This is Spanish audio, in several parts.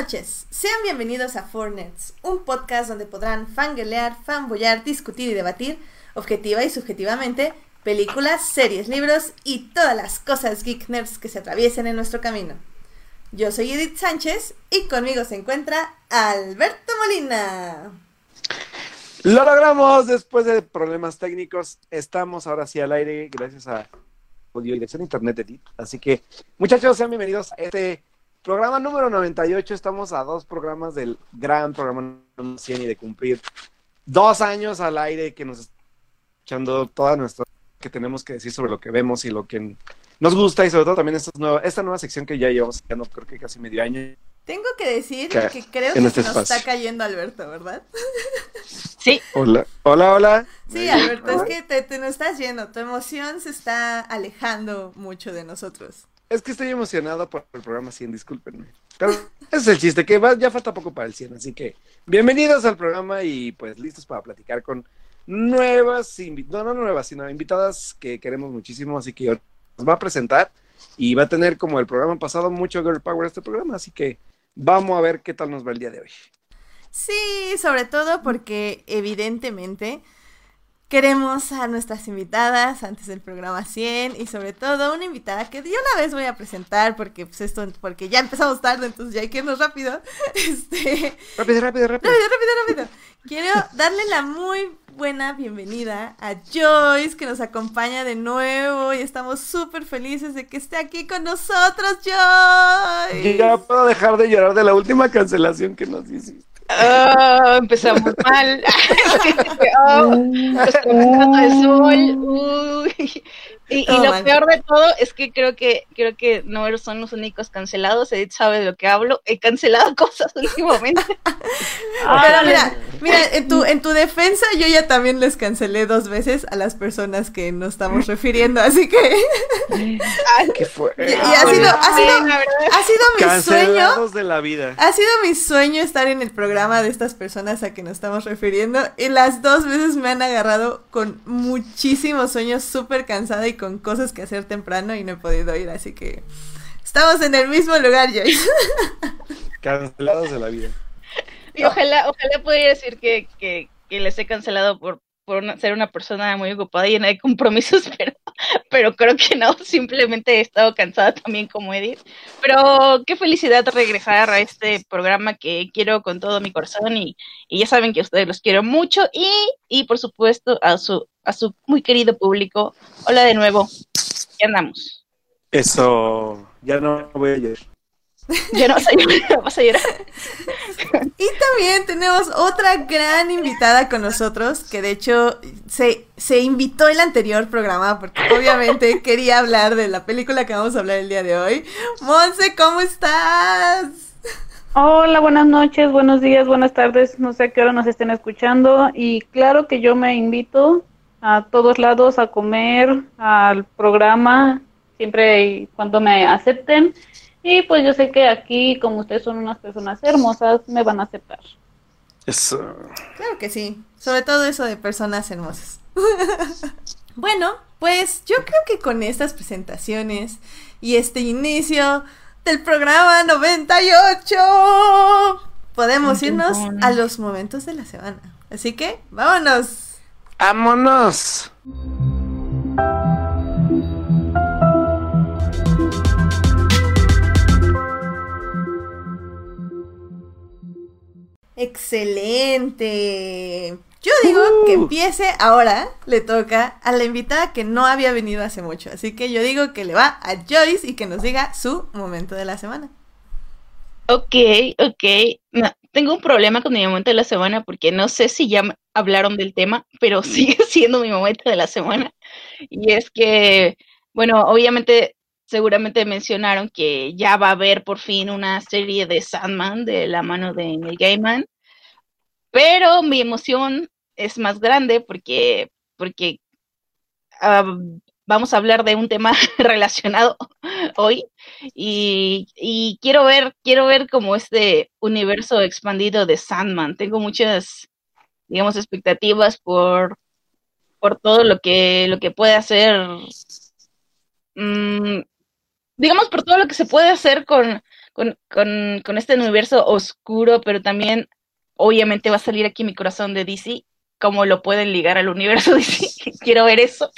Noches, sean bienvenidos a Fornets, un podcast donde podrán fangelear, fanboyar, discutir y debatir, objetiva y subjetivamente, películas, series, libros y todas las cosas geek nerds que se atraviesen en nuestro camino. Yo soy Edith Sánchez y conmigo se encuentra Alberto Molina. Lo logramos después de problemas técnicos. Estamos ahora sí al aire gracias a audio dirección internet Edith. Así que, muchachos, sean bienvenidos a este Programa número 98, estamos a dos programas del gran programa 100 y de cumplir dos años al aire que nos está escuchando toda nuestra que tenemos que decir sobre lo que vemos y lo que nos gusta y sobre todo también esta nueva, esta nueva sección que ya llevamos no creo que casi medio año. Tengo que decir que, creo que este nos está cayendo Alberto, ¿verdad? Sí. Hola, hola, hola. Sí, Alberto, es que te, te nos estás yendo, tu emoción se está alejando mucho de nosotros. Es que estoy emocionado por el programa 100, discúlpenme. Pero ese es el chiste, que va, ya falta poco para el 100, así que bienvenidos al programa y pues listos para platicar con nuevas, no, no nuevas, sino invitadas que queremos muchísimo, así que nos va a presentar y va a tener como el programa pasado mucho Girl Power este programa, así que vamos a ver qué tal nos va el día de hoy. Sí, sobre todo porque evidentemente Queremos a nuestras invitadas antes del programa 100 y sobre todo una invitada que yo una vez voy a presentar porque pues esto porque ya empezamos tarde, entonces ya hay que irnos rápido. Este rápido, rápido, rápido. Rápido, rápido, rápido. Quiero darle la muy buena bienvenida a Joyce que nos acompaña de nuevo y estamos súper felices de que esté aquí con nosotros, Joyce. Ya puedo dejar de llorar de la última cancelación que nos hiciste. Oh, empezamos mal. oh, de sol. Uy. Y, oh, lo peor de todo es que creo que creo que no son los únicos cancelados. Edith sabe de lo que hablo. He cancelado cosas últimamente. Pero mira, mira, en tu, en tu defensa yo ya también les cancelé dos veces a las personas que nos estamos refiriendo, así que... ¿Qué fue? Y, ha sido, ha sido, ha sido mi sueño... de la vida. Ha sido mi sueño estar en el programa de estas personas a que nos estamos refiriendo y las dos veces me han agarrado con muchísimos sueños, súper cansada y con cosas que hacer temprano y no he podido ir, así que estamos en el mismo lugar, Joyce. Cancelados de la vida. Y ojalá, ojalá pudiera decir que, que, les he cancelado por, por ser una persona muy ocupada y llena de compromisos, pero, pero creo que no, simplemente he estado cansada también como Edith. Pero qué felicidad regresar a este programa que quiero con todo mi corazón y, y ya saben que ustedes los quiero mucho y, y por supuesto a su a su muy querido público. Hola de nuevo. ¿Qué andamos? Eso, ya no voy a llorar. Ya no vas a llorar. Y también tenemos otra gran invitada con nosotros, que de hecho se, se invitó el anterior programa, porque obviamente quería hablar de la película que vamos a hablar el día de hoy. Monse, ¿cómo estás? Hola, buenas noches, buenos días, buenas tardes, no sé a qué hora nos estén escuchando. Y claro que yo me invito a todos lados a comer, al programa, siempre y cuando me acepten. Y pues yo sé que aquí, como ustedes son unas personas hermosas, me van a aceptar. Eso. Claro que sí. Sobre todo eso de personas hermosas. bueno, pues yo creo que con estas presentaciones y este inicio del programa 98 podemos irnos a los momentos de la semana. Así que, vámonos. ¡Vámonos! Excelente. Yo digo que uh. empiece ahora, le toca a la invitada que no había venido hace mucho. Así que yo digo que le va a Joyce y que nos diga su momento de la semana. Ok, ok. Tengo un problema con mi momento de la semana porque no sé si ya hablaron del tema, pero sigue siendo mi momento de la semana. Y es que, bueno, obviamente, seguramente mencionaron que ya va a haber por fin una serie de Sandman de la mano de Neil Gaiman, pero mi emoción es más grande porque, porque ah, vamos a hablar de un tema relacionado hoy y, quiero ver, quiero ver como este universo expandido de Sandman. Tengo muchas, digamos, expectativas por, por todo lo que, lo que puede hacer. Mm, digamos, por todo lo que se puede hacer con, con, con, con este universo oscuro, pero también, obviamente, va a salir aquí mi corazón de DC, cómo lo pueden ligar al universo DC. Quiero ver eso.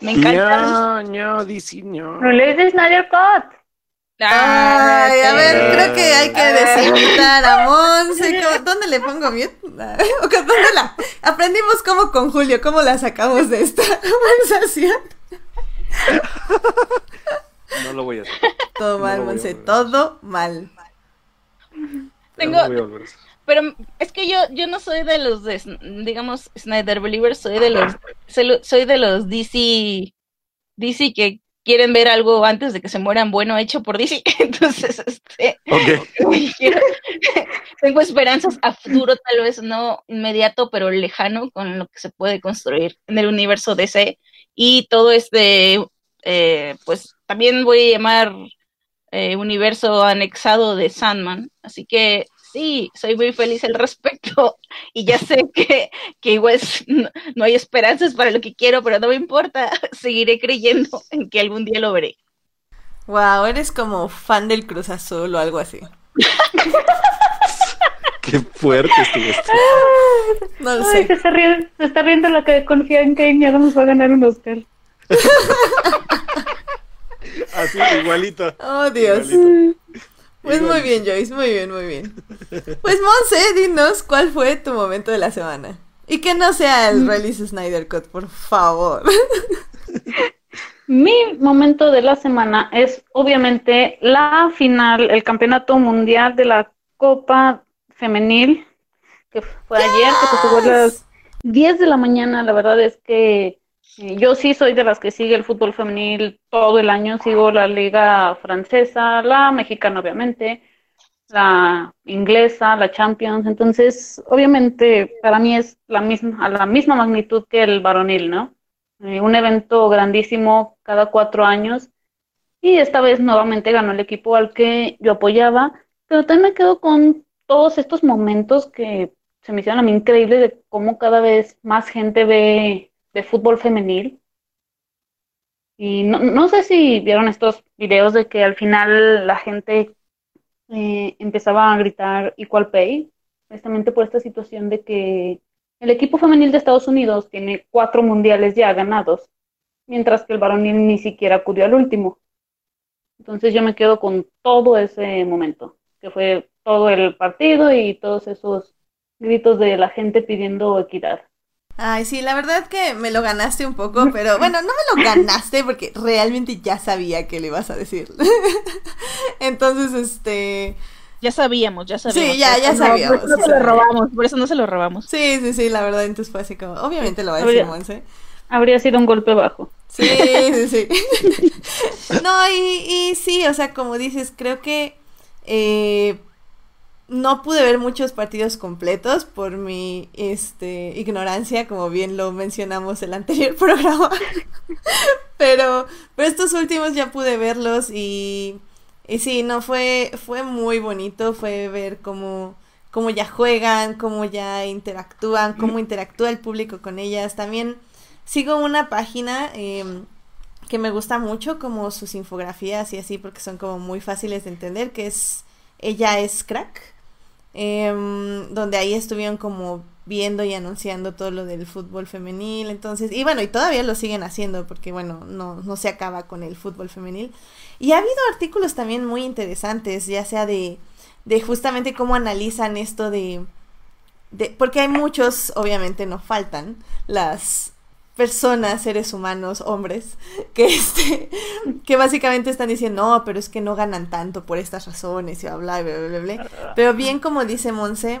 Me encanta. No, no, DC, no. Release Snyder Cut. Ay, a ver, creo que hay que desinvitar a Monse. ¿Cómo- ¿Dónde le pongo mute? Ah, ¿o con- ¿Dónde la? Aprendimos cómo con Julio, cómo la sacamos de esta conversación. No lo voy a hacer. Todo No mal, a Monse, todo mal. Tengo- No lo voy a volver a hacer. Pero es que yo, yo no soy de los de, digamos, Snyder Believers, soy de los, soy soy de los DC, DC que quieren ver algo antes de que se mueran bueno hecho por DC. Entonces, este, quiero- tengo esperanzas a futuro, tal vez no inmediato, pero lejano, con lo que se puede construir en el universo DC. Y todo este, eh, pues también voy a llamar eh, universo anexado de Sandman. Así que sí, soy muy feliz al respecto. Y ya sé que, que igual es- no, no hay esperanzas para lo que quiero, pero no me importa. Seguiré creyendo en que algún día lo veré. Wow, eres como fan del Cruz Azul o algo así. Qué fuerte estuvo esto. No lo Ay, sé. se está, riendo, se está riendo la que confía en que Amy Adams va a ganar un Oscar. Así, igualito. Oh, Dios. Igualito. Pues muy bien, Joyce, muy bien, muy bien. Pues Monse, dinos cuál fue tu momento de la semana. Y que no sea el release Snyder Cut, por favor. Mi momento de la semana es obviamente la final, el campeonato mundial de la Copa Femenil, que fue ayer, que se jugó a las 10 de la mañana. La verdad es que yo sí soy de las que sigue el fútbol femenil todo el año. Sigo la liga francesa, la mexicana obviamente, la inglesa, la Champions. Entonces, obviamente para mí es la misma, a la misma magnitud que el varonil, ¿no? Eh, un evento grandísimo cada cuatro años y esta vez nuevamente ganó el equipo al que yo apoyaba, pero también me quedo con todos estos momentos que se me hicieron a mí increíbles de cómo cada vez más gente ve, ve fútbol femenil. Y no, no sé si vieron estos videos de que al final la gente eh, empezaba a gritar Equal Pay, precisamente por esta situación de que el equipo femenil de Estados Unidos tiene cuatro mundiales ya ganados, mientras que el varonil ni siquiera acudió al último. Entonces yo me quedo con todo ese momento, que fue todo el partido y todos esos gritos de la gente pidiendo equidad. Ay, sí, la verdad que me lo ganaste un poco, pero bueno, no me lo ganaste porque realmente ya sabía que le ibas a decir. Entonces, este... Ya sabíamos, ya sabíamos. Sí, ya- ya sabíamos, Por eso no se lo robamos, por eso no se lo robamos. Sí, sí, sí, la verdad, entonces fue así como... Obviamente lo va a decir Habría- Monse. Habría sido un golpe bajo. Sí, sí, sí. No, y, y sí, o sea, como dices, creo que eh, no pude ver muchos partidos completos por mi este ignorancia, como bien lo mencionamos el anterior programa. Pero, pero estos últimos ya pude verlos y, y sí, no, fue, fue muy bonito, fue ver cómo, cómo ya juegan, cómo ya interactúan, cómo interactúa el público con ellas. También sigo una página em, que me gusta mucho, como sus infografías y así, porque son como muy fáciles de entender, que es Ella es Crack, em, donde ahí estuvieron como viendo y anunciando todo lo del fútbol femenil, entonces, y bueno, y todavía lo siguen haciendo, porque bueno, no, no se acaba con el fútbol femenil. Y ha habido artículos también muy interesantes, ya sea de, de justamente cómo analizan esto de, de, porque hay muchos, obviamente no faltan, las personas, seres humanos, hombres, que este, que básicamente están diciendo, no, pero es que no ganan tanto por estas razones y bla, bla, bla, bla, bla. Pero bien como dice Monse,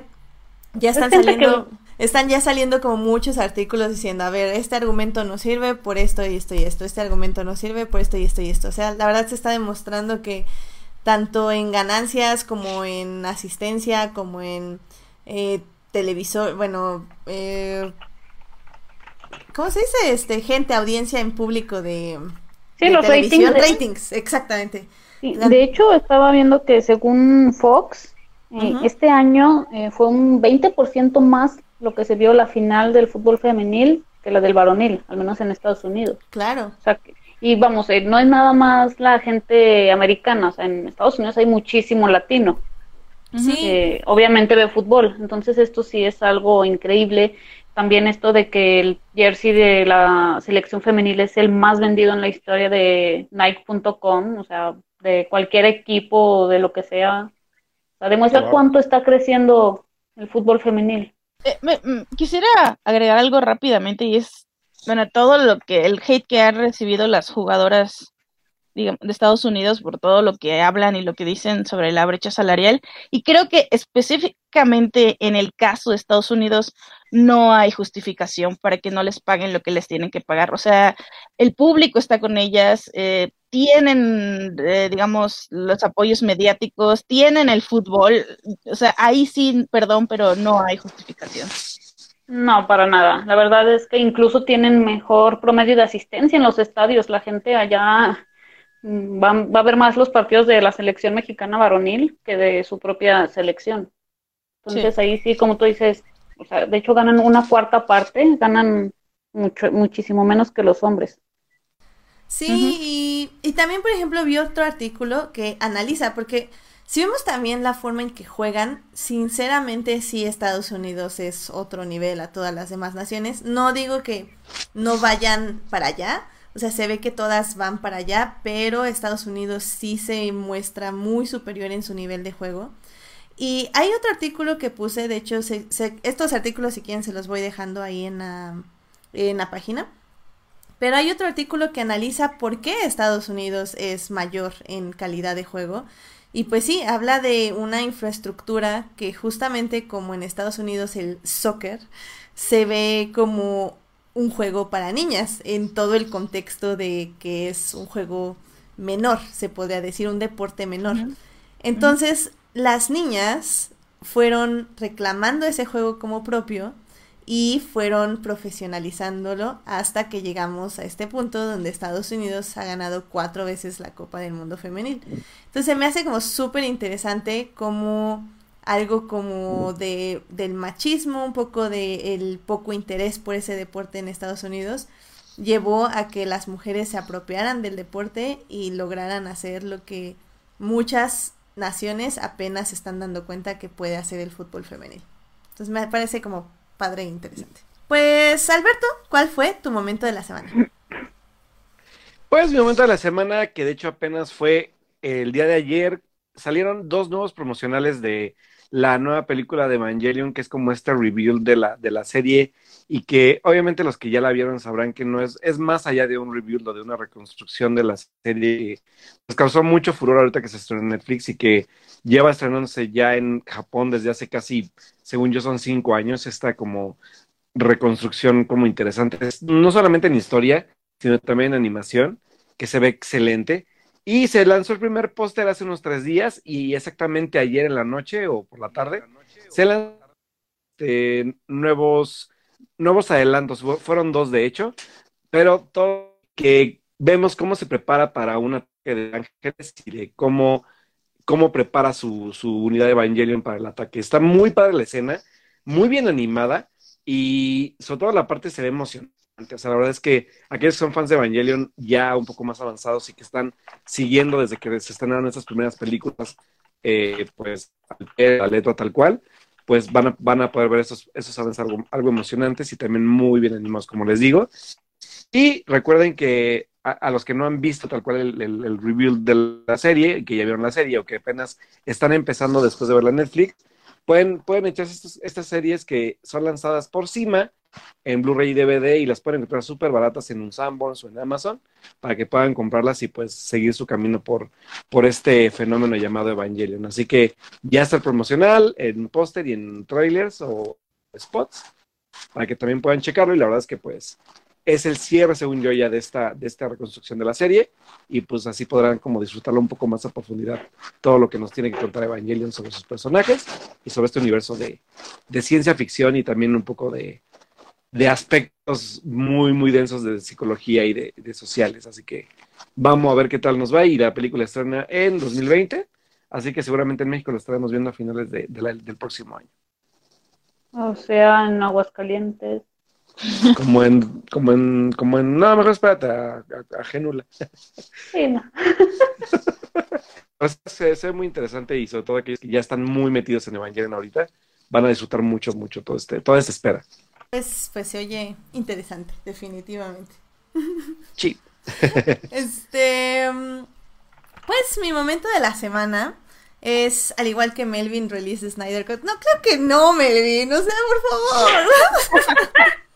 ya están saliendo, están ya saliendo como muchos artículos diciendo, a ver, este argumento no sirve por esto y esto y esto, este argumento no sirve por esto y esto y esto. O sea, la verdad se está demostrando que tanto en ganancias como en asistencia, como en eh, televisor, bueno, eh, ¿cómo se dice? Este, gente, audiencia en público de, Sí, de los televisión, ratings. de- ratings, exactamente. Sí, de hecho, estaba viendo que según Fox, eh, este año eh, fue un 20% más lo que se vio la final del fútbol femenil que la del varonil, al menos en Estados Unidos. Claro. O sea, que- Y vamos, eh, no es nada más la gente americana, o sea, en Estados Unidos hay muchísimo latino. Sí. Eh, obviamente de fútbol. Entonces esto sí es algo increíble. También esto de que el jersey de la selección femenil es el más vendido en la historia de Nike.com, o sea, de cualquier equipo, de lo que sea. O sea, demuestra Wow. cuánto está creciendo el fútbol femenil. Eh, me- mm, quisiera agregar algo rápidamente y es, bueno, todo lo que, el hate que han recibido las jugadoras digamos, de Estados Unidos por todo lo que hablan y lo que dicen sobre la brecha salarial. Y creo que específicamente en el caso de Estados Unidos no hay justificación para que no les paguen lo que les tienen que pagar. O sea, el público está con ellas, eh, tienen, eh, digamos, los apoyos mediáticos, tienen el fútbol. O sea, ahí sí, perdón, pero no hay justificación. No, para nada. La verdad es que incluso tienen mejor promedio de asistencia en los estadios. La gente allá mm, va, va a ver más los partidos de la selección mexicana varonil que de su propia selección. Entonces ahí sí, como tú dices, o sea, de hecho ganan una cuarta parte, ganan mucho, muchísimo menos que los hombres. Sí, y, y también, por ejemplo, vi otro artículo que analiza, porque si vemos también la forma en que juegan, sinceramente sí Estados Unidos es otro nivel a todas las demás naciones. No digo que no vayan para allá, o sea, se ve que todas van para allá, pero Estados Unidos sí se muestra muy superior en su nivel de juego. Y hay otro artículo que puse, de hecho, se- se- estos artículos si quieren se los voy dejando ahí en la, en la página. Pero hay otro artículo que analiza por qué Estados Unidos es mayor en calidad de juego. Y pues sí, habla de una infraestructura que justamente como en Estados Unidos el soccer se ve como un juego para niñas en todo el contexto de que es un juego menor, se podría decir, un deporte menor. Entonces, las niñas fueron reclamando ese juego como propio y fueron profesionalizándolo hasta que llegamos a este punto donde Estados Unidos ha ganado cuatro veces la Copa del Mundo Femenil. Entonces me hace como súper interesante como algo como de, del machismo, un poco de el poco interés por ese deporte en Estados Unidos, llevó a que las mujeres se apropiaran del deporte y lograran hacer lo que muchas naciones apenas se están dando cuenta que puede hacer el fútbol femenil. Entonces me parece como padre e interesante. Pues Alberto, ¿cuál fue tu momento de la semana? Pues mi momento de la semana, que de hecho apenas fue el día de ayer, salieron dos nuevos promocionales de la nueva película de Evangelion, que es como este review de la, de la serie, y que obviamente los que ya la vieron sabrán que no es, es más allá de un review o de una reconstrucción de la serie, que pues causó mucho furor ahorita que se estrenó en Netflix y que lleva estrenándose ya en Japón desde hace casi, según yo, son cinco años, esta como reconstrucción como interesante, Es no solamente en historia, sino también en animación, que se ve excelente. Y se lanzó el primer póster hace unos tres días y exactamente ayer en la noche o por la tarde se lanzaron eh, nuevos, nuevos adelantos. Fu- Fueron dos de hecho, pero todo que vemos cómo se prepara para un ataque de ángeles y de cómo, cómo prepara su, su unidad de Evangelion para el ataque. Está muy padre la escena, muy bien animada y sobre todo la parte se ve emocionante. O sea, la verdad es que aquellos que son fans de Evangelion ya un poco más avanzados y que están siguiendo desde que se estrenaron estas primeras películas, eh, pues la letra tal cual, pues van a, van a poder ver esos, esos avances algo, emocionantes y también muy bien animados, como les digo. Y recuerden que a, los que no han visto tal cual el, el, review de la serie, que ya vieron la serie o que apenas están empezando después de verla en Netflix, pueden, pueden echarse estas series que son lanzadas por Cima en Blu-ray y DVD y las pueden encontrar súper baratas en un Sanborns o en Amazon para que puedan comprarlas y pues seguir su camino por, por este fenómeno llamado Evangelion. Así que ya está el promocional en póster y en trailers o spots para que también puedan checarlo y la verdad es que pues es el cierre según yo ya de esta, de esta reconstrucción de la serie y pues así podrán como disfrutarlo un poco más a profundidad todo lo que nos tiene que contar Evangelion sobre sus personajes y sobre este universo de, de ciencia ficción y también un poco de, de aspectos muy, muy densos de psicología y de, sociales. Así que vamos a ver qué tal nos va y la película estrena en 2020. Así que seguramente en México lo estaremos viendo a finales de- del próximo año. O sea, en Aguascalientes. Como en, como en, como en, no, mejor espérate a, a, a Génula. Sí, no. O sea, se, se ve muy interesante y sobre todo aquellos que ya están muy metidos en Evangelion ahorita, van a disfrutar mucho, mucho todo este, toda esta espera. Pues, pues se oye interesante, definitivamente. Sí. Este, mm, pues mi momento de la semana es, al igual que Melvin release Snyder Cut. No, claro que no, Melvin, o sea, por favor.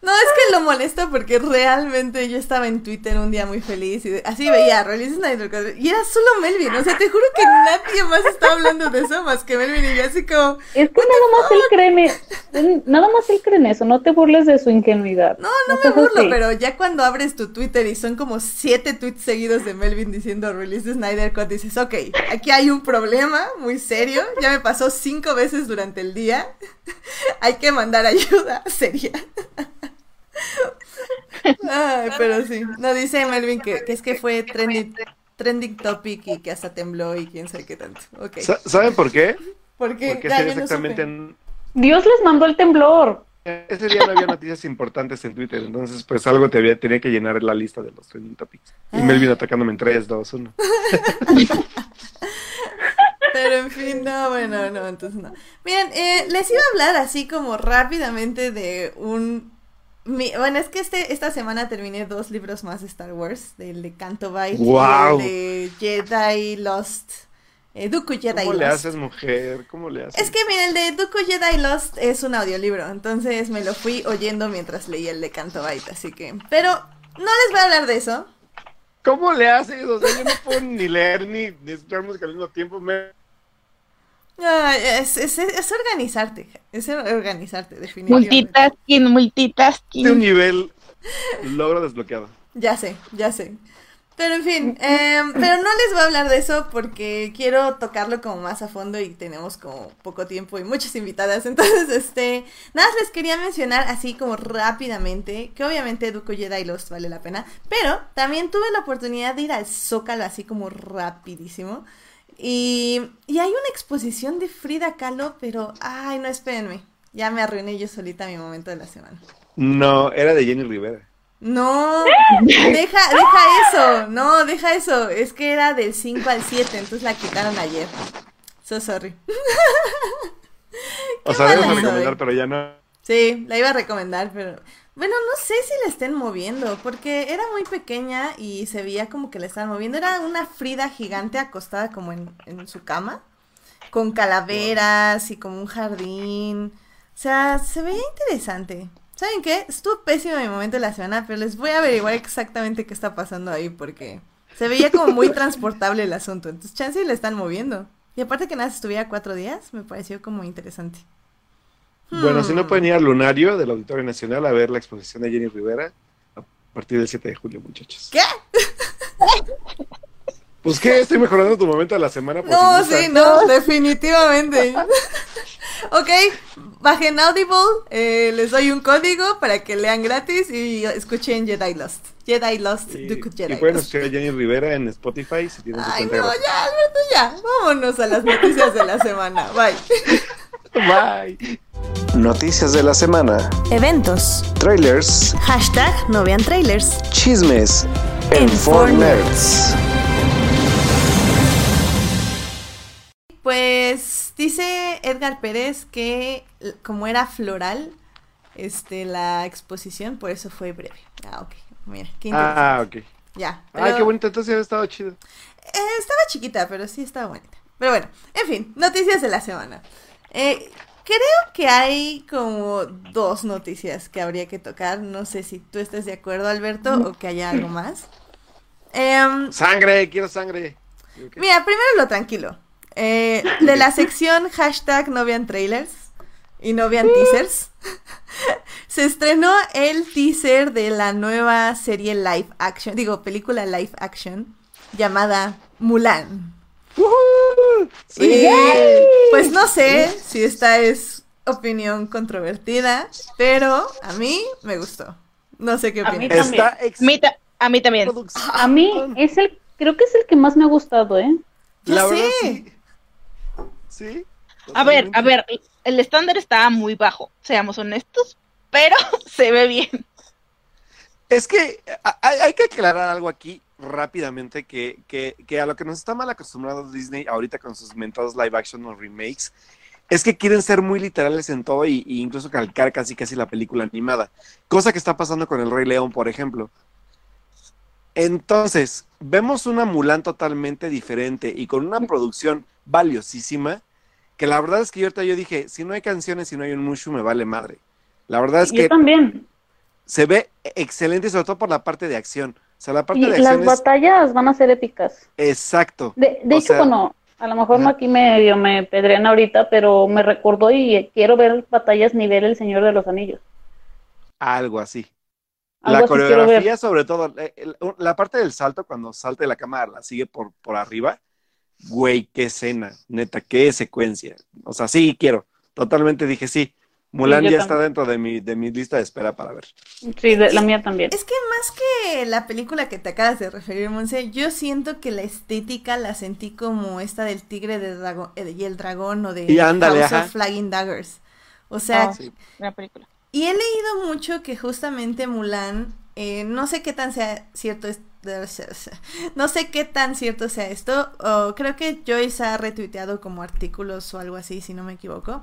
No, es que lo molesto porque realmente yo estaba en Twitter un día muy feliz y así veía release Snyder Cut y era solo Melvin, o sea, te juro que nadie más estaba hablando de eso más que Melvin y yo así como, Es que nada más él cree en e- nada más él cree en eso, no te burles de su ingenuidad. No, no me burlo, así. pero ya cuando abres tu Twitter y son como siete tweets seguidos de Melvin diciendo release de Snyder Cut, dices, ok, aquí hay un problema muy serio, ya me pasó cinco veces durante el día, hay que mandar ayuda seria. Ay, pero sí, no dice Melvin que, que es que fue trending, trending topic y que hasta tembló y quién sabe qué tanto. ¿Saben por qué? porque Porque ya no exactamente Dios les mandó el temblor. ese día no había noticias importantes en Twitter, entonces pues algo te había, tenía que llenar la lista de los trending topics. Y Ah. Melvin atacándome en 3, 2, 1. Pero en fin, no, bueno, no, entonces no. Miren, eh, les iba a hablar así como rápidamente de un... mi- bueno, es que este, esta semana terminé dos libros más de Star Wars, del de Canto Bight y el de Jedi Lost, eh, Dooku Jedi ¿Cómo le Lost. haces, mujer? ¿Cómo le haces? Es que miren, el de Dooku Jedi Lost es un audiolibro, entonces me lo fui oyendo mientras leía el de Canto Bight, así que... Pero no les voy a hablar de eso, ¿Cómo le haces? O sea, yo no puedo ni leer ni, ni escuchar música al mismo tiempo. Me... Ay, es, es, es organizarte, es organizarte, definitivamente. Multitasking, De un multitasking. nivel logro desbloqueado. Ya sé, ya sé. Pero en fin, em, pero no les voy a hablar de eso porque quiero tocarlo como más a fondo y tenemos como poco tiempo y muchas invitadas. Entonces, este, nada, más les quería mencionar así como rápidamente que obviamente Duco Jedi Lost vale la pena, pero también tuve la oportunidad de ir al Zócalo así como rapidísimo. Y, y hay una exposición de Frida Kahlo, pero, ay, no, espérenme. Ya me arruiné yo solita mi momento de la semana. No, era de Jenny Rivera. No, deja, deja eso, no, deja eso, es que era del 5 al 7, entonces la quitaron ayer. So sorry. O sea, debes mala recomendar, soy. pero ya no. Sí, la iba a recomendar, pero bueno, no sé si la estén moviendo, porque era muy pequeña y se veía como que la estaban moviendo. Era una Frida gigante acostada como en, en su cama, con calaveras y como un jardín. O sea, se veía interesante. ¿Saben qué? Estuvo pésimo mi momento de la semana, pero les voy a averiguar exactamente qué está pasando ahí, porque se veía como muy transportable el asunto. Entonces, chance y la están moviendo. Y aparte que nada, estuviera cuatro días, me pareció como interesante. Bueno, si no Hmm. pueden ir al Lunario del Auditorio Nacional a ver la exposición de Jenny Rivera a partir del 7 de julio, muchachos. ¿Qué? Pues qué, estoy mejorando tu momento de la semana. por No, si sí, no, definitivamente. ok, bajen Audible, eh, les doy un código para que lean gratis y escuchen Jedi Lost. Jedi Lost, Y, y Jedi pueden Lost. escuchar a Jenny Rivera en Spotify si tienen su Ay, cuenta no, ya, Alberto, ya. Vámonos a las noticias de la semana. Bye. Bye. Noticias de la semana. Eventos. Trailers. Hashtag no vean trailers. Chismes. En En Four 4Nerds. Pues dice Edgar Pérez que como era floral, este, la exposición, por eso fue breve. Ah, ok. Mira, qué interesante. Ah, ok. Ya. Ah, pero- qué bonito, entonces ha estado chido. Eh, estaba chiquita, pero sí estaba bonita. Pero bueno, en fin, noticias de la semana. Eh, creo que hay como dos noticias que habría que tocar. No sé si tú estás de acuerdo, Alberto, o que haya algo más. Em, Sangre, quiero sangre. Mira, primero lo tranquilo. Eh, de la sección hashtag no vean trailers y no vean teasers. Se estrenó el teaser de la nueva serie live action, digo, película live action llamada Mulan. ¡Woohoo! Sí. Y, pues no sé si esta es opinión controvertida, pero a mí me gustó. No sé qué A mí opinas. también. Está A mí, ta- a mí también. A mí es el, creo que es el que más me ha gustado, ¿eh? La verdad, sí. Sí. A ver, a ver, el estándar está muy bajo, seamos honestos, pero se ve bien. Es que hay que aclarar algo aquí rápidamente, que, que, que a lo que nos está mal acostumbrado Disney ahorita con sus mentados live action o remakes, es que quieren ser muy literales en todo y, y incluso calcar casi casi la película animada. Cosa que está pasando con el Rey León, por ejemplo. Entonces, vemos una Mulan totalmente diferente y con una producción valiosísima, que la verdad es que yo ahorita yo dije, si no hay canciones, si no hay un Mushu, me vale madre. La verdad es Yo que también. se ve excelente, sobre todo por la parte de acción. O sea, la parte Y de las batallas van a ser épicas. exacto. De, de hecho, sea- bueno, a lo mejor aquí medio me pedrean ahorita, pero me recordó y quiero ver batallas nivel El Señor de los Anillos. Algo así. Algo la así coreografía, sobre todo, eh, la parte del salto, cuando salta de la cámara, la sigue por, por arriba. Güey, qué escena, neta, qué secuencia. O sea, sí, quiero. Totalmente dije sí. Mulan ya está dentro de mi, de mi lista de espera para ver. Sí, de- la mía también. Es que más que la película que te acabas de referir, Monse, yo siento que la estética la sentí como esta del tigre de dragón, eh, y el dragón o de Y ándale, House ajá. of Flagging Daggers. O sea, Oh, Sí. La película. y he leído mucho que justamente Mulan, eh, no sé qué tan sea cierto es- no sé qué tan cierto sea esto, o creo que Joyce ha retuiteado como artículos o algo así, si no me equivoco,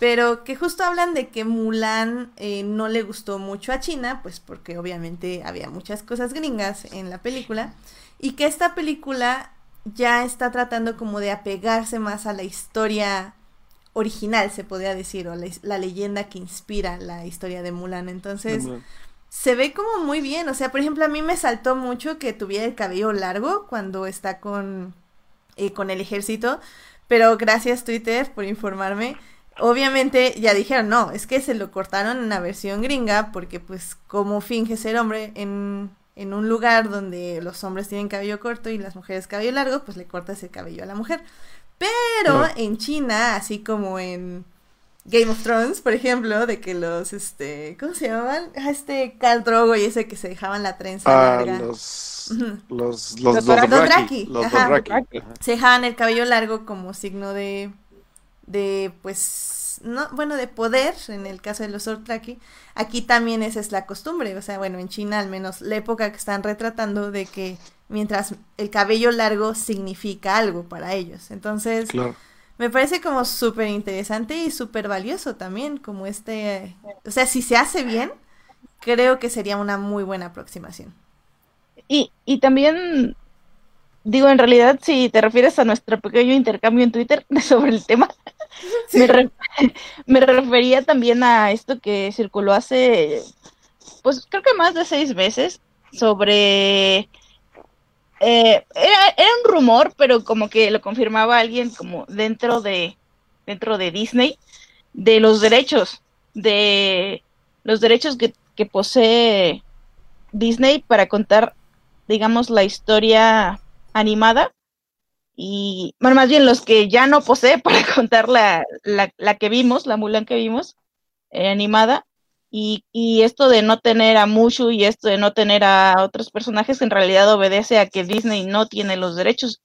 pero que justo hablan de que Mulan eh, no le gustó mucho a China, pues porque obviamente había muchas cosas gringas en la película, y que esta película ya está tratando como de apegarse más a la historia original, se podría decir, o la, la leyenda que inspira la historia de Mulan. Entonces, se ve como muy bien. O sea, por ejemplo, a mí me saltó mucho que tuviera el cabello largo cuando está con, eh, con el ejército. Pero gracias Twitter por informarme. Obviamente ya dijeron, no, es que se lo cortaron en una versión gringa porque pues como finge ser hombre en, en un lugar donde los hombres tienen cabello corto y las mujeres cabello largo, pues le cortas el cabello a la mujer. Pero en China, así como en Game of Thrones, por ejemplo, de que los, este, ¿cómo se llamaban? Ah, Este Khal Drogo y ese que se dejaban la trenza Ah, larga. los, los, los, Los los ajá. Se dejaban el cabello largo como signo de, de, pues, no, bueno, de poder, en el caso de los Dothraki. Aquí también esa es la costumbre, o sea, bueno, en China al menos la época que están retratando de que mientras el cabello largo significa algo para ellos. Entonces, Claro. me parece como súper interesante y súper valioso también, como este, o sea, si se hace bien, creo que sería una muy buena aproximación. Y, y también, digo, en realidad, si te refieres a nuestro pequeño intercambio en Twitter sobre el tema, me, re- me refería también a esto que circuló hace, pues creo que más de seis meses, sobre... eh, era, un rumor, pero como que lo confirmaba alguien como dentro de, dentro de Disney, de los derechos, de los derechos que posee Disney para contar, digamos, la historia animada y, bueno, más bien los que ya no posee para contar la, la, la que vimos, la Mulan que vimos, eh, animada, y, y esto de no tener a Mushu y esto de no tener a otros personajes en realidad obedece a que Disney no tiene los derechos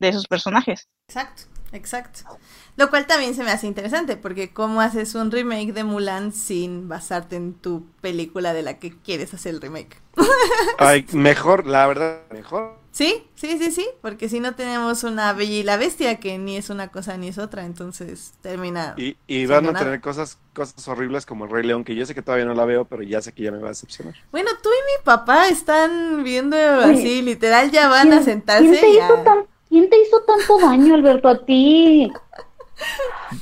de esos personajes. Exacto, exacto. Lo cual también se me hace interesante, porque ¿cómo haces un remake de Mulan sin basarte en tu película de la que quieres hacer el remake? Ay, mejor, la verdad, mejor. Sí, sí, sí, sí, porque si no tenemos una Bella y la Bestia que ni es una cosa ni es otra, entonces termina. Y, y van a tener cosas, cosas horribles como el Rey León, que yo sé que todavía no la veo, pero ya sé que ya me va a decepcionar. Bueno, tú y mi papá están viendo Oye, así, literal, ya van a ¿Quién- sentarse ¿Quién te, y hizo tan- ¿Quién te hizo tanto daño, Alberto, a ti?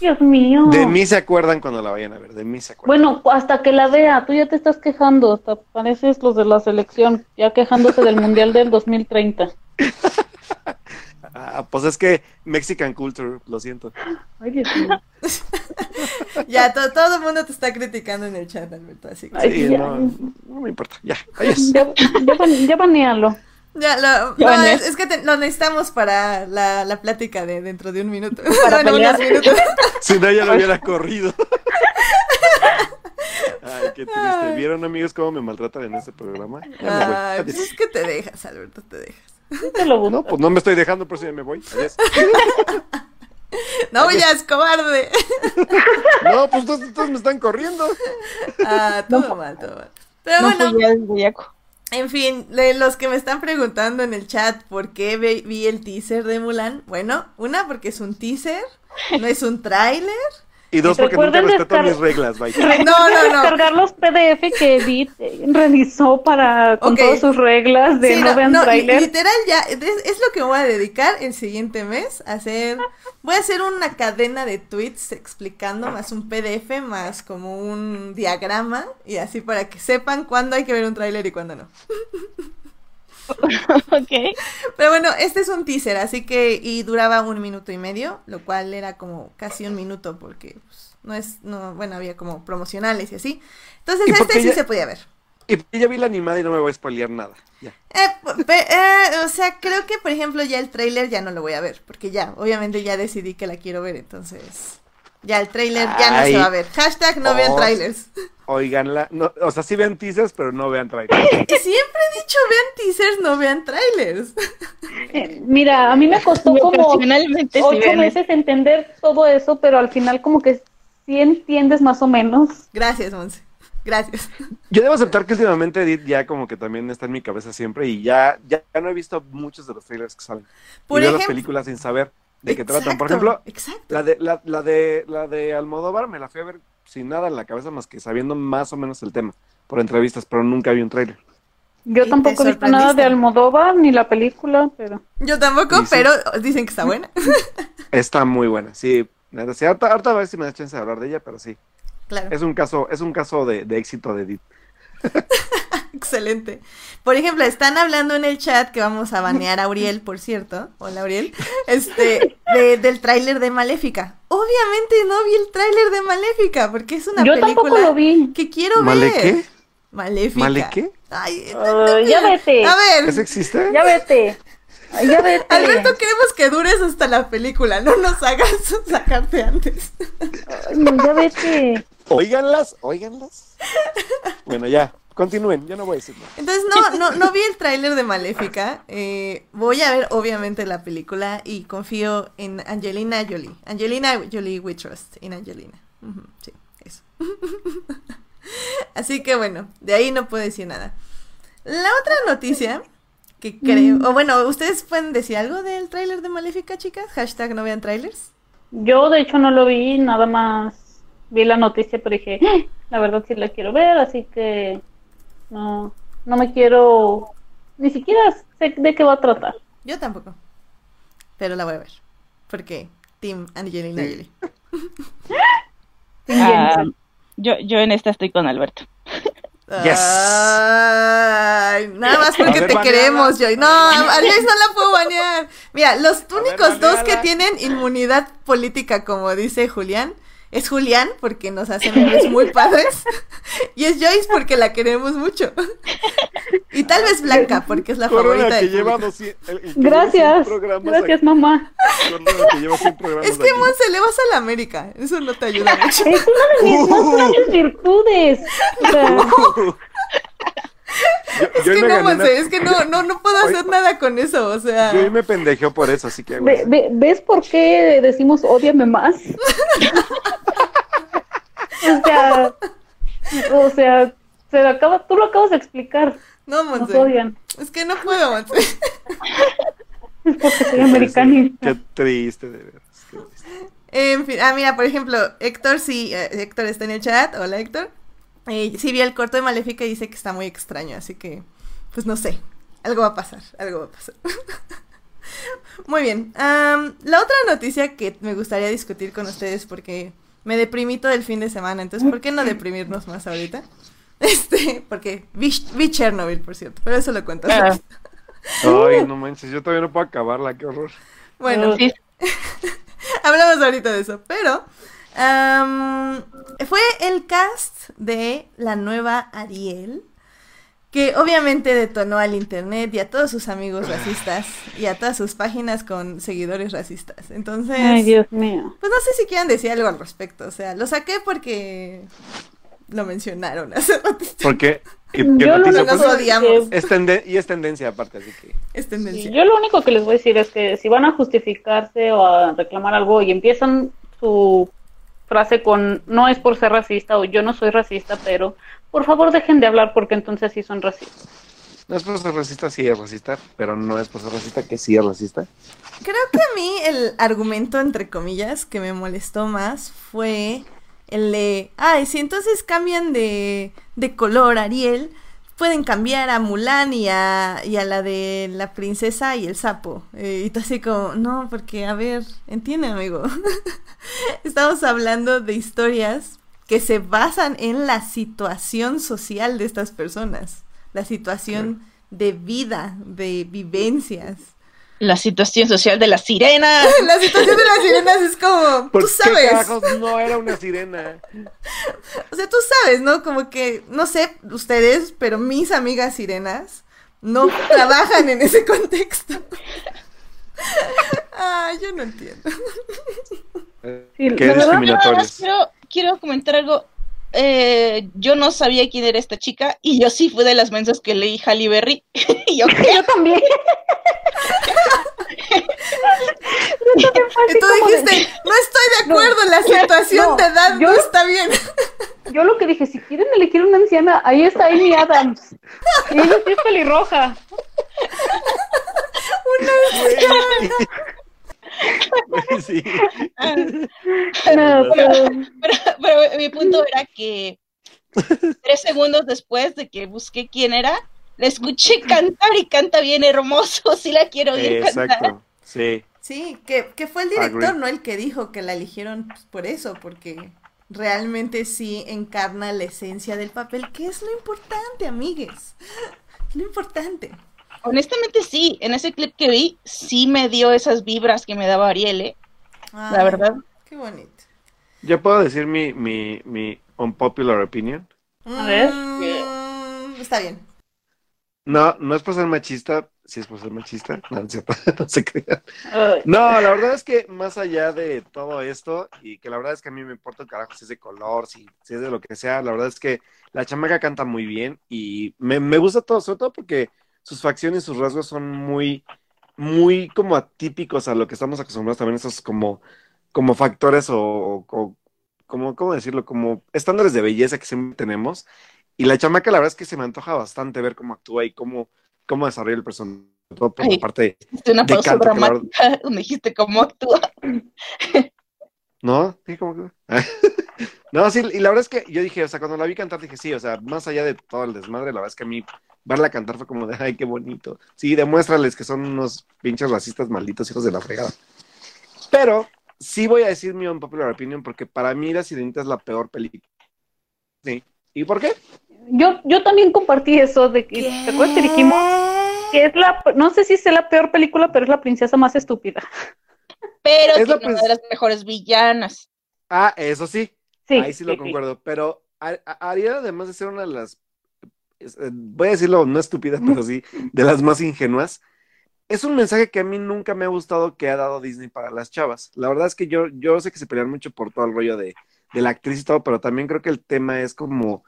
Dios mío. De mí se acuerdan cuando la vayan a ver, de mí se acuerdan. Bueno, hasta que la vea, tú ya te estás quejando, hasta pareces los de la selección, ya quejándose del Mundial del 2030. Ah, pues es que Mexican Culture, lo siento. Ay, Dios mío. Ya, to- todo el mundo te está criticando en el chat, Alberto, así que... Ay, Sí, ya. no, no me importa, ya, adiós. Ya, ya, ban- ya banealo. Ya, lo, no, es, es- que te- lo necesitamos para la, la plática de dentro de un minuto. Para Bueno, unos minutos. Si no, ya lo hubiera corrido. Ay, qué triste. ¿Vieron, amigos, cómo me maltratan en este programa? Ya me voy. Ay, pues es que te dejas, Alberto, te dejas. Te lo busco. No, pues no me estoy dejando, por eso ya me voy. Adiós. No, ya es cobarde. No, pues todos, todos me están corriendo. Ah, todo mal, todo mal. Pero No bueno, fui el. En fin, de los que me están preguntando en el chat por qué vi el teaser de Mulan, bueno, una porque es un teaser, no es un tráiler. Y dos, porque nunca Recuerden respeto descar- mis reglas, bye. No, no, no. Descargar los PDF que Edith eh, revisó para con Ok. todas sus reglas de Sí, no, vean no, tráiler. literal ya, es, es lo que voy a dedicar el siguiente mes, a hacer, voy a hacer una cadena de tweets explicando más un PDF, más como un diagrama, y así para que sepan cuándo hay que ver un tráiler y cuándo no. ok. Pero bueno, este es un teaser, así que, y duraba un minuto y medio, lo cual era como casi un minuto, porque pues, no es, no, bueno, había como promocionales y así. Entonces ¿Y este sí ya- se podía ver. Y ya vi la animada y no me voy a spoilear nada. Ya. Eh, pe- eh, o sea, creo que por ejemplo ya el tráiler ya no lo voy a ver, porque ya, obviamente ya decidí que la quiero ver, entonces ya el tráiler ya no Ay. se va a ver. Hashtag no vean Oh. trailers. Oiganla. No, o sea, sí vean teasers, pero no vean trailers. Y siempre he dicho vean teasers, no vean trailers. Eh, mira, a mí me costó como sí ocho meses entender todo eso, pero al final como que sí entiendes más o menos. Gracias, Monse. Gracias. Yo debo aceptar que últimamente Edith ya como que también está en mi cabeza siempre y ya, ya, ya no he visto muchos de los trailers que salen. Por y veo las ejemplo- películas sin saber de qué tratan. Por ejemplo, Exacto. la de, la, la de la de Almodóvar me la fui a ver sin nada en la cabeza más que sabiendo más o menos el tema por entrevistas, pero nunca vi un trailer. Yo tampoco he visto nada de Almodóvar ni la película, pero Yo tampoco, sí. pero dicen que está buena. Está muy buena, sí. sí, ahorita, ahorita a ver si me da chance de hablar de ella, pero sí. Claro. Es un caso, es un caso de, de éxito de Edith. Excelente. Por ejemplo, están hablando en el chat que vamos a banear a Auriel, por cierto. Hola, Auriel. Este, de- del tráiler de Maléfica. Obviamente no vi el tráiler de Maléfica, porque es una yo película tampoco lo vi. que quiero ¿Male ver. qué? Maléfica. ¿Male qué? Ay, Ah, ya vete. a ver. ¿Eso existe? Ya vete. Ya vete. Alberto, queremos que dures hasta la película, no nos hagas sacarte antes. Ay, no, ya vete. Óiganlas, óiganlas. Bueno, ya, continúen, yo no voy a decir nada. Entonces, no, no, no vi el tráiler de Maléfica. eh, voy a ver, obviamente, la película y confío en Angelina Jolie. Angelina Jolie, we trust in Angelina. Sí, eso. Así que bueno, de ahí no puedo decir nada. La otra noticia que creo, o bueno, ¿ustedes pueden decir algo del tráiler de Maléfica, chicas? Hashtag no vean trailers. Yo de hecho no lo vi, nada más vi la noticia, pero dije, "Ah, la verdad sí la quiero ver, así que no, no me quiero, ni siquiera sé de qué va a tratar. Yo tampoco. Pero la voy a ver. Porque Team Angelina Sí. Jolie. Ah, yo, yo en esta estoy con Alberto. Yes. Ay, nada más porque ver, te baneala. queremos, Joy. No, a Joyce no la puedo banear. Mira, los ver, únicos dos que tienen inmunidad política, como dice Julián, es Julián, porque nos hace memes muy padres, y es Joyce porque la queremos mucho. Y tal vez Blanca, porque es la Corona favorita que del lleva público. 200 el- el que lleva Gracias, 100 programas gracias aquí. mamá. Que lleva 100 programas Es que. Monse, le vas a la América. Eso no te ayuda mucho. Es una de mis más grandes virtudes. O sea, Yo, Es yo que no, una- es que no, no, no puedo Hoy- hacer nada con eso, o sea... Yo hoy me pendejeo por eso, así que... ve- ve- ¿Ves por qué decimos ódiame más? o sea, o sea, se lo acaba, tú lo acabas de explicar. No, Nos Monse. odian. Es que no puedo, Monse. Es porque soy americanista. Qué triste, de veras. En fin, ah, mira, por ejemplo, Héctor, sí, eh, Héctor está en el chat. Hola, Héctor. Eh, sí vi el corto de Maléfica y dice que está muy extraño, así que, pues no sé. Algo va a pasar, algo va a pasar. muy bien. la otra noticia que me gustaría discutir con ustedes porque me deprimí todo el fin de semana, entonces, ¿por qué no deprimirnos más ahorita? Este, porque vi, vi Chernobyl, por cierto, pero eso lo cuento. Ah. Ay, no manches, yo todavía no puedo acabarla, qué horror. Bueno, Sí, Hablamos ahorita de eso, pero fue el cast de la nueva Ariel, que obviamente detonó al internet y a todos sus amigos racistas y a todas sus páginas con seguidores racistas. Entonces, Ay, Dios mío. pues no sé si quieran decir algo al respecto. O sea, lo saqué porque lo mencionaron hace ratito. Porque Que- que Yo lo noticia, pues, odiamos. que- es tende- y es tendencia aparte, así que. Es Sí, tendencia. yo lo único que les voy a decir es que si van a justificarse o a reclamar algo y empiezan su frase con no es por ser racista o yo no soy racista, pero por favor dejen de hablar porque entonces sí son racistas. No es por ser racista, sí es racista, pero no es por ser racista que sí es racista. Creo que a mí el argumento, entre comillas, que me molestó más fue el de, ay, si entonces cambian de, de color Ariel, pueden cambiar a Mulan y a, y a la de la princesa y el sapo. Eh, y tú así como, no, porque, a ver, entiende, amigo. Estamos hablando de historias que se basan en la situación social de estas personas, la situación de vida, de vivencias. La situación social de la sirena. La situación de las sirenas es como, ¿Por tú qué sabes, carajos no era una sirena? o sea, tú sabes, ¿no? Como que, no sé ustedes, pero mis amigas sirenas no trabajan en ese contexto. Ay, yo no entiendo. Sí, Qué la verdad- quiero, quiero comentar algo. Eh, yo no sabía quién era esta chica y yo sí fui de las mensas que leí Halle Berry. y yo, Yo también. Yo también fue Y tú de- dijiste, no estoy de No, acuerdo, la situación no, de edad no está bien. Yo lo que dije, si quieren elegir una anciana, ahí está Amy Adams. Y ella sí es pelirroja. Güey, sí. ah, No, pero- pero, pero mi punto era que tres segundos después de que busqué quién era, la escuché cantar y canta bien hermoso. Sí la quiero oír cantar. Exacto, sí. Sí, que, que fue el director, Agree. ¿no? El que dijo que la eligieron pues, por eso, porque realmente sí encarna la esencia del papel, que es lo importante, amigues. Lo importante. Honestamente sí, en ese clip que vi, sí me dio esas vibras que me daba Ariel, ¿eh? la Ay, verdad. Qué bonito. ¿Yo puedo decir mi, mi, mi unpopular opinion? A ver. Mm, está bien. No, no es por ser machista, sí es por ser machista, no, no se crean. No, la verdad es que más allá de todo esto, y que la verdad es que a mí me importa un carajo si es de color, si, si es de lo que sea, la verdad es que la chamaca canta muy bien y me, me gusta todo, sobre todo porque sus facciones y sus rasgos son muy, muy como atípicos a lo que estamos acostumbrados también, esos como, como factores o, como, ¿cómo decirlo? Como estándares de belleza que siempre tenemos. Y la chamaca, la verdad es que se me antoja bastante ver cómo actúa y cómo, cómo desarrolla el personaje, todo por la parte una De pausa canto, dramática donde dijiste cómo actúa. ¿No? Sí, como que... no, sí, y la verdad es que yo dije, o sea, cuando la vi cantar dije, sí, o sea, más allá de todo el desmadre, la verdad es que a mí verla cantar fue como de, ay, qué bonito. Sí, demuéstrales que son unos pinches racistas malditos hijos de la fregada. Pero sí voy a decir mi unpopular opinion porque para mí La Sirenita es la peor película. Sí. ¿Y por qué? Yo, yo también compartí eso de que, ¿te acuerdas que dijimos que es la, no sé si es la peor película, pero es la princesa más estúpida? Pero Es una de las mejores villanas. Ah, eso sí, Sí, ahí sí lo concuerdo, pero Ariel, además de ser una de las, voy a decirlo, no estúpida, pero sí, de las más ingenuas, es un mensaje que a mí nunca me ha gustado que ha dado Disney para las chavas. La verdad es que yo, yo sé que se pelean mucho por todo el rollo de, de la actriz y todo, pero también creo que el tema es como,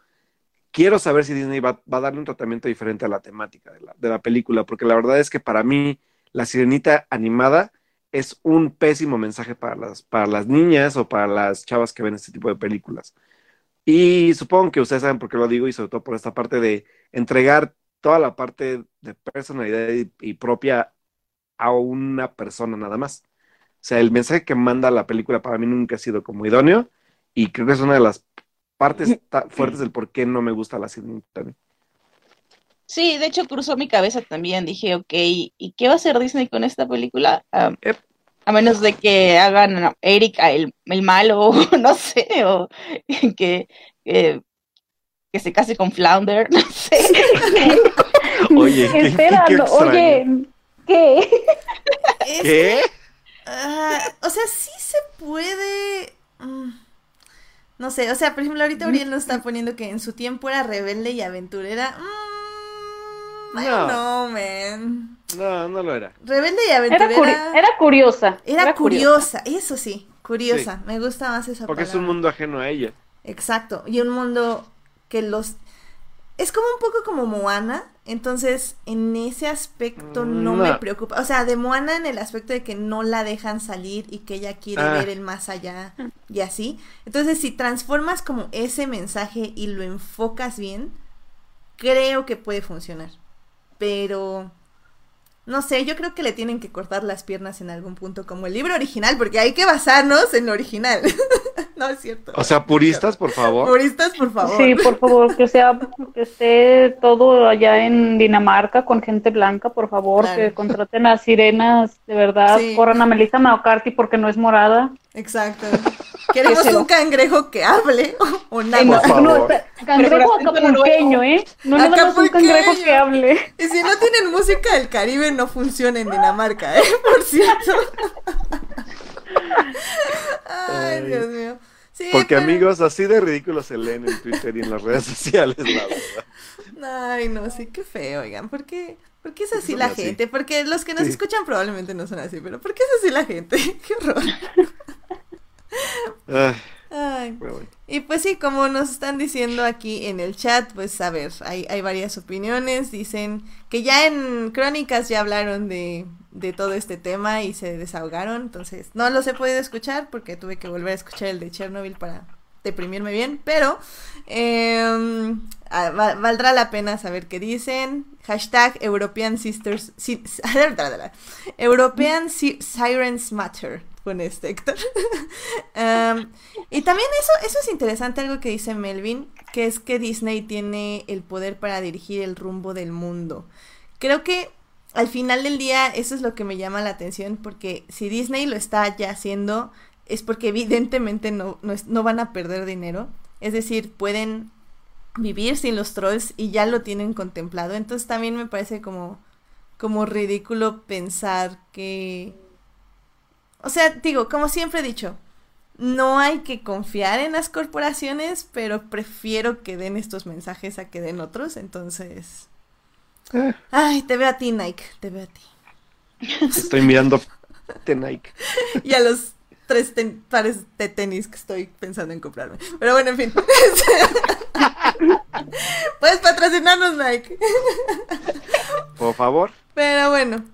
quiero saber si Disney va, va a darle un tratamiento diferente a la temática de la, de la película, porque la verdad es que para mí, La Sirenita animada es un pésimo mensaje para las, para las niñas o para las chavas que ven este tipo de películas. Y supongo que ustedes saben por qué lo digo y sobre todo por esta parte de entregar toda la parte de personalidad y, y propia a una persona nada más. O sea, el mensaje que manda la película para mí nunca ha sido como idóneo y creo que es una de las partes fuertes del por qué no me gusta la sirenita. Sí, de hecho cruzó mi cabeza también. Dije, ok, ¿y qué va a hacer Disney con esta película? Yep. A menos de que hagan a Eric a el, el malo, no sé, o que, que, que se case con Flounder, no sé. Oye, qué- Espera, oye, ¿qué? ¿Qué? Ah, o sea, sí se puede. mm, No sé, o sea, por ejemplo, ahorita Uriel nos está poniendo que en su tiempo era rebelde y aventurera. Mm, I don't No. know, man. No, no lo era. Rebelde y Era, aventurera. curi- era curiosa. Era curiosa, eso sí, curiosa. Sí. Me gusta más esa Porque es un mundo ajeno a ella. Exacto, y un mundo que los... es como un poco como Moana, entonces en ese aspecto no, No. me preocupa. O sea, de Moana en el aspecto de que no la dejan salir y que ella quiere Ah. ver el más allá y así. Entonces, si transformas como ese mensaje y lo enfocas bien, creo que puede funcionar. Pero no sé, yo creo que le tienen que cortar las piernas en algún punto como el libro original, porque hay que basarnos en lo original. no es cierto. O sea, puristas, por favor. Puristas, por favor. Sí, por favor, que sea, que esté todo allá en Dinamarca con gente blanca, por favor, Claro. que contraten a sirenas, de verdad, Sí. corran a Melissa McCarthy porque no es morada. Exacto. Queremos un cangrejo que hable o, nada. No, cangrejo acapulqueño, ¿eh? No nada más un cangrejo que hable. Y si no tienen música del Caribe, no funciona en Dinamarca, ¿eh? Por cierto. Ay. Dios mío. Sí, Porque pero- amigos, así de ridículos se leen en Twitter y en las redes sociales, la verdad. Ay, no, sí, qué feo, oigan. ¿Por qué, por qué es así son la así? gente? Porque los que nos Sí. escuchan probablemente no son así, pero ¿por qué es así la gente? Qué horror. Ay, Ay. pero bueno. Y pues sí, como nos están diciendo aquí en el chat, pues a ver, hay, hay varias opiniones. Dicen que ya en Crónicas ya hablaron de, de todo este tema y se desahogaron. Entonces, no los he podido escuchar porque tuve que volver a escuchar el de Chernobyl para deprimirme bien. Pero em, ah, va- valdrá la pena saber qué dicen. Hashtag European Sisters. si- European Si- Sirens Matter. Pone este Héctor. Am, y también eso, eso es interesante, algo que dice Melvin, que es que Disney tiene el poder para dirigir el rumbo del mundo. Creo que al final del día eso es lo que me llama la atención, porque si Disney lo está ya haciendo, es porque evidentemente no, no, es- no van a perder dinero. Es decir, pueden vivir sin los trolls y ya lo tienen contemplado. Entonces también me parece como, como ridículo pensar que... O sea, digo, como siempre he dicho, no hay que confiar en las corporaciones, pero prefiero que den estos mensajes a que den otros, entonces... Eh. Ay, te veo a ti, Nike, te veo a ti. Estoy mirando de Nike. Y a los tres ten- pares de tenis que estoy pensando en comprarme. Pero bueno, en fin. Puedes patrocinarnos, Nike. Por favor. Pero bueno.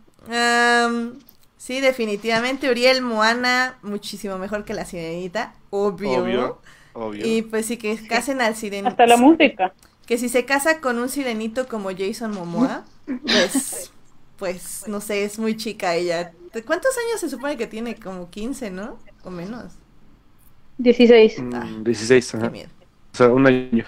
Sí, definitivamente Uriel Moana, muchísimo mejor que la sirenita. Obvio. Obvio. Obvio. Y pues sí, que casen al sirenito. Hasta la música. Que si se casa con un sirenito como Jason Momoa, pues, pues, no sé, es muy chica ella. ¿De ¿Cuántos años se supone que tiene? Como 15, ¿no? O menos. 16. Mm, 16, Qué ajá. miedo. O sea, un año.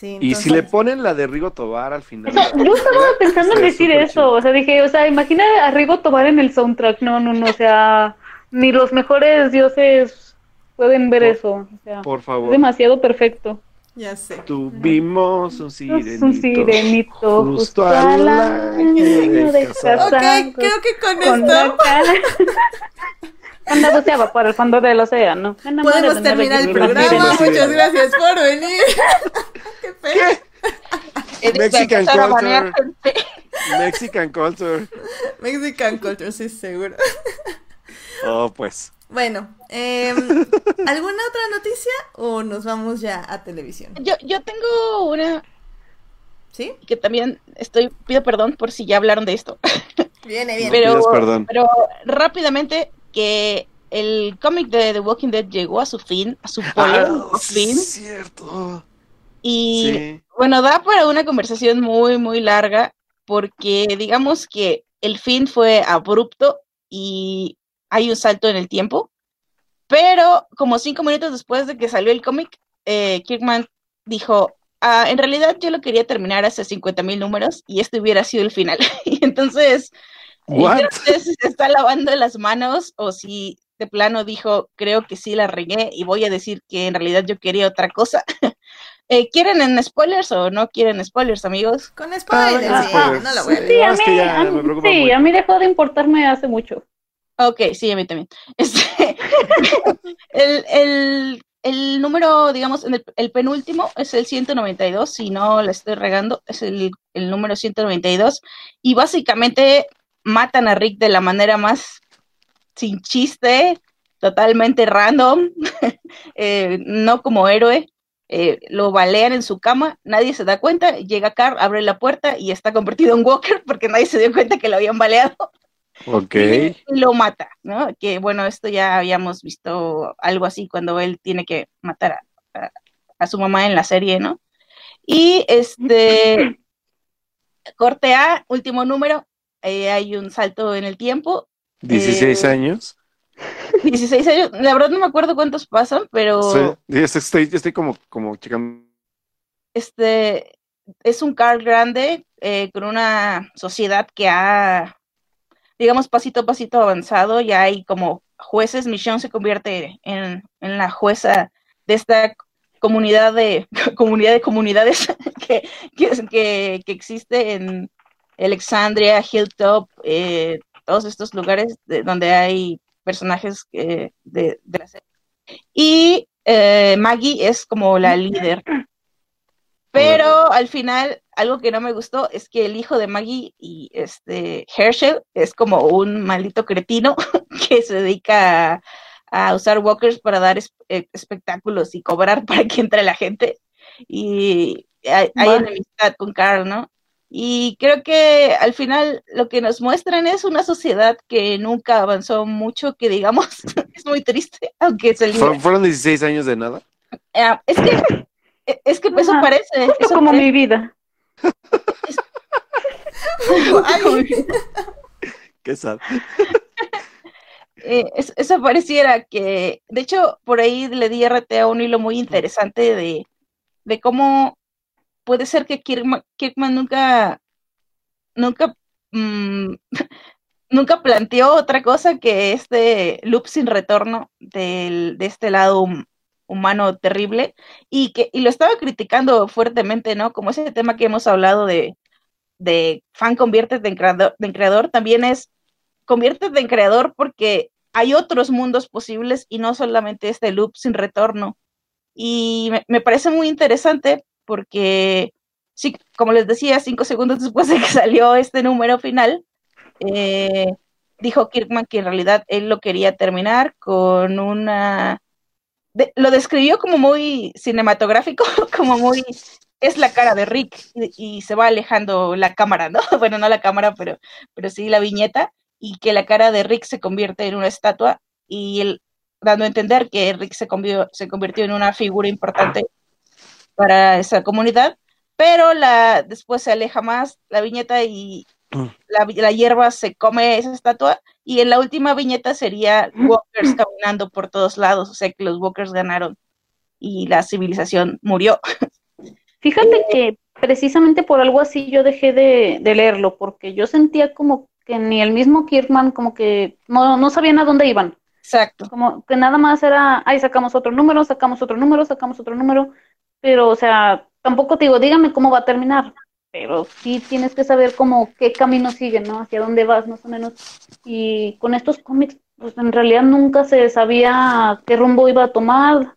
Sí, Y si le ponen la de Rigo Tobar al final. O sea, yo estaba pensando en decir eso, chido. o sea, dije, o sea, imagina a Rigo Tobar en el soundtrack, no, no, no, o sea, ni los mejores dioses pueden ver Por- eso, o sea, Por es favor. demasiado perfecto. Ya sé. Tuvimos un sirenito. Es un sirenito Justo al año de de casado. Ok, creo que con, con la esto Cuando buceaba por el fondo del océano. Podemos de terminar el programa. Muchas gracias por venir. Qué Mexican culture. Mexican culture. Mexican culture, sí, seguro. Oh, pues. Bueno, em, ¿alguna otra noticia o nos vamos ya a televisión? Yo, yo tengo una ¿Sí? que también estoy, pido perdón por si ya hablaron de esto, Viene bien. pero, perdón. pero rápidamente que el cómic de The Walking Dead llegó a su fin, a su Ah, polémico sí, fin, cierto. y Sí. bueno, da para una conversación muy, muy larga, porque digamos que el fin fue abrupto y hay un salto en el tiempo, pero como cinco minutos después de que salió el cómic, eh, Kirkman dijo, "Ah, en realidad yo lo quería terminar hace 50 mil números y este hubiera sido el final. y entonces, What? no sé si se está lavando las manos o si de plano dijo, creo que sí la regué y voy a decir que en realidad yo quería otra cosa. Eh, ¿Quieren en spoilers o no quieren spoilers, amigos? Con spoilers, Ah, sí, spoilers, no lo voy a. Sí, mí, a sí, a dejó de importarme hace mucho. Ok, sí, a mí también. Este, el, el, el número, digamos, en el, el penúltimo es el 192, si no la estoy regando, es el, el número 192. Y básicamente matan a Rick de la manera más sin chiste, totalmente random, eh, no como héroe. eh, lo balean en su cama, nadie se da cuenta, llega Carl, abre la puerta y está convertido en Walker porque nadie se dio cuenta que lo habían baleado. Ok. Y lo mata, ¿no? Que bueno, esto ya habíamos visto algo así cuando él tiene que matar a, a- a su mamá en la serie, ¿no? Y este, corte A, último número, eh, hay un salto en el tiempo, 16 Eh, años. 16 años, la verdad no me acuerdo cuántos pasan, pero Sí, estoy, estoy como, como checando. este es un Carl grande eh, con una sociedad que ha, digamos, pasito a pasito avanzado. Ya hay como jueces. Michonne se convierte en, en la jueza de esta comunidad de comunidad de comunidades que, que- que existe en Alexandria, Hilltop, eh, todos estos lugares de- donde hay personajes eh, de, de la serie. Y eh, Maggie es como la líder. Pero al final, algo que no me gustó es que el hijo de Maggie y este Herschel es como un maldito cretino que se dedica a, a usar walkers para dar es- espectáculos y cobrar para que entre la gente. Y hay, hay enemistad con Carl, ¿no? Y creo que al final lo que nos muestran es una sociedad que nunca avanzó mucho, que digamos, es muy triste, aunque se. ¿Fueron, fueron 16 años de nada? Ah, es que, es que eso Ajá. parece. Es eso como parece. mi vida. Ay, Qué sad. Eh, es- eso pareciera que, de hecho, por ahí le di RT a un hilo muy interesante de, de cómo puede ser que Kirkman, nunca, nunca, mm, nunca planteó otra cosa que este loop sin retorno del, de este lado hum- humano terrible y que y lo estaba criticando fuertemente, ¿no? Como ese tema que hemos hablado de, de fan conviértete en creador, creador también es conviértete en creador porque hay otros mundos posibles y no solamente este loop sin retorno. Y me parece muy interesante porque, sí, como les decía, cinco segundos después de que salió este número final, eh, dijo Kirkman que en realidad él lo quería terminar con una... lo describió como muy cinematográfico, como muy... Es la cara de Rick y, se va alejando la cámara, ¿no? Bueno, no la cámara, pero, pero sí la viñeta y que la cara de Rick se convierte en una estatua y él dando a entender que Rick se, se convirtió en una figura importante para esa comunidad, pero la, después se aleja más la viñeta y la, vi- la hierba se come esa estatua y en la última viñeta sería walkers caminando por todos lados, o sea que los walkers ganaron y la civilización murió. Fíjate que precisamente por algo así yo dejé de, de leerlo, porque yo sentía como que ni el mismo Kirkman como que no, no sabían a dónde iban. Exacto. Como que nada más era, ay, sacamos otro número, sacamos otro número, sacamos otro número, pero o sea, tampoco te digo, dígame cómo va a terminar, pero sí tienes que saber como qué camino sigue, ¿no? Hacia dónde vas, más o menos. Y con estos cómics, pues en realidad nunca se sabía qué rumbo iba a tomar.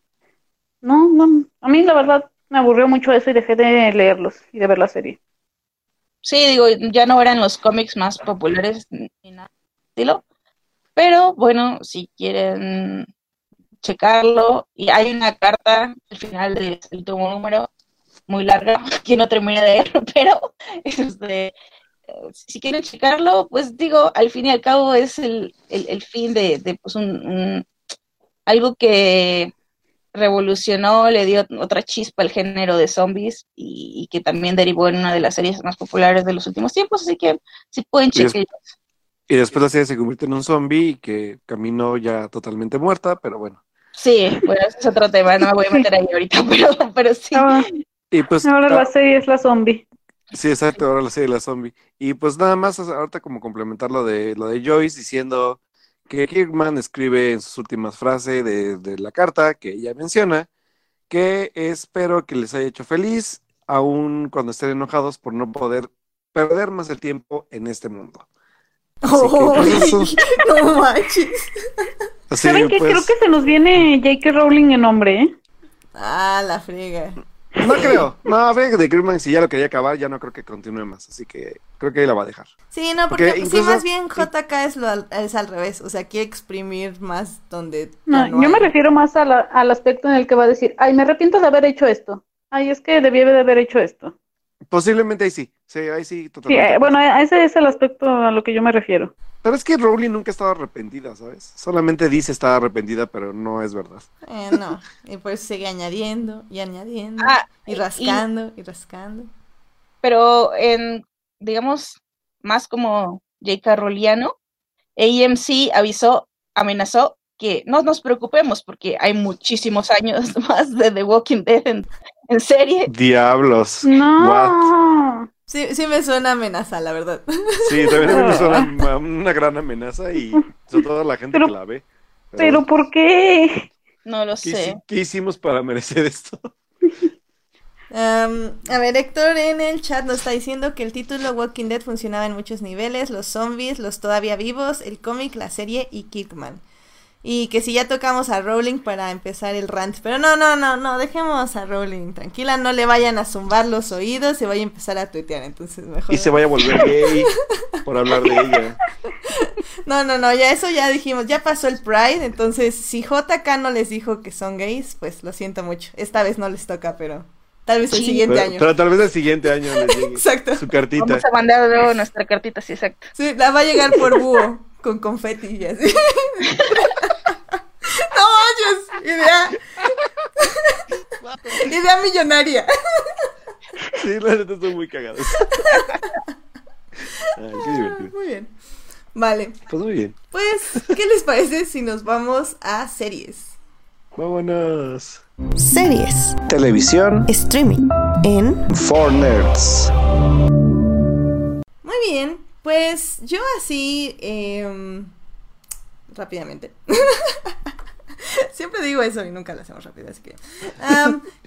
No, no, a mí la verdad me aburrió mucho eso y dejé de leerlos y de ver la serie. Sí, digo, ya no eran los cómics más populares ni nada estilo, pero bueno, si quieren checarlo, y hay una carta al final del último número, muy larga, que no terminé de leer, pero este, eh, si quieren checarlo, pues digo, al fin y al cabo es el, el, el fin de, de, pues un, un- algo que revolucionó, le dio otra chispa al género de zombies y, y que también derivó en una de las series más populares de los últimos tiempos, así que si pueden chequear. Y después la serie se convierte en un zombie y que caminó ya totalmente muerta, pero bueno. Sí, bueno, ese es otro tema, no me voy a meter ahí ahorita, pero, pero sí. Ahora, Y pues ahora ah, la serie es la zombie. Sí, exacto, ahora la serie de la zombie. Y pues nada más, ahorita como complementar lo de, lo de Joyce diciendo que Kirkman escribe en sus últimas frases de, de la carta que ella menciona que espero que les haya hecho feliz, aun cuando estén enojados por no poder perder más el tiempo en este mundo. Así que, pues, eso- no manches. así, ¿Saben qué? pues, Creo que se nos viene J.K. Rowling en nombre, ¿eh? Ah, la friega. No creo. No, fíjate que The Gridman, si ya lo quería acabar, ya no creo que continúe más. Así que creo que ahí la va a dejar. Sí, no, porque, Porque sí, incluso- más bien JK es, lo, al- es al revés. O sea, quiere exprimir más donde. No, yo me refiero más a la- al aspecto en el que va a decir, ay, me arrepiento de haber hecho esto. Ay, es que debí de haber hecho esto. Posiblemente ahí sí. Sí, ahí sí, Sí, totalmente. eh, bueno, ese es el aspecto a lo que yo me refiero. Pero es que Rowling nunca ha estado arrepentida, ¿sabes? Solamente dice estar arrepentida, pero no es verdad. Eh, no. Y pues sigue añadiendo y añadiendo. Ah, y rascando y rascando. pero en, digamos, más como J.K. Rowliano, AMC avisó, amenazó que no nos preocupemos porque hay muchísimos años más de The Walking Dead en, en serie. Diablos. What? No. Sí, sí me suena amenaza, la verdad. Sí, también me suena una, gran amenaza y sobre todo la gente Pero- que la ve. Pero ¿por qué? No lo ¿qué, sé. qué hicimos para merecer esto? Am, a ver, Héctor en el chat nos está diciendo que el título Walking Dead funcionaba en muchos niveles, los zombies, los todavía vivos, el cómic, la serie y Kirkman. Y que si ya tocamos a Rowling para empezar el rant. Pero no, no, no, no, dejemos a Rowling tranquila, no le vayan a zumbar los oídos, se vaya a empezar a tuitear, entonces mejor. Y se vaya a volver gay por hablar de ella. No, no, no, ya eso ya dijimos, ya pasó el Pride, entonces si JK no les dijo que son gays, pues lo siento mucho. Esta vez no les toca, pero tal vez el Sí. siguiente Pero, año. pero tal vez el siguiente año les llegue Exacto. su cartita. Vamos a mandar luego nuestra cartita, sí, exacto. Sí, la va a llegar por búho, con confeti y así. no manches, idea. idea millonaria. Sí, la neta estoy muy cagado. Ay, qué divertido. Muy bien. Vale, Pues muy bien. pues, ¿qué les parece si nos vamos a series? Vámonos. Series, Televisión streaming, en... for Nerds. Muy bien, pues yo así, em, rápidamente. Siempre digo eso y nunca lo hacemos rápido, así que...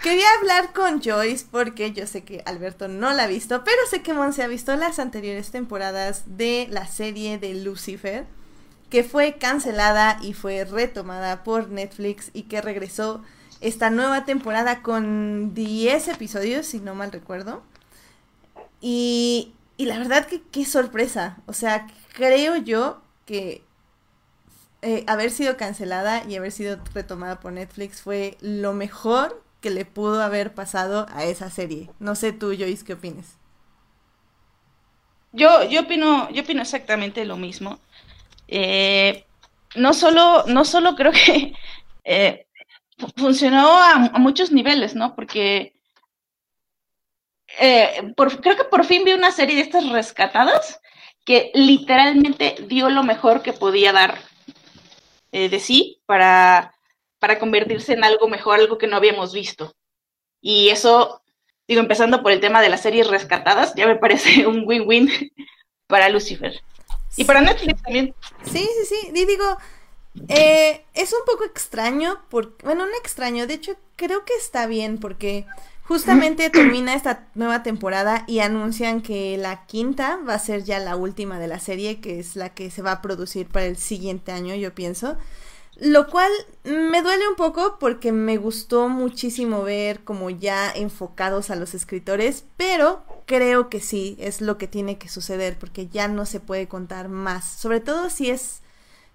quería hablar con Joyce porque yo sé que Alberto no la ha visto, pero sé que Monse ha visto las anteriores temporadas de la serie de Lucifer, que fue cancelada y fue retomada por Netflix y que regresó esta nueva temporada con 10 episodios, si no mal recuerdo. Y, y la verdad que qué sorpresa. O sea, creo yo que eh, haber sido cancelada y haber sido retomada por Netflix fue lo mejor que le pudo haber pasado a esa serie. No sé tú, Joyce, ¿qué opinas? Yo, yo opino, yo opino exactamente lo mismo. Eh, no solo, no solo creo que eh, fu- funcionó a muchos niveles, ¿no? Porque eh, por- creo que por fin vi una serie de estas rescatadas que literalmente dio lo mejor que podía dar eh, de sí para, para convertirse en algo mejor, algo que no habíamos visto. Y eso, digo, empezando por el tema de las series rescatadas, ya me parece un win-win para Lucifer. Y para Netflix también. Sí, sí, sí. Y digo, eh, es un poco extraño, por, bueno, no extraño, de hecho creo que está bien porque justamente termina esta nueva temporada y anuncian que la quinta va a ser ya la última de la serie, que es la que se va a producir para el siguiente año, yo pienso. Lo cual me duele un poco porque me gustó muchísimo ver como ya enfocados a los escritores, pero creo que sí, es lo que tiene que suceder porque ya no se puede contar más, sobre todo si es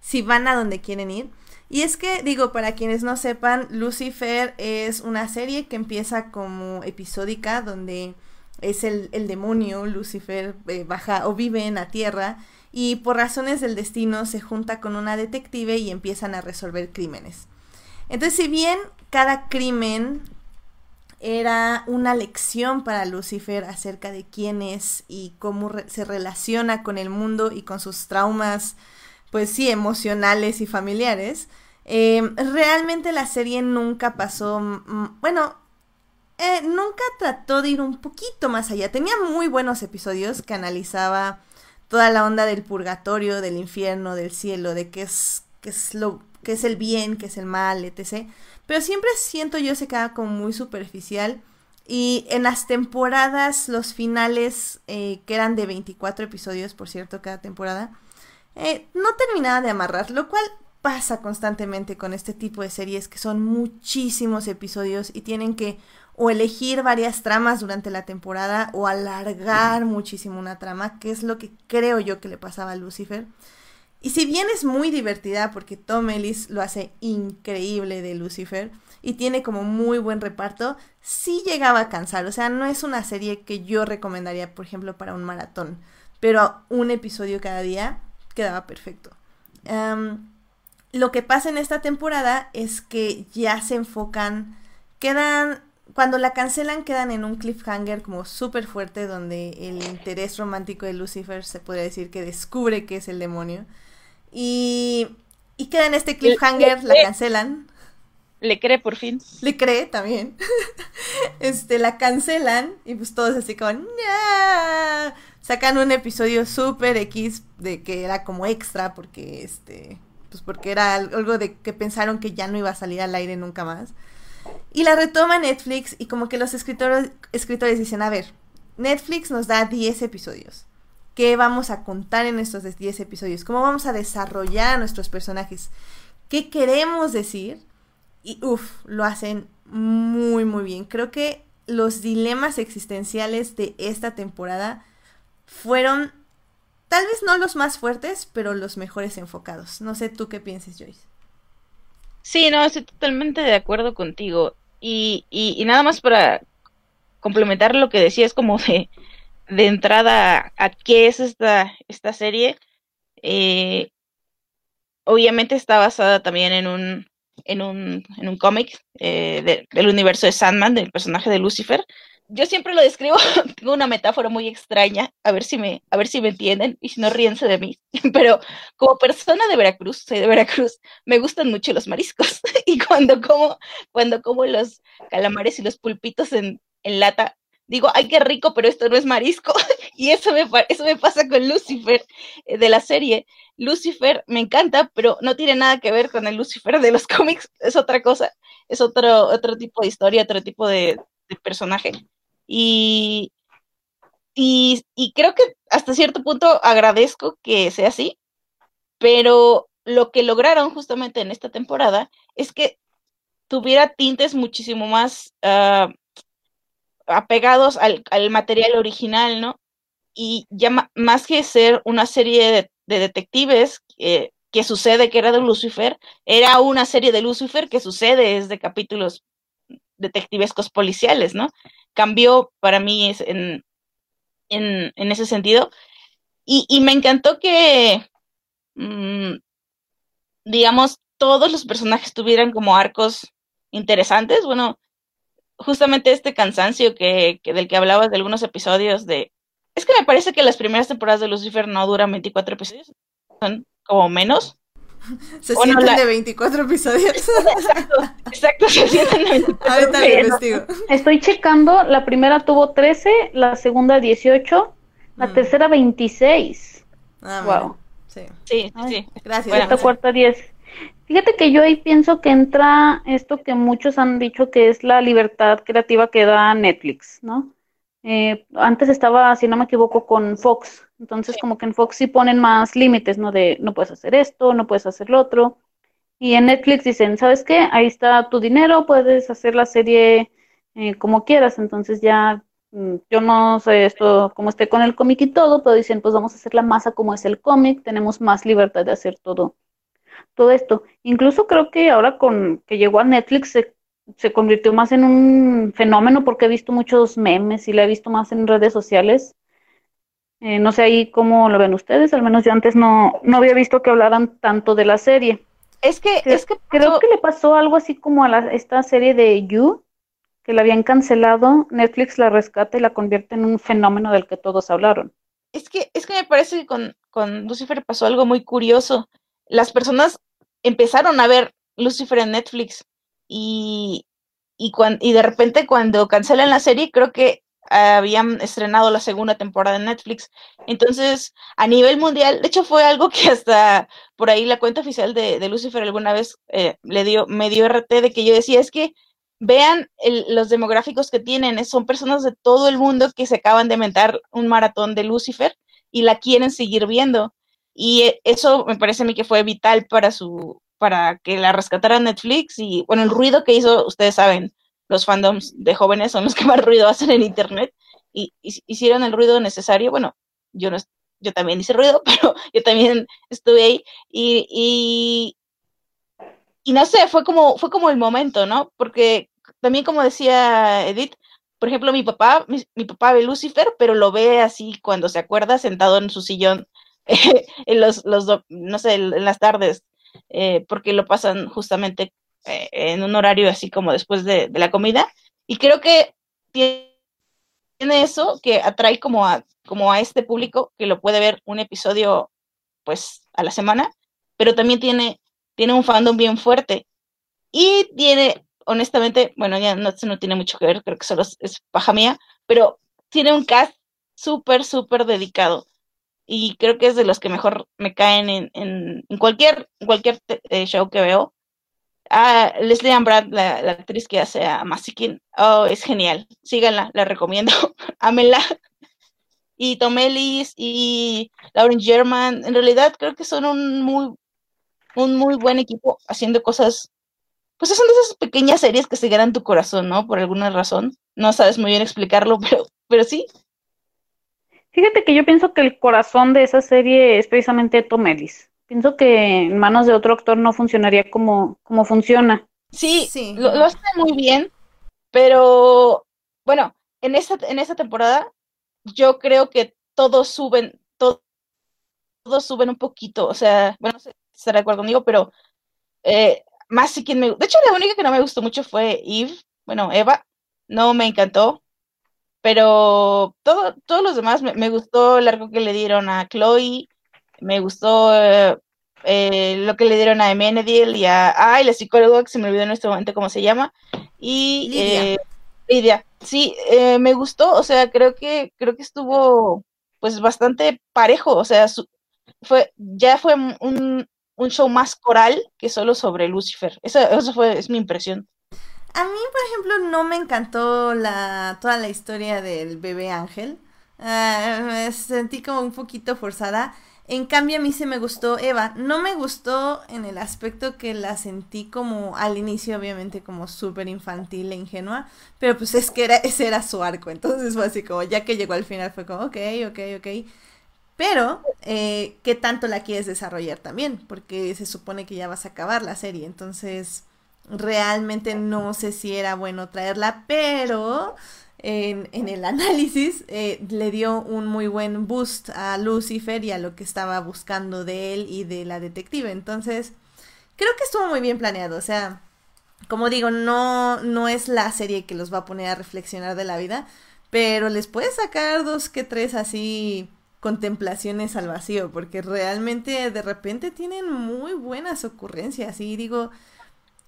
si van a donde quieren ir. Y es que, digo, para quienes no sepan, Lucifer es una serie que empieza como episódica, donde es el, el demonio, Lucifer, eh, baja o vive en la tierra y por razones del destino se junta con una detective y empiezan a resolver crímenes. Entonces, si bien cada crimen era una lección para Lucifer acerca de quién es y cómo se relaciona con el mundo y con sus traumas, pues sí, emocionales y familiares, eh, realmente la serie nunca pasó, bueno, eh, nunca trató de ir un poquito más allá. Tenía muy buenos episodios que analizaba toda la onda del purgatorio, del infierno, del cielo, de qué es, qué es lo qué es el bien, qué es el mal, etc. Pero siempre siento yo se queda como muy superficial. Y en las temporadas, los finales, eh, que eran de 24 episodios, por cierto, cada temporada, eh, no terminaba de amarrar, lo cual pasa constantemente con este tipo de series que son muchísimos episodios y tienen que o elegir varias tramas durante la temporada o alargar muchísimo una trama, que es lo que creo yo que le pasaba a Lucifer. Y si bien es muy divertida, porque Tom Ellis lo hace increíble de Lucifer y tiene como muy buen reparto, sí llegaba a cansar. O sea, no es una serie que yo recomendaría, por ejemplo, para un maratón. Pero un episodio cada día quedaba perfecto. Lo que pasa en esta temporada es que ya se enfocan, quedan, cuando la cancelan quedan en un cliffhanger como súper fuerte donde el interés romántico de Lucifer se podría decir que descubre que es el demonio y, y queda en este cliffhanger, la cancelan. Le cree por fin. Le cree también. este, la cancelan y pues todos así como, sacan un episodio súper X de que era como extra porque este, pues porque era algo de que pensaron que ya no iba a salir al aire nunca más. Y la retoma Netflix y como que los escritores, escritores dicen, a ver, Netflix nos da 10 episodios qué vamos a contar en estos 10 episodios, cómo vamos a desarrollar a nuestros personajes, qué queremos decir. Y uff, lo hacen muy, muy bien. Creo que los dilemas existenciales de esta temporada fueron tal vez no los más fuertes, pero los mejores enfocados. No sé tú qué pienses, Joyce. Sí, no, estoy totalmente de acuerdo contigo. Y, y, nada más para complementar lo que decías como de de entrada a, qué es esta, esta serie, eh, obviamente está basada también en un, en un, en un cómic eh, del universo de Sandman, del personaje de Lucifer. Yo siempre lo describo, tengo una metáfora muy extraña, a ver si me, a ver si me entienden, y si no ríense de mí. Pero como persona de Veracruz, soy de Veracruz, me gustan mucho los mariscos. y cuando como, cuando como los calamares y los pulpitos en, en lata, digo, ay, qué rico, pero esto no es marisco. y eso me, me pasa con Lucifer eh, de la serie. Lucifer me encanta, pero no tiene nada que ver con el Lucifer de los cómics, es otra cosa, es otro, otro tipo de historia, otro tipo de, personaje. Y, y, y creo que hasta cierto punto agradezco que sea así, pero lo que lograron justamente en esta temporada es que tuviera tintes muchísimo más uh, apegados al, material original, ¿no? Y ya más que ser una serie de, detectives que sucede que era de Lucifer, era una serie de Lucifer que sucede es de capítulos detectivescos policiales, ¿no? Cambió para mí en, en, en ese sentido. Y, me encantó que, mm, digamos, todos los personajes tuvieran como arcos interesantes. Bueno, justamente este cansancio que, del que hablabas de algunos episodios de... Es que me parece que las primeras temporadas de Lucifer no duran 24 episodios, son como menos. Se sienten de 24 episodios. Exacto, exacto, se sienten de 24 Ahorita investigo. Estoy checando, la primera tuvo 13, la segunda 18, la mm. tercera 26. Ah, wow. Sí, sí, sí. Gracias. La cuarta 10. Fíjate que yo ahí pienso que entra esto que muchos han dicho que es la libertad creativa que da Netflix, ¿no? Eh, antes estaba, si no me equivoco, con Fox, entonces como que en Fox sí ponen más límites, ¿no? De no puedes hacer esto, no puedes hacer lo otro. Y en Netflix dicen, ¿sabes qué? Ahí está tu dinero, puedes hacer la serie eh, como quieras, entonces ya mm, yo no sé esto, como esté con el cómic y todo, pero dicen, pues vamos a hacer la masa como es el cómic, tenemos más libertad de hacer todo todo esto. Incluso creo que ahora con que llegó a Netflix se, se convirtió más en un fenómeno porque he visto muchos memes y la he visto más en redes sociales. Eh, no sé ahí cómo lo ven ustedes, al menos yo antes no, no había visto que hablaran tanto de la serie. Es que, es que creo que le pasó algo así como a la, esta serie de You, que la habían cancelado, Netflix la rescata y la convierte en un fenómeno del que todos hablaron. Es que, es que me parece que con, con Lucifer pasó algo muy curioso las personas empezaron a ver Lucifer en Netflix y, y, y de repente cuando cancelan la serie, creo que habían estrenado la segunda temporada en Netflix. Entonces, a nivel mundial, de hecho fue algo que hasta por ahí la cuenta oficial de, Lucifer alguna vez eh, le dio, me dio RT de que yo decía, es que vean los demográficos que tienen, son personas de todo el mundo que se acaban de inventar un maratón de Lucifer y la quieren seguir viendo. Y e, eso me parece a mí que fue vital para su, para que la rescatara Netflix y bueno, el ruido que hizo, ustedes saben, los fandoms de jóvenes son los que más ruido hacen en internet y, hicieron el ruido necesario. Bueno, yo no yo también hice ruido, pero yo también estuve ahí y, y, no sé, fue como, fue como el momento, ¿no? Porque también como decía Edith, por ejemplo, mi papá, mi, papá ve Lucifer, pero lo ve así cuando se acuerda sentado en su sillón en los, los, no sé, en las tardes, eh, porque lo pasan justamente eh, en un horario así como después de, la comida. Y creo que tiene eso que atrae como a, como a este público que lo puede ver un episodio pues a la semana, pero también tiene, tiene un fandom bien fuerte. Y tiene honestamente, bueno, ya no, no tiene mucho que ver, creo que solo es, paja mía, pero tiene un cast súper, súper dedicado. Y creo que es de los que mejor me caen en, en, cualquier, cualquier eh, show que veo. Ah, Leslie Ambrad, la, actriz que hace a Masikin, oh, es genial. Síganla, la recomiendo. Ámenla. Y Tom Ellis y Lauren German, en realidad creo que son un muy, un muy buen equipo haciendo cosas pues son de esas pequeñas series que se ganan tu corazón, ¿no? Por alguna razón. No sabes muy bien explicarlo, pero, pero sí. Fíjate que yo pienso que el corazón de esa serie es precisamente Tom Ellis. Pienso que en manos de otro actor no funcionaría como, como funciona. Sí, sí. Lo, hace muy bien, pero bueno, en esta, en esta temporada yo creo que todos suben, todos suben un poquito, o sea, bueno, no sé si estará de acuerdo conmigo, pero eh, más si quien me... De hecho, la única que no me gustó mucho fue Eve, bueno, Eva, no me encantó, pero todo, todos los demás me, gustó el arco que le dieron a Chloe, me gustó eh, eh, lo que le dieron a Emenedil y a... Ay, la psicóloga que se me olvidó en este momento cómo se llama, y... Lidia. Eh, Lidia. Sí, me gustó, o sea, creo que, creo que estuvo pues bastante parejo, o sea, fue, ya fue un, un show más coral que solo sobre Lucifer. Esa, eso fue, es mi impresión. A mí, por ejemplo, no me encantó la, toda la historia del bebé ángel. Ah, me sentí como un poquito forzada. En cambio, a mí se me gustó Eva. No me gustó en el aspecto que la sentí como al inicio, obviamente, como súper infantil e ingenua. Pero pues es que era, ese era su arco. Entonces fue así como, ya que llegó al final, fue como, ok, ok, ok. Pero, eh, ¿qué tanto la quieres desarrollar también? Porque se supone que ya vas a acabar la serie. Entonces, realmente no sé si era bueno traerla, pero en, el análisis eh, le dio un muy buen boost a Lucifer y a lo que estaba buscando de él y de la detective. Entonces, creo que estuvo muy bien planeado. O sea, como digo, no, no es la serie que los va a poner a reflexionar de la vida, pero les puede sacar dos que tres así contemplaciones al vacío, porque realmente de repente tienen muy buenas ocurrencias y digo,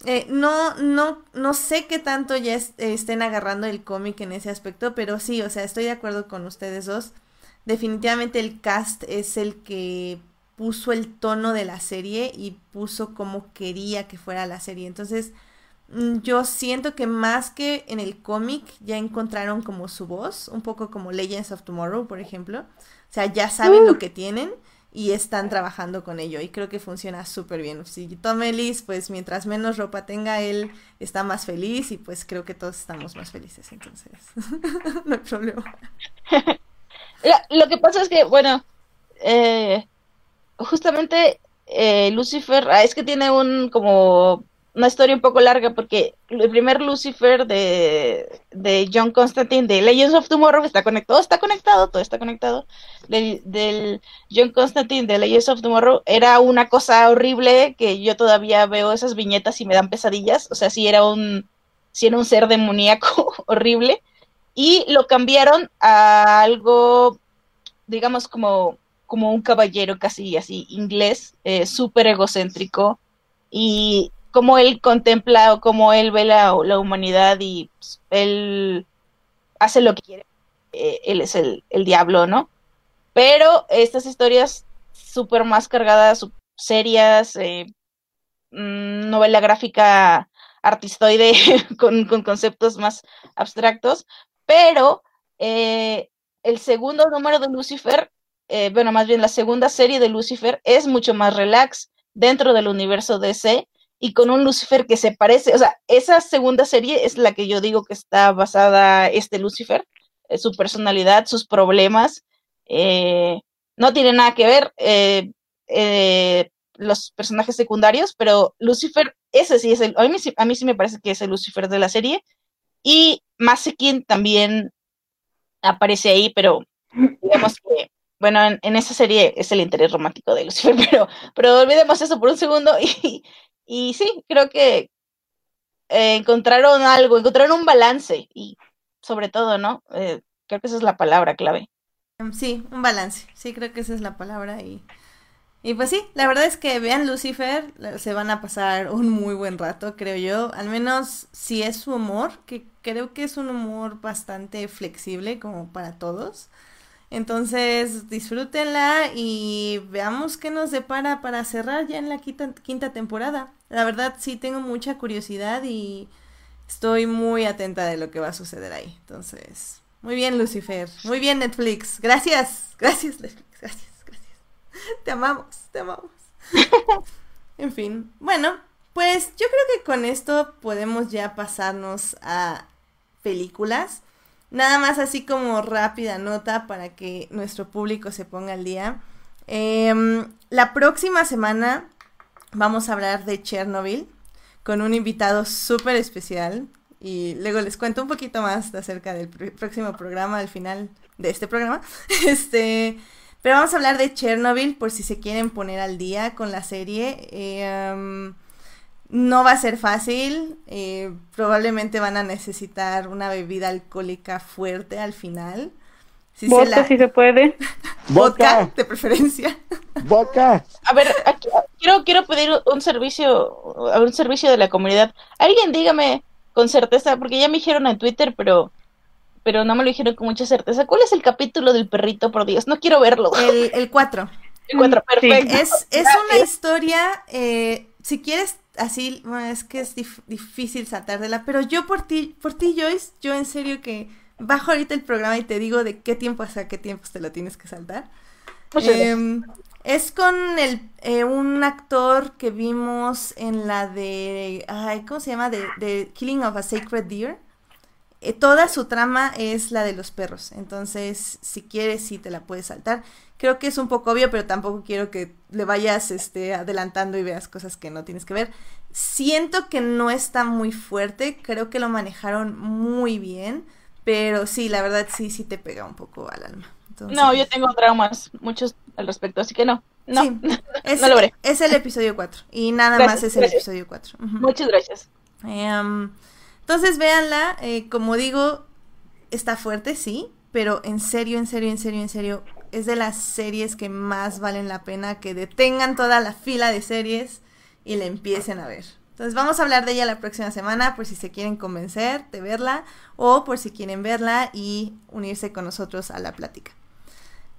eh, no, no, no sé qué tanto ya estén agarrando el cómic en ese aspecto, pero sí, o sea, estoy de acuerdo con ustedes dos. Definitivamente el cast es el que puso el tono de la serie y puso como quería que fuera la serie. Entonces, mm, yo siento que más que en el cómic ya encontraron como su voz, un poco como Legends of Tomorrow, por ejemplo. O sea, ya saben lo uh. que tienen y están trabajando con ello y creo que funciona súper bien. Si Tom Ellis, pues mientras menos ropa tenga, él está más feliz y pues creo que todos estamos más felices, entonces no hay problema. Lo que pasa es que, bueno, eh, justamente eh, Lucifer, ah, es que tiene un como una historia un poco larga porque el primer Lucifer de, de John Constantine de Legends of Tomorrow está conectado, está conectado, todo está conectado. Del, John Constantine de Legends of Tomorrow era una cosa horrible que yo todavía veo esas viñetas y me dan pesadillas. O sea, si era un, si era un ser demoníaco horrible. Y lo cambiaron a algo, digamos, como, como un caballero casi así inglés, eh, súper egocéntrico. Y cómo él contempla o cómo él ve la, humanidad y pues, él hace lo que quiere. Eh, él es el, diablo, ¿no? Pero estas historias súper más cargadas, serias, eh, mm, novela gráfica artistoide con, conceptos más abstractos, pero eh, el segundo número de Lucifer, bueno, más bien la segunda serie de Lucifer es mucho más relax dentro del universo DC y con un Lucifer que se parece, o sea, esa segunda serie es la que yo digo que está basada este Lucifer, eh, su personalidad, sus problemas, eh, no tiene nada que ver eh, los personajes secundarios, pero Lucifer, ese sí es el, a mí, a mí sí me parece que es el Lucifer de la serie, y Masekin también aparece ahí, pero digamos que bueno, en, esa serie es el interés romántico de Lucifer, pero, pero olvidemos eso por un segundo y, y sí, creo que eh, encontraron algo, encontraron un balance y sobre todo, ¿no? Eh, creo que esa es la palabra clave. Sí, un balance, sí, creo que esa es la palabra y... Y pues sí, la verdad es que vean Lucifer, se van a pasar un muy buen rato, creo yo. Al menos si es su humor, que creo que es un humor bastante flexible como para todos. Entonces, disfrútenla y veamos qué nos depara para cerrar ya en la quinta, temporada. La verdad, sí tengo mucha curiosidad y estoy muy atenta de lo que va a suceder ahí. Entonces, muy bien, Lucifer. Muy bien, Netflix. Gracias. Gracias, Netflix. Gracias, gracias. Te amamos, te amamos. en fin, bueno, pues yo creo que con esto podemos ya pasarnos a películas. Nada más así como rápida nota para que nuestro público se ponga al día. Em, la próxima semana vamos a hablar de Chernobyl con un invitado súper especial y luego les cuento un poquito más acerca del próximo programa al final de este programa. Este, pero vamos a hablar de Chernobyl por si se quieren poner al día con la serie. Em, no va a ser fácil, eh, probablemente van a necesitar una bebida alcohólica fuerte al final. Si Vodka, si se puede. Vodka, de preferencia. Vodka. A ver, quiero, quiero pedir un servicio, un servicio de la comunidad. Alguien dígame con certeza, porque ya me dijeron en Twitter, pero pero no me lo dijeron con mucha certeza. ¿Cuál es el capítulo del perrito, por Dios? No quiero verlo. El 4. El 4, perfecto. Es, es una historia, eh, si quieres así, bueno, es que es difícil saltártela, pero yo por ti, por ti, Joyce, yo en serio que bajo ahorita el programa y te digo de qué tiempo hasta qué tiempo te lo tienes que saltar. Em, es con el, eh, un actor que vimos en la de, ay, ¿cómo se llama? De, Killing of a Sacred Deer. Eh, toda su trama es la de los perros, entonces si quieres sí te la puedes saltar creo que es un poco obvio, pero tampoco quiero que le vayas este, adelantando y veas cosas que no tienes que ver. Siento que no está muy fuerte, creo que lo manejaron muy bien, pero sí, la verdad sí, sí te pega un poco al alma. No, yo tengo traumas, muchos al respecto, así que no. No, sí, es, es el episodio 4 y nada más es el episodio 4. Muchas gracias. Em, entonces, véanla, eh, como digo, está fuerte, sí, pero en serio, en serio, en serio, en serio, es de las series que más valen la pena que detengan toda la fila de series y la empiecen a ver. Entonces vamos a hablar de ella la próxima semana por si se quieren convencer de verla o por si quieren verla y unirse con nosotros a la plática.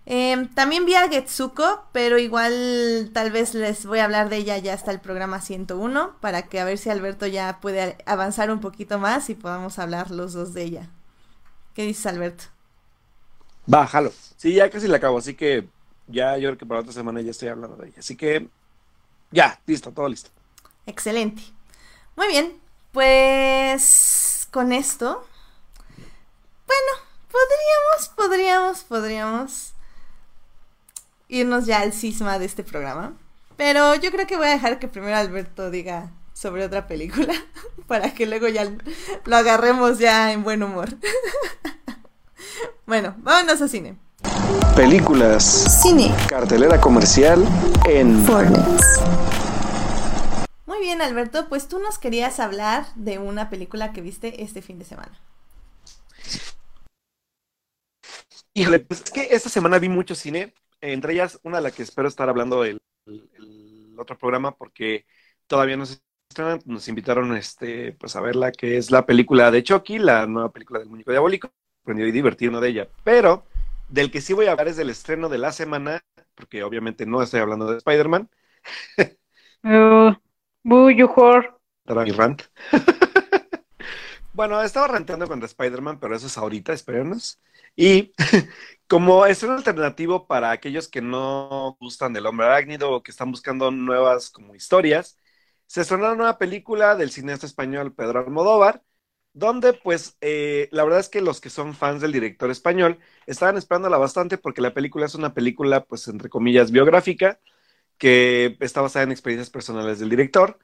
Em, también vi a Getsuko, pero igual tal vez les voy a hablar de ella ya hasta el programa 101 para que a ver si Alberto ya puede avanzar un poquito más y podamos hablar los dos de ella. ¿Qué dices Alberto? Bájalo. Sí, ya casi la acabo, así que ya yo creo que para otra semana ya estoy hablando de ella. Así que ya, listo, todo listo. Excelente. Muy bien, pues con esto, bueno, podríamos, podríamos, podríamos irnos ya al cisma de este programa. Pero yo creo que voy a dejar que primero Alberto diga sobre otra película para que luego ya lo agarremos ya en buen humor. bueno, vámonos a cine. Películas. Cine. Cartelera comercial en Fornex. Muy bien, Alberto, pues tú nos querías hablar de una película que viste este fin de semana. Híjole, pues es que esta semana vi mucho cine, entre ellas una de la que espero estar hablando el, el, otro programa porque todavía no se nos invitaron este, pues a verla, que es la película de Chucky, la nueva película del muñeco diabólico, y divertirnos de ella, pero del que sí voy a hablar es del estreno de la semana, porque obviamente no estoy hablando de Spider-Man. uh, rant. bueno, estaba ranteando contra Spider-Man, pero eso es ahorita, espérenos. Y como estreno alternativo para aquellos que no gustan del hombre arácnido o que están buscando nuevas como historias, se estrenó una nueva película del cineasta español Pedro Almodóvar, donde pues eh, la verdad es que los que son fans del director español estaban esperándola bastante porque la película es una película pues entre comillas biográfica que está basada en experiencias personales del director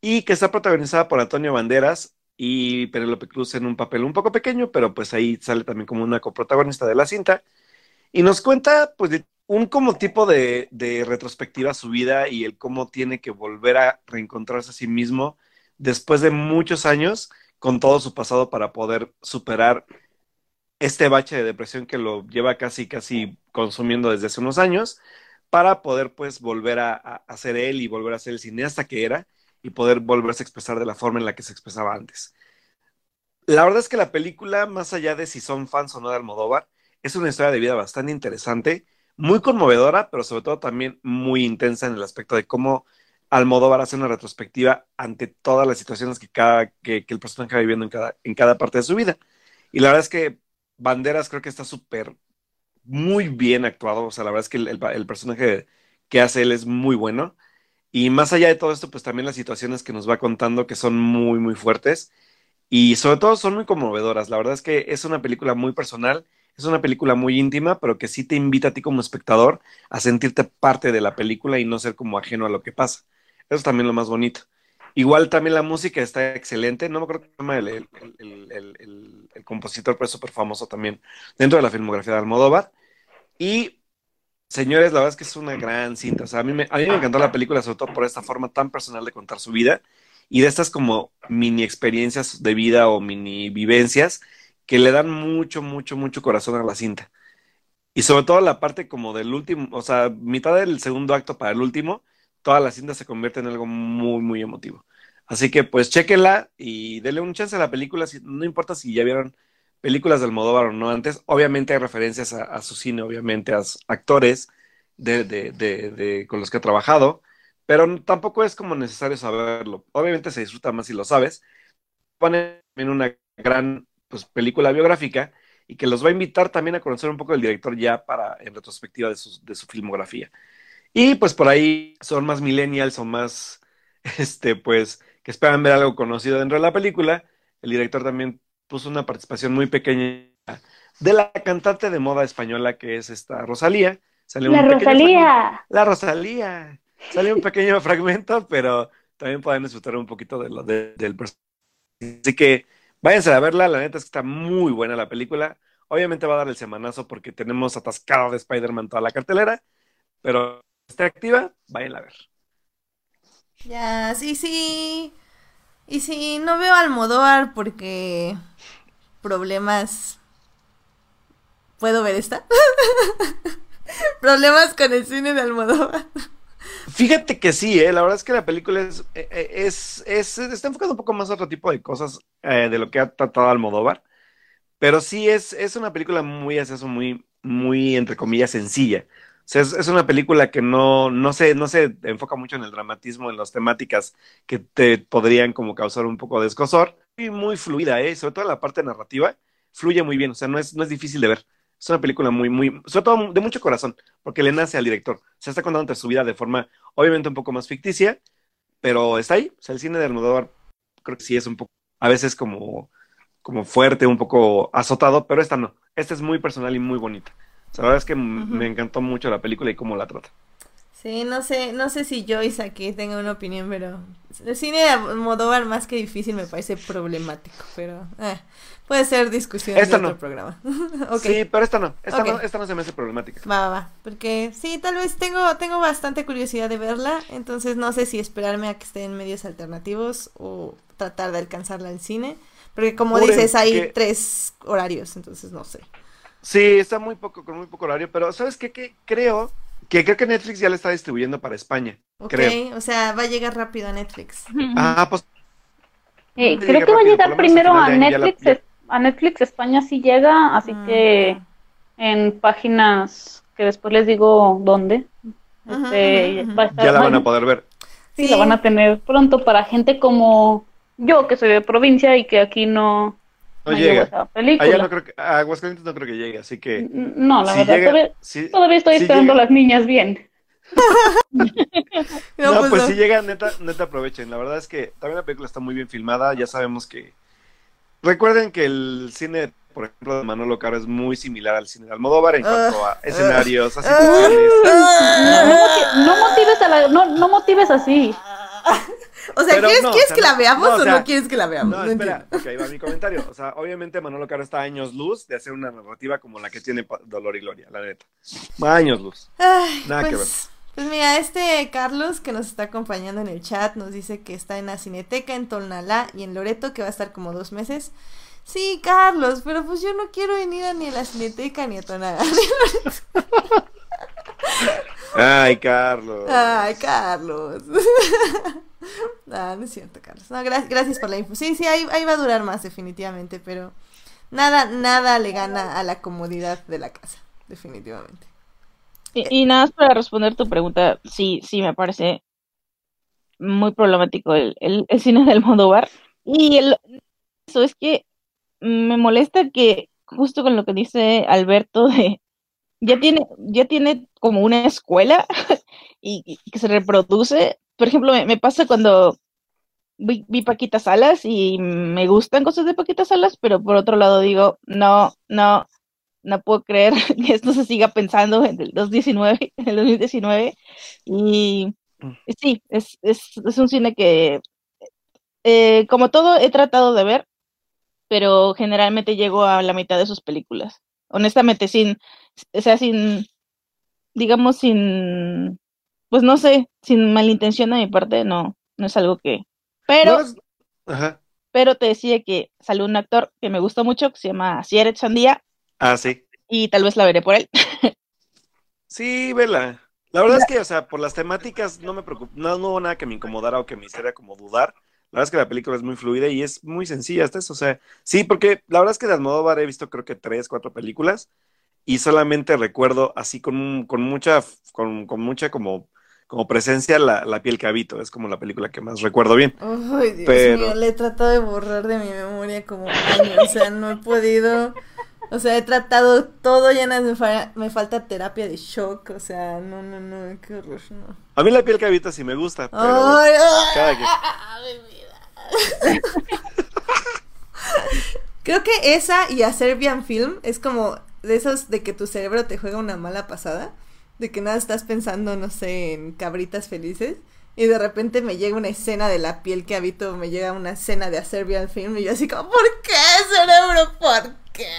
y que está protagonizada por Antonio Banderas y Penélope Cruz en un papel un poco pequeño, pero pues ahí sale también como una coprotagonista de la cinta. Y nos cuenta pues de un como tipo de, de retrospectiva a su vida y el cómo tiene que volver a reencontrarse a sí mismo después de muchos años con todo su pasado para poder superar este bache de depresión que lo lleva casi, casi consumiendo desde hace unos años, para poder pues volver a, a, ser él y volver a ser el cineasta que era y poder volverse a expresar de la forma en la que se expresaba antes. La verdad es que la película, más allá de si son fans o no de Almodóvar, es una historia de vida bastante interesante, muy conmovedora, pero sobre todo también muy intensa en el aspecto de cómo Almodóvar hace una retrospectiva ante todas las situaciones que, cada, que, que el personaje va viviendo en cada, en cada parte de su vida. Y la verdad es que Banderas creo que está súper, muy bien actuado. O sea, la verdad es que el, personaje que hace él es muy bueno. Y más allá de todo esto, pues también las situaciones que nos va contando que son muy, muy fuertes. Y sobre todo son muy conmovedoras. La verdad es que es una película muy personal. Es una película muy íntima, pero que sí te invita a ti como espectador a sentirte parte de la película y no ser como ajeno a lo que pasa. Eso es también lo más bonito. Igual también la música está excelente. No me acuerdo se llama el, el, el, el, compositor, pero es súper famoso también dentro de la filmografía de Almodóvar. Y, señores, la verdad es que es una gran cinta. O sea, a mí, me, a mí me encantó la película, sobre todo por esta forma tan personal de contar su vida y de estas como mini experiencias de vida o mini vivencias que le dan mucho, mucho, mucho corazón a la cinta. Y sobre todo la parte como del último, o sea, mitad del segundo acto para el último, toda la cinta se convierte en algo muy, muy emotivo. Así que pues chéquenla y denle un chance a la película, no importa si ya vieron películas del Almodóvar o no antes, obviamente hay referencias a, su cine, obviamente a actores de, de, de, de, con los que ha trabajado, pero tampoco es como necesario saberlo. Obviamente se disfruta más si lo sabes. Ponen en una gran pues, película biográfica y que los va a invitar también a conocer un poco del director ya para en retrospectiva de su, de su filmografía. Y pues por ahí son más millennials o más, este, pues, que esperan ver algo conocido dentro de la película. El director también puso una participación muy pequeña de la cantante de moda española que es esta Rosalía. Sale la Rosalía. La Rosalía. Sale un pequeño fragmento, pero también pueden disfrutar un poquito de lo de, del personaje. Así que váyanse a verla, la neta es que está muy buena la película. Obviamente va a dar el semanazo porque tenemos atascado de Spider-Man toda la cartelera, pero esté activa, vayan a ver. Ya, sí, sí. Y sí, no veo Almodóvar porque problemas. ¿Puedo ver esta? problemas con el cine de Almodóvar. Fíjate que sí, ¿eh? la verdad es que la película es, es, es, está enfocada un poco más a otro tipo de cosas eh, de lo que ha tratado Almodóvar, pero sí es, es una película muy, es eso, muy, muy, entre comillas, sencilla. Es, una película que no, no, se, no se enfoca mucho en el dramatismo, en las temáticas que te podrían como causar un poco de escosor. Y muy fluida, ¿eh? sobre todo la parte narrativa, fluye muy bien, o sea, no es, no es difícil de ver. Es una película muy, muy, sobre todo de mucho corazón, porque le nace al director. Se está contando su vida de forma, obviamente, un poco más ficticia, pero está ahí. O sea, el cine de Almodóvar creo que sí es un poco, a veces como, como fuerte, un poco azotado, pero esta no. Esta es muy personal y muy bonita. La verdad es que uh -huh. me encantó mucho la película y cómo la trata. Sí, no sé, no sé si Joyce aquí tenga una opinión, pero el cine de Almodóvar más que difícil me parece problemático, pero eh, puede ser discusión esta de no. otro programa. okay. Sí, pero esta no, esta okay. no, esta no se me hace problemática. Va, va, va, porque sí, tal vez tengo, tengo bastante curiosidad de verla, entonces no sé si esperarme a que esté en medios alternativos o tratar de alcanzarla al cine, porque como dices hay que... tres horarios, entonces no sé. Sí, está muy poco, con muy poco horario, pero ¿sabes qué? Que creo que creo que Netflix ya la está distribuyendo para España. Ok, creo. o sea, va a llegar rápido a Netflix. Ah, pues. Eh, creo que va a llegar primero a Netflix. La... A Netflix España sí llega, así ah. que en páginas que después les digo dónde. Este, va a estar, ya la van a poder ver. Sí, sí, la van a tener pronto para gente como yo, que soy de provincia y que aquí no, no, no llega. Allá no creo que, a Aguascalientes no creo que llegue, así que. No, la si verdad, llega, todavía, si, todavía, estoy si esperando a las niñas bien. No, pues pues no. si llegan, neta, neta aprovechen. La verdad es que también la película está muy bien filmada. Ya sabemos que. Recuerden que el cine, por ejemplo, de Manolo Caro es muy similar al cine de Almodóvar en Ah, cuanto a escenarios, a ah, situaciones. No, no moti- no motives a la, no, no motives así. O sea, Pero ¿quieres, no, ¿quieres o sea, que la veamos no, o no quieres que la veamos? No, espera, ok, ahí va mi comentario. O sea, obviamente Manolo Caro está a años luz de hacer una narrativa como la que tiene Dolor y Gloria, la neta. Años luz. Ay, Nada que pues, pues mira, este Carlos que nos está acompañando en el chat nos dice que está en la Cineteca, en Tonalá y en Loreto, que va a estar como dos meses. Sí, Carlos, pero pues yo no quiero venir a ni a la Cineteca ni a Tonalá. Ay, Carlos. Ay, Carlos. Ah, no es cierto, Carlos. No, gra- gracias por la info. Sí, sí, ahí, ahí va a durar más definitivamente, pero nada, nada le gana a la comodidad de la casa, definitivamente. Y, y nada más para responder tu pregunta, sí, sí me parece muy problemático el, el, el cine del Almodóvar. Y el, eso es que me molesta que justo con lo que dice Alberto de ya tiene, ya tiene como una escuela y, y que se reproduce. Por ejemplo, me, me pasa cuando vi, vi Paquita Salas y me gustan cosas de Paquita Salas, pero por otro lado digo, no, no, no puedo creer que esto se siga pensando en el 2019, en el 2019. Y y sí, es, es, es un cine que, eh, como todo, he tratado de ver, pero generalmente llego a la mitad de sus películas. Honestamente, sin, o sea, sin, digamos, sin, pues no sé, sin malintención de mi parte, no, no es algo que, pero, No es- Ajá. pero te decía que salió un actor que me gustó mucho, que se llama Sierra Chandía, Ah, sí. y tal vez la veré por él. Sí, vela. La verdad es que, o sea, por las temáticas no me preocupa, no, no hubo nada que me incomodara o que me hiciera como dudar. La verdad es que la película es muy fluida y es muy sencilla hasta eso, o sea, sí, porque la verdad es que de Almodóvar he visto creo que tres, cuatro películas y solamente recuerdo así con, con mucha, con, con mucha como, como presencia la, la piel que habito, es como la película que más recuerdo bien. Ay, Dios Pero- mío, le he tratado de borrar de mi memoria como años, o sea, no he podido, o sea, he tratado todo, ya nada, me, fa- me falta terapia de shock, o sea, no, no, no, qué horror, no. A mí la piel que habito sí me gusta, pero Ay, ay, cada que... Creo que esa y a Serbian Film es como de esos de que tu cerebro te juega una mala pasada, de que nada estás pensando, no sé, en cabritas felices. Y de repente me llega una escena de la piel que habito, me llega una escena de A Serbian Film y yo así como, ¿por qué, cerebro? ¿Por qué?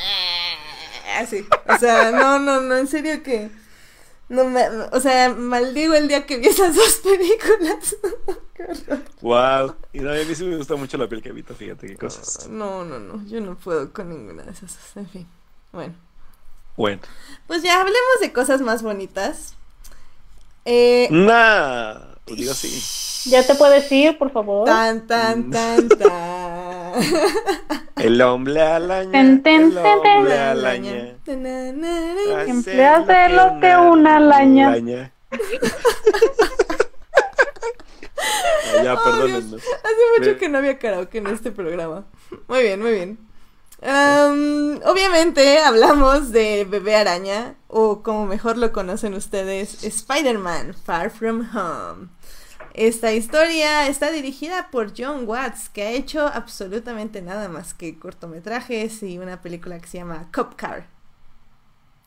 Así, o sea, no, no, no, en serio que... No me, o sea, maldigo el día que vi esas dos películas. Wow. Y no, a mí sí me gusta mucho la piel que habito, fíjate qué cosas. No, no, no, yo no puedo con ninguna de esas. En fin, bueno. Bueno. Pues ya hablemos de cosas más bonitas. Eh, Nah, pues digo sí. ¿Ya te puedes ir, por favor? tan, tan, tan, tan. El hombre alaña. Ten, ten, el ten, ten. hombre alaña. Hace Siempre hace lo que una alaña. araña. Ah, ya, Oh. Hace mucho que no había karaoke en este programa. Muy bien, muy bien. Am, obviamente hablamos de Bebé Araña, o como mejor lo conocen ustedes, Spider-Man Far From Home. Esta historia está dirigida por John Watts, que ha hecho absolutamente nada más que cortometrajes y una película que se llama Cop Car.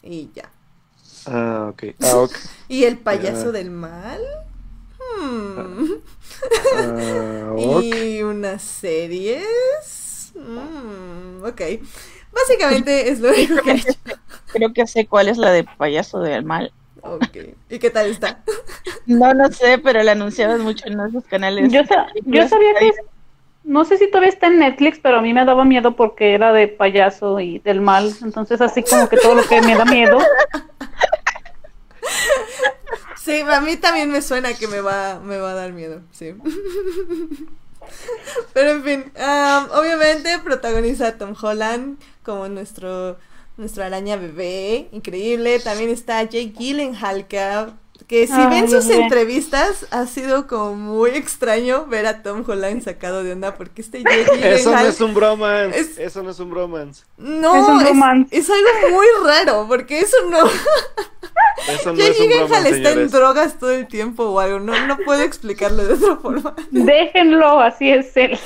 Y ya. Ah, ok. Ah. ¿Y el payaso Ah. del mal? Hmm. Ah, ok. Y unas series. Mm, ok. Básicamente es lo único que he hecho. Creo que sé cuál es la de Payaso del Mal. Ok. ¿Y qué tal está? No, no sé, pero la anunciaban mucho en esos canales. Yo, sa- yo sabía que, no sé si todavía está en Netflix, pero a mí me daba miedo porque era de payaso y del mal. Entonces así como que todo lo que me da miedo. Sí, a mí también me suena que me va, me va a dar miedo, sí. Pero en fin, am, obviamente protagoniza a Tom Holland como nuestro, nuestro araña bebé, increíble. También está Jake Gyllenhaal, Que si Ay, ven sus entrevistas, ha sido como muy extraño ver a Tom Holland sacado de onda porque este Jake Eso no es un bromance. Es- Eso no es un bromance. No, Es un es, romance. es algo muy raro, porque eso no... Eso no Jake es un bromance, está en drogas todo el tiempo o algo, no, no puedo explicarlo de otra forma. Déjenlo, así es él.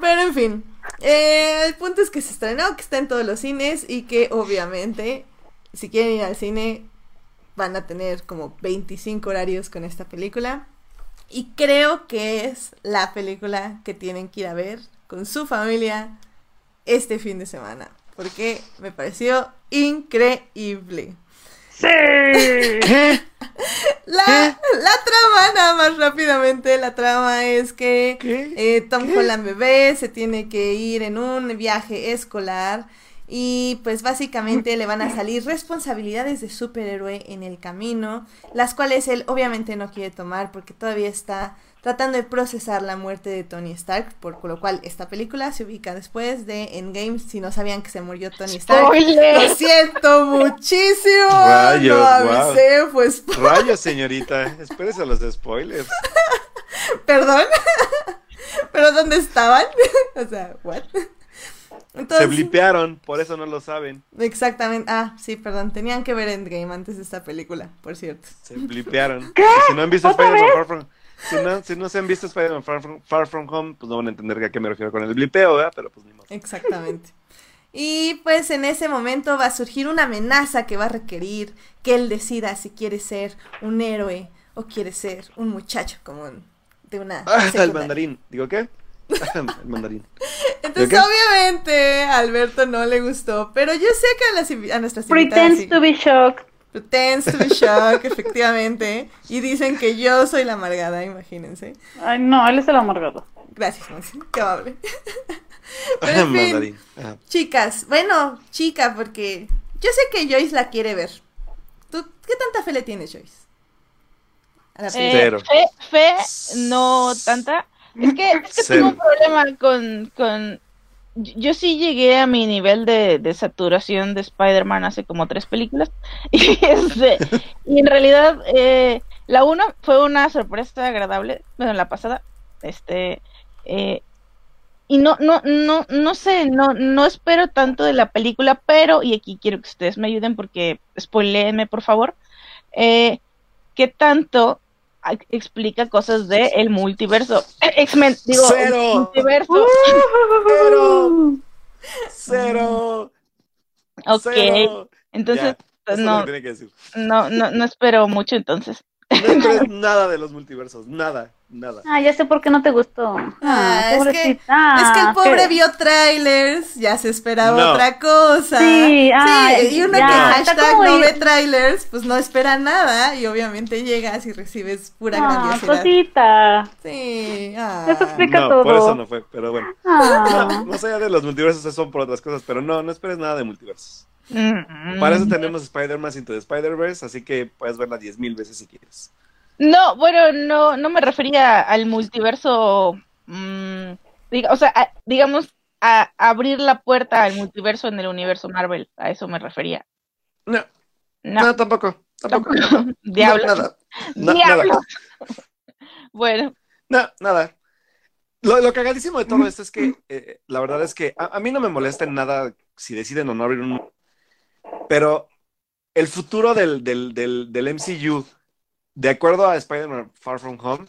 Pero en fin, eh, el punto es que se estrenó, que está en todos los cines y que obviamente, si quieren ir al cine, van a tener como 25 horarios con esta película. Y creo que es la película que tienen que ir a ver con su familia este fin de semana. Porque me pareció increíble. Sí. ¿Qué? La, la trama, nada más rápidamente, la trama es que ¿Qué? eh, Tom Holland bebé se tiene que ir en un viaje escolar y pues básicamente le van a salir responsabilidades de superhéroe en el camino, las cuales él obviamente no quiere tomar porque todavía está tratando de procesar la muerte de Tony Stark, por lo cual esta película se ubica después de Endgame, si no sabían que se murió Tony Stark. Lo ¡Spoiler! siento muchísimo. Rayos, no avisé, pues Rayos, señorita. Espérese a los spoilers. Perdón. Pero ¿dónde estaban? o sea, what? Se blipearon, por eso no lo saben. exactamente. Ah, sí, perdón. Tenían que ver Endgame antes de esta película, por cierto. Se blipearon. ¿Qué? Si no han visto ¿Otra Spider-Man? Far From si no, si no se han visto Spider-Man Far From, Far From Home, pues no van a entender a qué me refiero con el blipeo, ¿verdad? Pero pues ni modo. Exactamente. Y pues en ese momento va a surgir una amenaza que va a requerir que él decida si quiere ser un héroe o quiere ser un muchacho común de una Ah, el mandarín. ¿Digo qué? el mandarín. Entonces, obviamente, a Alberto no le gustó, pero yo sé que a, las a nuestras invitadas Pretends sí. to be shocked. Pretends to be shocked, efectivamente. Y dicen que yo soy la amargada, imagínense. Ay, no, él es el amargado. Gracias, Monse, qué amable. Pero en fin, mandarín. Ajá. chicas, bueno, chica, porque yo sé que Joyce la quiere ver. ¿Tú qué tanta fe le tienes, Joyce? A la Eh, fe, no tanta. Es que, es que tengo un problema con, con... Yo sí llegué a mi nivel de, de saturación de Spider-Man hace como tres películas. Y, este, y en realidad, eh, la uno fue una sorpresa agradable. Bueno, la pasada. Este. eh, y no, no, no, no sé, no, no espero tanto de la película, pero, y aquí quiero que ustedes me ayuden porque spoileenme, por favor. Eh, ¿Qué tanto explica cosas de el multiverso? Eh, X-Men, digo, Cero. multiverso. Cero. Cero. Ok, Cero. entonces Ya, eso es lo no, que tiene que decir. no, no, no espero mucho entonces. No esperes nada de los multiversos. Nada. Nada. Ah, ya sé por qué no te gustó. Ah, es que-. Es que el Ah, pobre qué- vio trailers, ya se esperaba No. otra cosa. Sí, ay, y uno ya, que hashtag no ir- ve trailers, pues no espera nada y obviamente llegas y recibes pura Ah, grandiosidad. cosita. Sí, ah. Eso explica No, todo. por eso no fue, pero bueno. Ah. No, más allá de los multiversos, eso son por otras cosas, pero no, no esperes nada de multiversos. Mm, Para eso tenemos Spider-Man Into the Spider-Verse, así que puedes verla 10.000 veces si quieres. No, bueno, no, no me refería al multiverso, mm, diga- o sea, a- digamos, a abrir la puerta al multiverso en el universo Marvel, a eso me refería. No, No, no, tampoco. Tampoco. No, nada. No, nada. Bueno, No, nada. Lo, lo cagadísimo de todo esto es que eh, la verdad es que a, a mí no me molesta en nada si deciden o no abrir un... Pero el futuro del, del, del, del MCU, de acuerdo a Spider-Man Far From Home,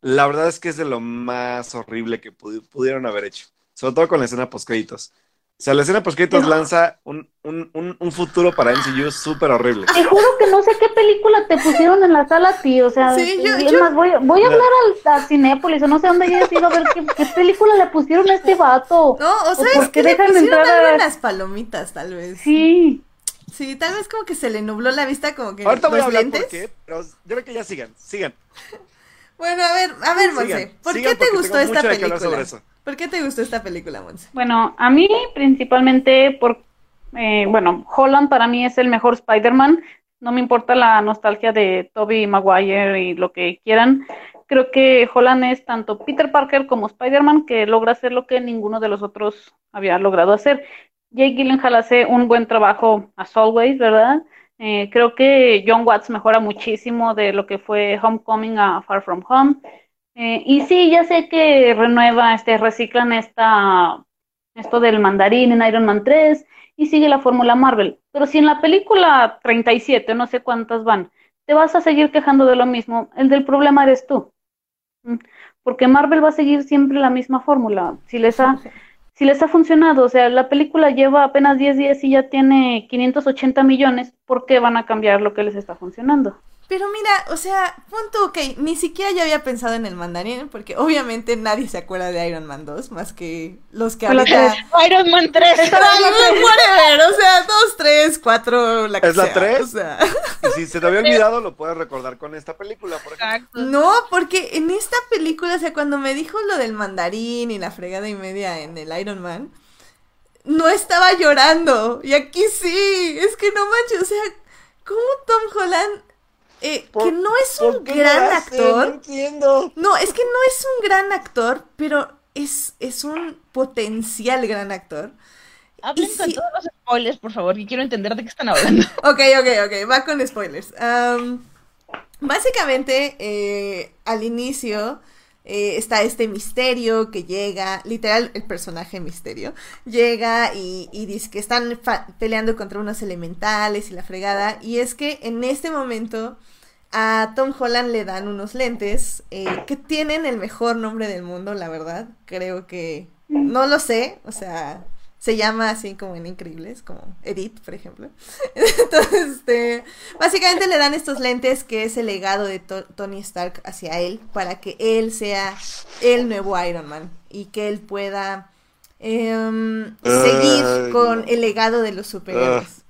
la verdad es que es de lo más horrible que pudi- pudieron haber hecho. Sobre todo con la escena post-créditos. O sea, la escena post-créditos lanza un, un, un, un futuro para MCU súper horrible. Te juro que no sé qué película te pusieron en la sala, tío. O sea, Sí, yo- es yo- más, voy, voy a No. hablar al, a Cinépolis o no sé dónde hayas ido a ver qué, qué película le pusieron a este vato. No, o por qué que le dejan de pusieron entrar algo a- en las palomitas, tal vez. Sí. Sí, tal vez como que se le nubló la vista, como que Ahorita voy a hablar lentes. por qué, pero yo creo que ya sigan, sigan. Bueno, a ver, a ver, Monse, ¿por sigan qué te gustó esta película? ¿Por qué te gustó esta película, Monse? Bueno, a mí principalmente por, eh, bueno, Holland para mí es el mejor Spider-Man. No me importa la nostalgia de Tobey Maguire y lo que quieran. Creo que Holland es tanto Peter Parker como Spider-Man que logra hacer lo que ninguno de los otros había logrado hacer. Jake Gyllenhaal hace un buen trabajo as always, ¿verdad? Eh, creo que John Watts mejora muchísimo de lo que fue Homecoming a Far From Home. Eh, y sí, ya sé que renueva, este, reciclan esta, esto del mandarín en Iron Man 3 y sigue la fórmula Marvel. Pero si en la película 37, no sé cuántas van, te vas a seguir quejando de lo mismo, el del problema eres tú. Mm, porque Marvel va a seguir siempre la misma fórmula. Si les ha, si les ha funcionado, o sea, la película lleva apenas 10 días y ya tiene 580 millones, ¿por qué van a cambiar lo que les está funcionando? Pero mira, o sea, punto, ok, ni siquiera yo había pensado en el mandarín, porque obviamente nadie se acuerda de Iron Man 2, más que los que ahorita... Iron Man 3. whatever, o sea, 2, 3, 4, la que ¿Es la sea, 3? o sea. Y si se te había olvidado, lo puedes recordar con esta película, por ejemplo. Exacto. No, porque en esta película, o sea, cuando me dijo lo del mandarín y la fregada y media en el Iron Man, no estaba llorando. Y aquí sí, es que no manches, o sea, ¿cómo Tom Holland, eh, ¿Por- que no es un gran actor, No entiendo. no, es que no es un gran actor, pero es, es un potencial gran actor. Hablen Y con todos los spoilers, por favor, que quiero entender de qué están hablando. Ok, ok, ok, va con spoilers. Am, básicamente, eh, al inicio eh, está este misterio que llega, literal, el personaje misterio, llega y, y dice que están peleando contra unos elementales y la fregada, y es que en este momento a Tom Holland le dan unos lentes eh, que tienen el mejor nombre del mundo, la verdad, creo que, no lo sé, o sea, se llama así como en Increíbles, como Edith, por ejemplo. Entonces, este, básicamente le dan estos lentes que es el legado de To- Tony Stark hacia él para que él sea el nuevo Iron Man y que él pueda em, seguir Ay, con no. el legado de los superhéroes.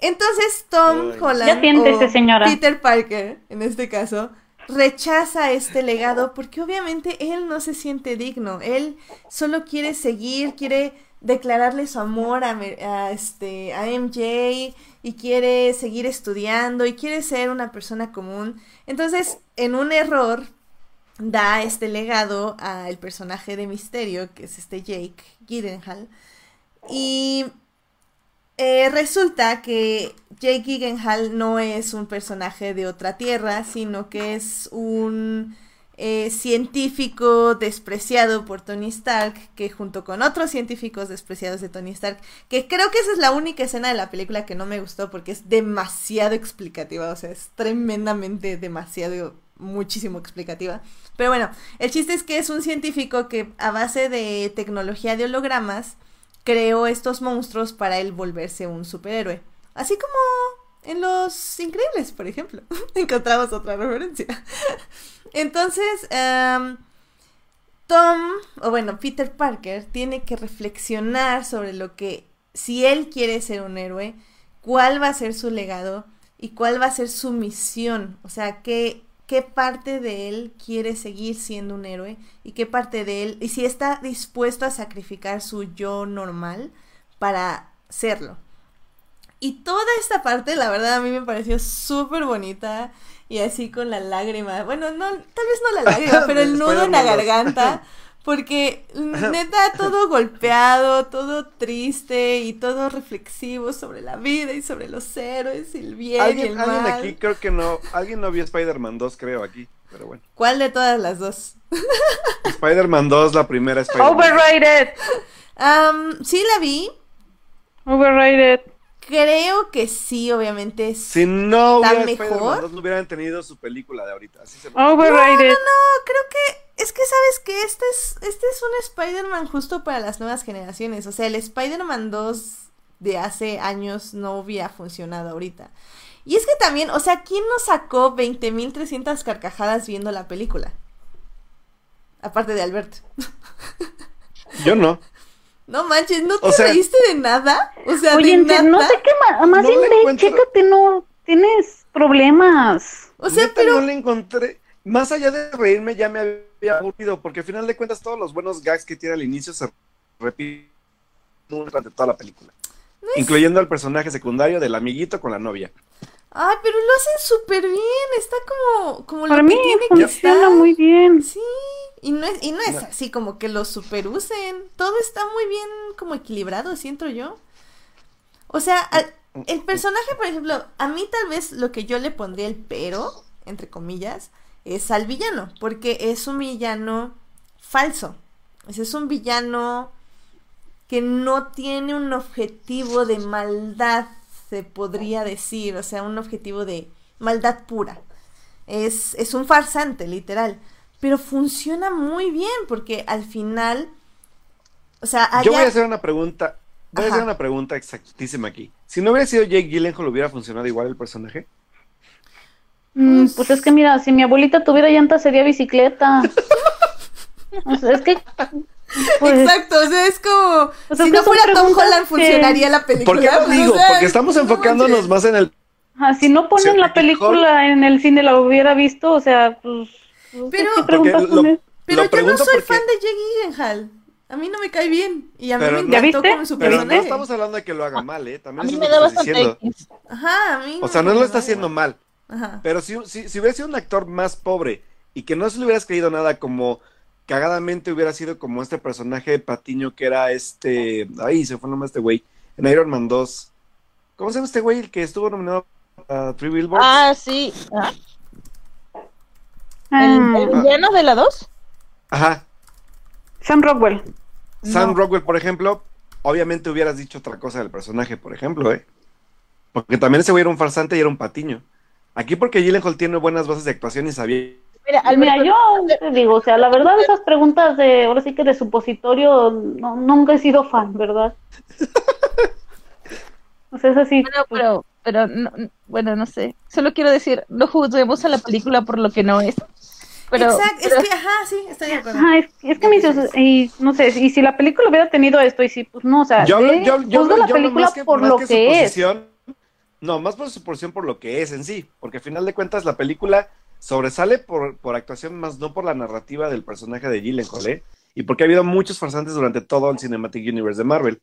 Entonces Tom. Holland siéntese, o señora. Peter Parker, en este caso, rechaza este legado porque obviamente él no se siente digno. Él solo quiere seguir, quiere declararle su amor a, a, este, a MJ y quiere seguir estudiando y quiere ser una persona común. Entonces, en un error, da este legado al personaje de Misterio, que es este Jake Gyllenhaal. Y eh, resulta que Jake Gyllenhaal no es un personaje de otra tierra, sino que es un eh, científico despreciado por Tony Stark, que junto con otros científicos despreciados de Tony Stark, que creo que esa es la única escena de la película que no me gustó porque es demasiado explicativa, o sea, es tremendamente demasiado, muchísimo explicativa. Pero bueno, el chiste es que es un científico que a base de tecnología de hologramas creó estos monstruos para él volverse un superhéroe. Así como en Los Increíbles, por ejemplo. Encontramos otra referencia. Entonces, em, Tom, o bueno, Peter Parker, tiene que reflexionar sobre lo que, si él quiere ser un héroe, cuál va a ser su legado y cuál va a ser su misión. O sea, qué, qué parte de él quiere seguir siendo un héroe y qué parte de él, y si está dispuesto a sacrificar su yo normal para serlo. Y toda esta parte, la verdad, a mí me pareció súper bonita y así con la lágrima. Bueno, no, tal vez no la lágrima, pero el nudo en la garganta. Porque neta, todo golpeado, todo triste y todo reflexivo sobre la vida y sobre los héroes y el bien y el Alguien, mal. alguien aquí creo que no. Alguien no vio Spider-Man 2, creo, aquí. Pero bueno. ¿Cuál de todas las dos? Spider-Man 2, la primera Spider-Man. Overrated. Sí la vi. Overrated. Creo que sí, obviamente. Si no ¿Está hubiera mejor? Spider-Man 2, no hubieran tenido su película de ahorita. Así se Overrated. No, creo que es que sabes que este es este es un Spider-Man justo para las nuevas generaciones, o sea, el Spider-Man 2 de hace años no hubiera funcionado ahorita. Y es que también, o sea, ¿quién nos sacó 20.300 carcajadas viendo la película? Aparte de Alberto. Yo no. No manches, ¿no te O sea- reíste de nada? O sea, Oye, de ente- no nada. sé qué más. Más No bien encuentro- chécate, no. Tienes problemas. O sea, Neta, pero no le encontré. Más allá de reírme, ya me había aburrido. Porque al final de cuentas, todos los buenos gags que tiene al inicio se repiten durante toda la película. Incluyendo al personaje secundario del amiguito con la novia. Ay, pero lo hacen súper bien, está como como Para lo mí que tiene que funciona estar. muy bien. Sí, y no es, y no es No. así como que lo superusen. Todo está muy bien como equilibrado, siento yo. O sea, al- el personaje, por ejemplo, a mí tal vez lo que yo le pondría el pero, entre comillas, es al villano, porque es un villano falso. Ese es un villano que no tiene un objetivo de maldad, se podría decir, o sea, un objetivo de maldad pura. Es, es un farsante, literal. Pero funciona muy bien, porque al final. O sea, allá... Yo voy a hacer una pregunta. Voy Ajá. a hacer una pregunta exactísima aquí. Si no hubiera sido Jake Gyllenhaal, ¿hubiera funcionado igual el personaje? Mm, pues es que mira, si mi abuelita tuviera llanta sería bicicleta. O sea, es que pues, Exacto, o sea, es como. O sea, si no fuera Tom Holland, que- funcionaría la película. ¿Por qué lo pues, digo? o sea, Porque estamos no enfocándonos más en el. ajá, si no ponen la película en el cine la hubiera visto, o sea, pues Pero- ¿qué preguntas Porque lo-? Pero Lo yo no soy porque- fan de Jake Gyllenhaal. A mí no me cae bien. Y a mí Pero me no- encantó ¿Ya viste? como su Pero no estamos hablando de que lo haga mal, ¿eh? A También mí eso me da lo bastante. Ajá, a mí. O no sea, no lo está haciendo mal. Ajá. Pero si, si, si hubiera sido un actor más pobre y que no se le hubieras creído nada como cagadamente hubiera sido como este personaje de Patiño que era este... Ay, se fue el nombre de este güey. En Iron Man 2. ¿Cómo se llama este güey el que estuvo nominado a Three Billboards? Ah, sí. Ah, Ah, ¿El, el villano de la 2? Ajá. Sam Rockwell. Sam No. Rockwell, por ejemplo, obviamente hubieras dicho otra cosa del personaje, por ejemplo, ¿eh? Porque también ese güey era un farsante y era un patiño. Aquí porque Gyllenhaal tiene buenas bases de actuación y sabía... Mira, Mira, yo te digo, o sea, la verdad esas preguntas de, ahora sí que de supositorio, no, nunca he sido fan, ¿verdad? O sea, es así. Bueno, pero, pero no, no- bueno, no sé. Solo quiero decir, no juzguemos a la película por lo que no es. Pero, Exacto, pero- es que, ajá, sí, estoy de acuerdo. Ajá, es, es que me dices, y no sé, y si la película hubiera tenido esto, y si, pues no, o sea, Yo, ve, yo, yo, la yo película que, por más lo que que, es. No, más por su posición por lo que es en sí, porque al final de cuentas la película sobresale por, por actuación, más no por la narrativa del personaje de Gyllenhaal, ¿eh? Y porque ha habido muchos farsantes durante todo el Cinematic Universe de Marvel.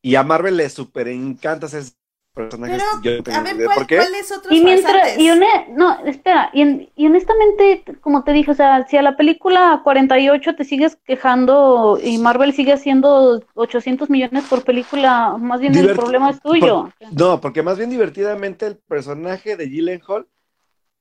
Y a Marvel le super encanta hacer personajes. Pero, yo no tengo a ver, idea ¿cuál, por qué. ¿cuáles otros Y mientras, y hone- no, espera, y, en- y honestamente, como te dije, o sea, si a la película 48 te sigues quejando y Marvel sigue haciendo 800 millones por película, más bien el problema es tuyo. No, porque más bien divertidamente el personaje de Gyllenhaal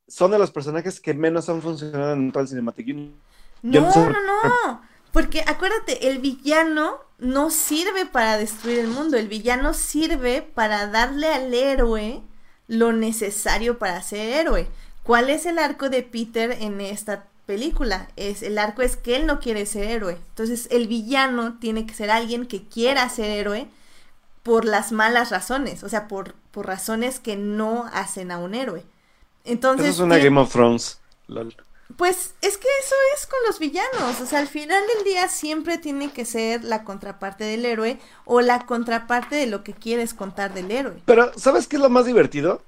son de los personajes que menos han funcionado en todo el Cinematic Universe. No, no, no. Porque acuérdate, el villano no sirve para destruir el mundo. El villano sirve para darle al héroe lo necesario para ser héroe. ¿Cuál es el arco de Peter en esta película? Es el arco es que él no quiere ser héroe. Entonces, el villano tiene que ser alguien que quiera ser héroe por las malas razones, o sea, por, por razones que no hacen a un héroe. Entonces, Eso es una tiene- Game of Thrones. lol. Pues es que eso es con los villanos, o sea, al final del día siempre tiene que ser la contraparte del héroe o la contraparte de lo que quieres contar del héroe. Pero, ¿sabes qué es lo más divertido?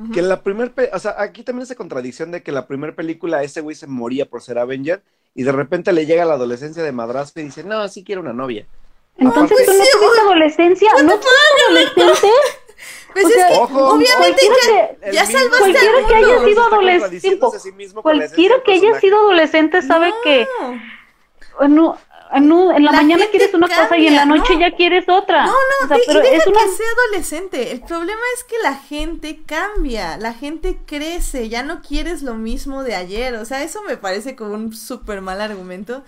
Ujú. Que en la primer, pe- o sea, aquí también esa contradicción de que la primera película ese güey se moría por ser Avenger y de repente le llega la adolescencia de madrasco y dice, no, sí quiero una novia. Entonces Aparte- tú no tuviste adolescencia, no tuviste adolescente. Pues o es sea, que Ojo, obviamente que- ya salvaste cualquiera al que haya sido adolescente, sí mismo Cualquiera que haya sido adolescente sabe No. que en, un- en la, La mañana quieres una cosa y en la noche no. ya quieres otra. No, no, O sea, de- pero y deja es una que sea adolescente. El problema es que la gente cambia, la gente crece, ya no quieres lo mismo de ayer. O sea, eso me parece como un súper mal argumento.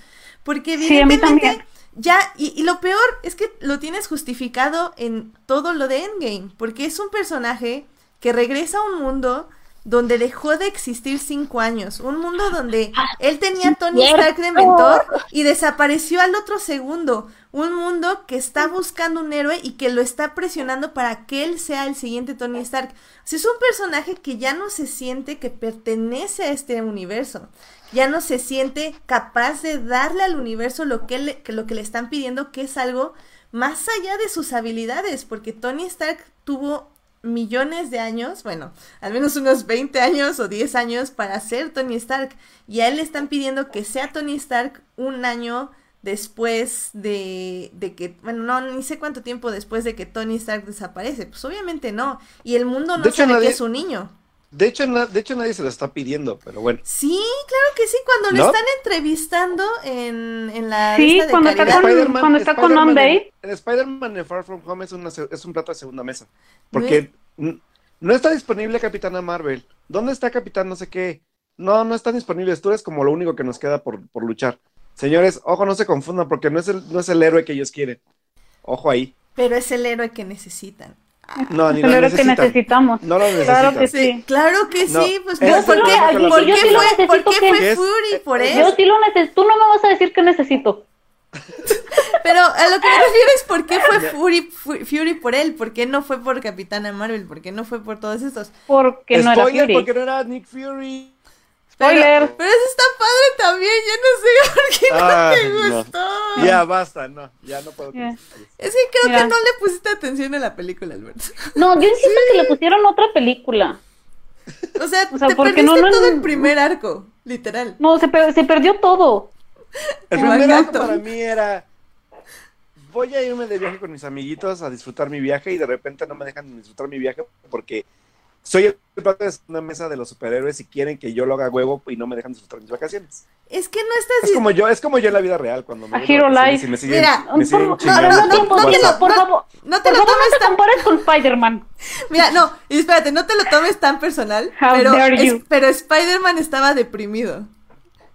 Porque Sí, a mí evidentemente también. Ya, y, y lo peor es que lo tienes justificado en todo lo de Endgame, porque es un personaje que regresa a un mundo donde dejó de existir cinco años, un mundo donde él tenía a Tony. Stark de mentor y desapareció al otro segundo, un mundo que está buscando un héroe y que lo está presionando para que él sea el siguiente Tony Stark. O sea, es un personaje que ya no se siente que pertenece a este universo, ya no se siente capaz de darle al universo lo que, le, que lo que le están pidiendo, que es algo más allá de sus habilidades, porque Tony Stark tuvo millones de años, bueno, al menos unos 20 años o 10 años para ser Tony Stark. Y a él le están pidiendo que sea Tony Stark un año después de, de que, bueno, no, ni sé cuánto tiempo después de que Tony Stark desaparece. Pues obviamente no. Y el mundo no De hecho, sabe nadie- que es un niño. De hecho, na- de hecho nadie se lo está pidiendo, pero bueno. Sí, claro que sí, cuando lo ¿No? están entrevistando en, en la Sí, esta de cuando está con- Spider-Man- cuando está con Spider-Man On en- Day. En Spider-Man en Far From Home es, una, se- es un plato de segunda mesa. Porque no está disponible Capitana Marvel. ¿Dónde está Capitán no sé qué? No, no están disponibles. Tú eres como lo único que nos queda por, por luchar. Señores, ojo, no se confundan porque no es, el, no es el héroe que ellos quieren. Ojo ahí. Pero es el héroe que necesitan. No, ni héroe que necesitamos. No lo necesitan. Claro que Sí, claro que No, sí, pues es ¿por qué, por qué sí fue, por necesito qué que- fue Es- Fury por es- él? Yo sí lo necesito. Tú no me vas a decir que necesito. Pero a lo que me refiero es por qué fue Fury, Fu- Fury por él, por qué no fue por Capitana Marvel, por qué no fue por todos estos. Porque no era Spoiler, Fury. porque no era Nick Fury. Pero, Spoiler. pero eso está padre también, yo no sé por qué no Ah, te no. gustó. Ya, basta, no, ya no puedo. esto. Es que creo que no le pusiste atención a la película, Alberto. No, yo insisto que le pusieron otra película. O sea, O sea, te perdiste no todo el primer arco, literal. No, se, per- se perdió todo. El primer gato. para mí era voy a irme de viaje con mis amiguitos a disfrutar mi viaje y de repente no me dejan disfrutar mi viaje porque soy el plato de una mesa de los superhéroes y quieren que yo lo haga huevo y no me dejan disfrutar mis vacaciones. Es que no estás Es como yo, es como yo en la vida real cuando me A Hero Life. y me siguen, Mira, me Por, siguen no, chingando no, por no, no, WhatsApp. por favor. No te lo tomes no te tan compares con Spider-Man. Mira, no, y espérate, no te lo tomes tan personal, How pero, es- you. pero Spider-Man estaba deprimido.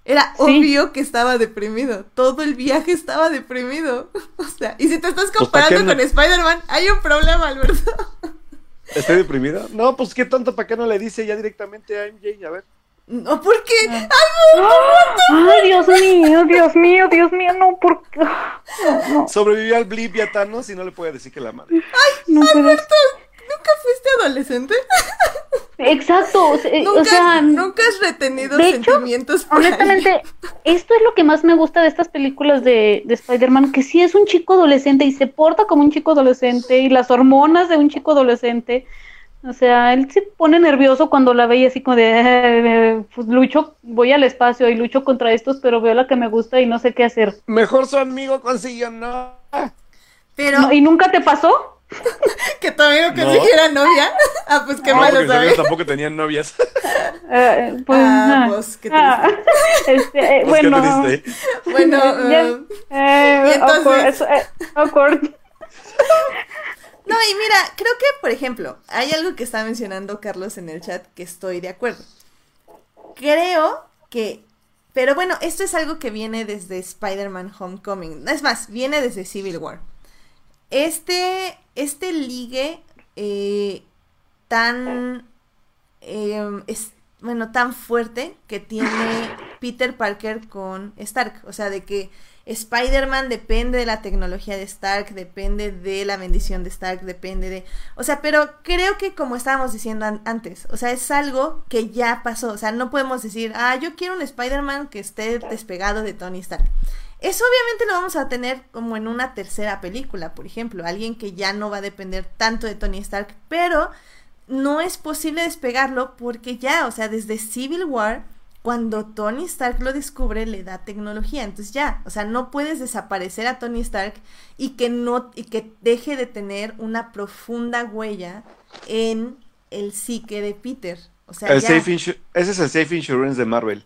Era Sí. obvio que estaba deprimido. Todo el viaje estaba deprimido. O sea, y si te estás ¿para comparando con Spider-Man, hay un problema, Alberto. ¿Estoy deprimido? No, pues qué tonto, ¿para qué no le dice ya directamente a MJ? A ver. No, porque Ay, Dios mío, Dios mío, Dios mío, no, por no, Sobrevivió al blip y a Thanos y no le puede decir que la madre. no puedes. nunca fuiste adolescente. Exacto, o sea, eh, Nunca, o sea, nunca has retenido de hecho, sentimientos por alguien. honestamente, esto es lo que más me gusta de estas películas de, de Spider-Man, que sí es un chico adolescente y se porta como un chico adolescente y las hormonas de un chico adolescente. O sea, él se pone nervioso cuando la ve y así como de, eh, pues, lucho, voy al espacio y lucho contra estos, pero veo la que me gusta y no sé qué hacer. Mejor su amigo consiguió no. Pero No, ¿Y nunca te pasó? que tu amigo No. consiguiera novia. Ah, pues qué No, malo porque mis sabes. amigos tampoco tenían novias. Eh, pues, Ah, ah, pues, qué ah, este, eh, Pues, ¿qué bueno. Bueno, Ya. eh, Y entonces- awkward. No, y mira, creo que, por ejemplo, hay algo que está mencionando Carlos en el chat que estoy de acuerdo. Creo que, pero bueno, esto es algo que viene desde Spider-Man Homecoming. Es más, viene desde Civil War. Este, este ligue eh, tan, es, bueno, tan fuerte que tiene Peter Parker con Stark. O sea, de que Spider-Man depende de la tecnología de Stark, depende de la bendición de Stark, depende de... O sea, pero creo que como estábamos diciendo an- antes, o sea, es algo que ya pasó. O sea, no podemos decir, ah, yo quiero un Spider-Man que esté despegado de Tony Stark. Eso obviamente lo vamos a tener como en una tercera película, por ejemplo, alguien que ya no va a depender tanto de Tony Stark, pero no es posible despegarlo porque ya, o sea, desde Civil War, cuando Tony Stark lo descubre, le da tecnología, entonces ya, o sea, no puedes desaparecer a Tony Stark y que no y que deje de tener una profunda huella en el psique de Peter. O sea, El ya. safe insu- ese es el Safe Insurance de Marvel.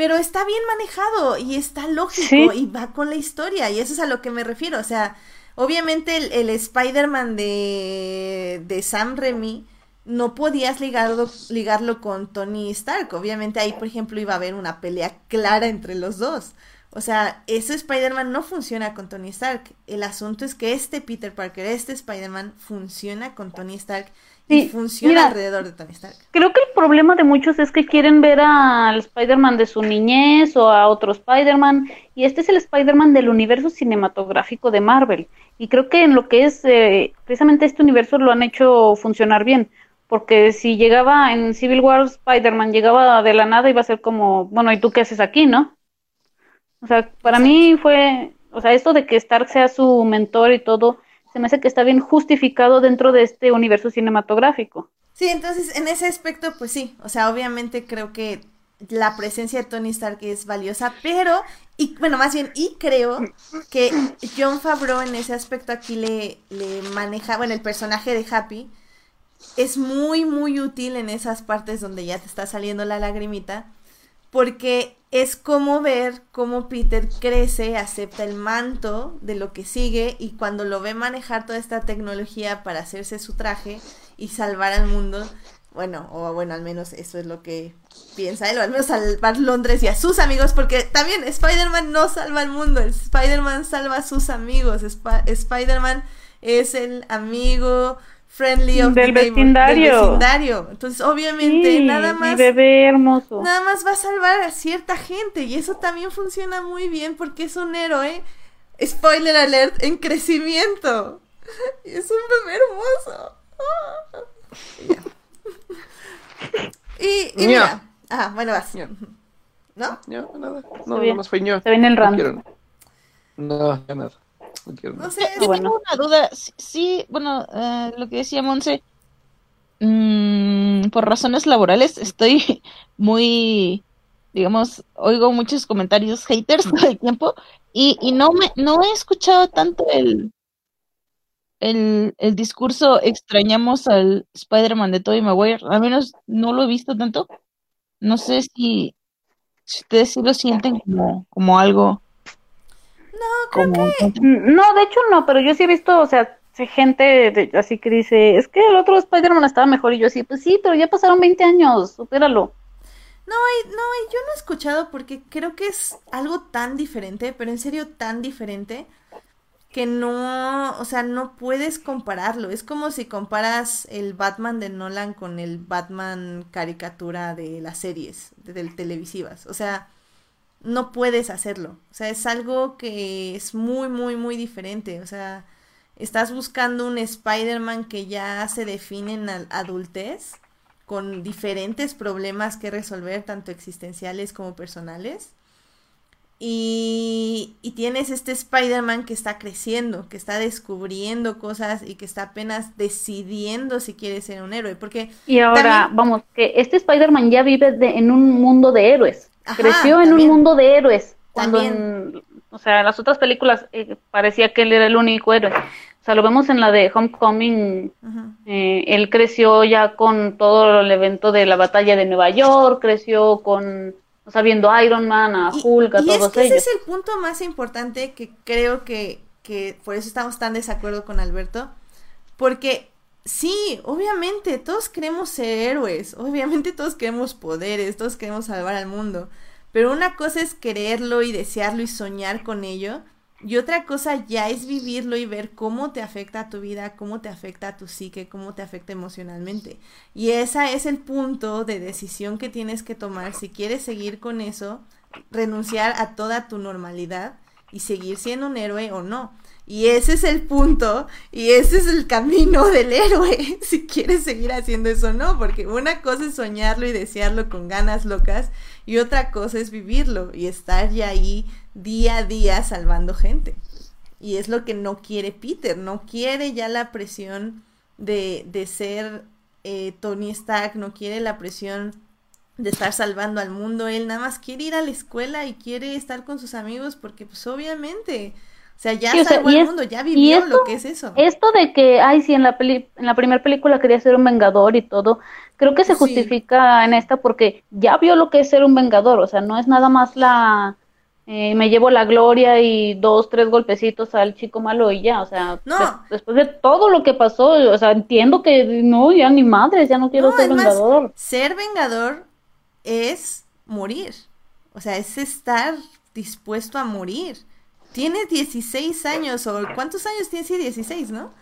Pero está bien manejado y está lógico Sí. y va con la historia y eso es a lo que me refiero. O sea, obviamente el, el Spider-Man de, de Sam Raimi no podías ligarlo, ligarlo con Tony Stark. Obviamente ahí, por ejemplo, iba a haber una pelea clara entre los dos. O sea, ese Spider-Man no funciona con Tony Stark. El asunto es que este Peter Parker, este Spider-Man, funciona con Tony Stark y funciona mira. alrededor de Tony Stark. Creo que el problema de muchos es que quieren ver al Spider-Man de su niñez o a otro Spider-Man, y este es el Spider-Man del universo cinematográfico de Marvel. Y creo que en lo que es eh, precisamente este universo lo han hecho funcionar bien, porque si llegaba en Civil War Spider-Man, llegaba de la nada, iba a ser como, bueno, ¿y tú qué haces aquí, no? O sea, para mí fue, o sea, esto de que Stark sea su mentor y todo, se me hace que está bien justificado dentro de este universo cinematográfico. Sí, entonces en ese aspecto, pues sí, o sea, obviamente creo que la presencia de Tony Stark es valiosa, pero, y bueno, más bien, y creo que John Favreau en ese aspecto aquí le, le maneja, bueno, el personaje de Happy es muy, muy útil en esas partes donde ya te está saliendo la lagrimita, porque es como ver cómo Peter crece, acepta el manto de lo que sigue y cuando lo ve manejar toda esta tecnología para hacerse su traje y salvar al mundo, bueno, o bueno, al menos eso es lo que piensa él, o al menos salvar Londres y a sus amigos, porque también Spider-Man no salva al mundo, Spider-Man salva a sus amigos, Spider-Man es el amigo friendly of del, the vecindario. del vecindario. Entonces, obviamente, Sí, nada mi más bebé hermoso. nada más va a salvar a cierta gente y eso también funciona muy bien porque es un héroe, spoiler alert, en crecimiento. Y es un bebé hermoso. Ah. Y ya. Y, y mira, ah, bueno, vas. Ño. ¿No? No, nada. No, bien. nomás fue ño. Se viene el random. No, ya nada. No sé. Yo bueno. tengo una duda. Sí, sí, bueno, eh, lo que decía Monse, mm, por razones laborales estoy muy, digamos, oigo muchos comentarios haters todo el tiempo y, y no me, no he escuchado tanto el, el, el discurso extrañamos al Spider-Man de Tobey Maguire, al menos no lo he visto tanto. No sé si, si ustedes sí lo sienten como, como algo. Como Mm, No, de hecho no, pero yo sí he visto, o sea, gente de- así que dice, es que el otro Spider-Man estaba mejor y yo así, pues sí, pero ya pasaron 20 años, supéralo. No, y, no, y yo no he escuchado porque creo que es algo tan diferente, pero en serio tan diferente, que no, o sea, no puedes compararlo. Es como si comparas el Batman de Nolan con el Batman caricatura de las series, de, del- televisivas. O sea, no puedes hacerlo. O sea, es algo que es muy, muy, muy diferente. O sea, estás buscando un Spider-Man que ya se define en adultez, con diferentes problemas que resolver, tanto existenciales como personales. Y, y tienes este Spider-Man que está creciendo, que está descubriendo cosas y que está apenas decidiendo si quiere ser un héroe. Porque Y ahora, También- vamos, que este Spider-Man ya vive de- en un mundo de héroes, Ajá, creció en un mundo de héroes, cuando en, o sea, en las otras películas eh, parecía que él era el único héroe. O sea, lo vemos en la de Homecoming, Eh, él creció ya con todo el evento de la batalla de Nueva York, creció con, o sea, viendo a Iron Man, a Y, Hulk, a y es todos que ese ellos. es el punto más importante que creo que, que por eso estamos tan desacuerdo con Alberto. Porque sí, obviamente todos queremos ser héroes, obviamente todos queremos poderes, todos queremos salvar al mundo. Pero una cosa es quererlo y desearlo y soñar con ello. Y otra cosa ya es vivirlo y ver cómo te afecta a tu vida, cómo te afecta a tu psique, cómo te afecta emocionalmente. Y ese es el punto de decisión que tienes que tomar si quieres seguir con eso, renunciar a toda tu normalidad y seguir siendo un héroe o no. Y ese es el punto y ese es el camino del héroe, si quieres seguir haciendo eso o no, porque una cosa es soñarlo y desearlo con ganas locas y otra cosa es vivirlo y estar ya ahí día a día salvando gente. Y es lo que no quiere Peter, no quiere ya la presión de, de ser eh, Tony Stark, no quiere la presión de estar salvando al mundo, él nada más quiere ir a la escuela y quiere estar con sus amigos porque pues obviamente, o sea, ya Sí, o sea, salvó es- mundo, ya vivió esto- lo que es eso. Esto de que, ay, sí, en la peli, en la primera película quería ser un vengador y todo, creo que se Sí. justifica en esta porque ya vio lo que es ser un vengador, o sea, no es nada más la, eh, me llevo la gloria y dos, tres golpecitos al chico malo y ya, o sea, No. des- después de todo lo que pasó, o sea, entiendo que no, ya ni madres, ya no quiero No, ser más, vengador. ser vengador es morir. O sea, es estar dispuesto a morir. Tiene 16 años, o ¿cuántos años tiene? Sí, 16, ¿no?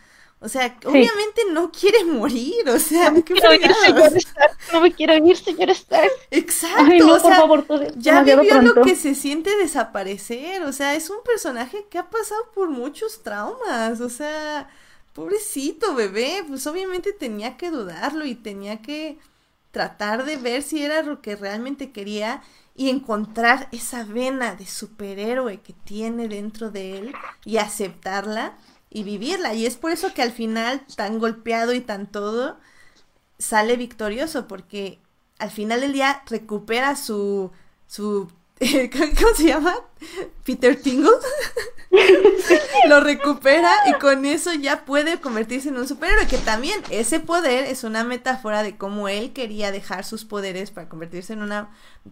O sea, obviamente no quiere morir, o sea, qué quiero ir, señor Stark, no me quiero ir, señor Stark. Exacto, Ay, no, o por sea, favor, ya vivió lo que se siente desaparecer, o sea, es un personaje que ha pasado por muchos traumas, o sea, pobrecito bebé, pues obviamente tenía que dudarlo y tenía que tratar de ver si era lo que realmente quería y encontrar esa vena de superhéroe que tiene dentro de él y aceptarla y vivirla. Y es por eso que al final, tan golpeado y tan todo, sale victorioso, porque al final del día recupera su, su, ¿cómo se llama? Peter Tingle. lo recupera y con eso ya puede convertirse en un superhéroe, que también ese poder es una metáfora de cómo él quería dejar sus poderes para convertirse en una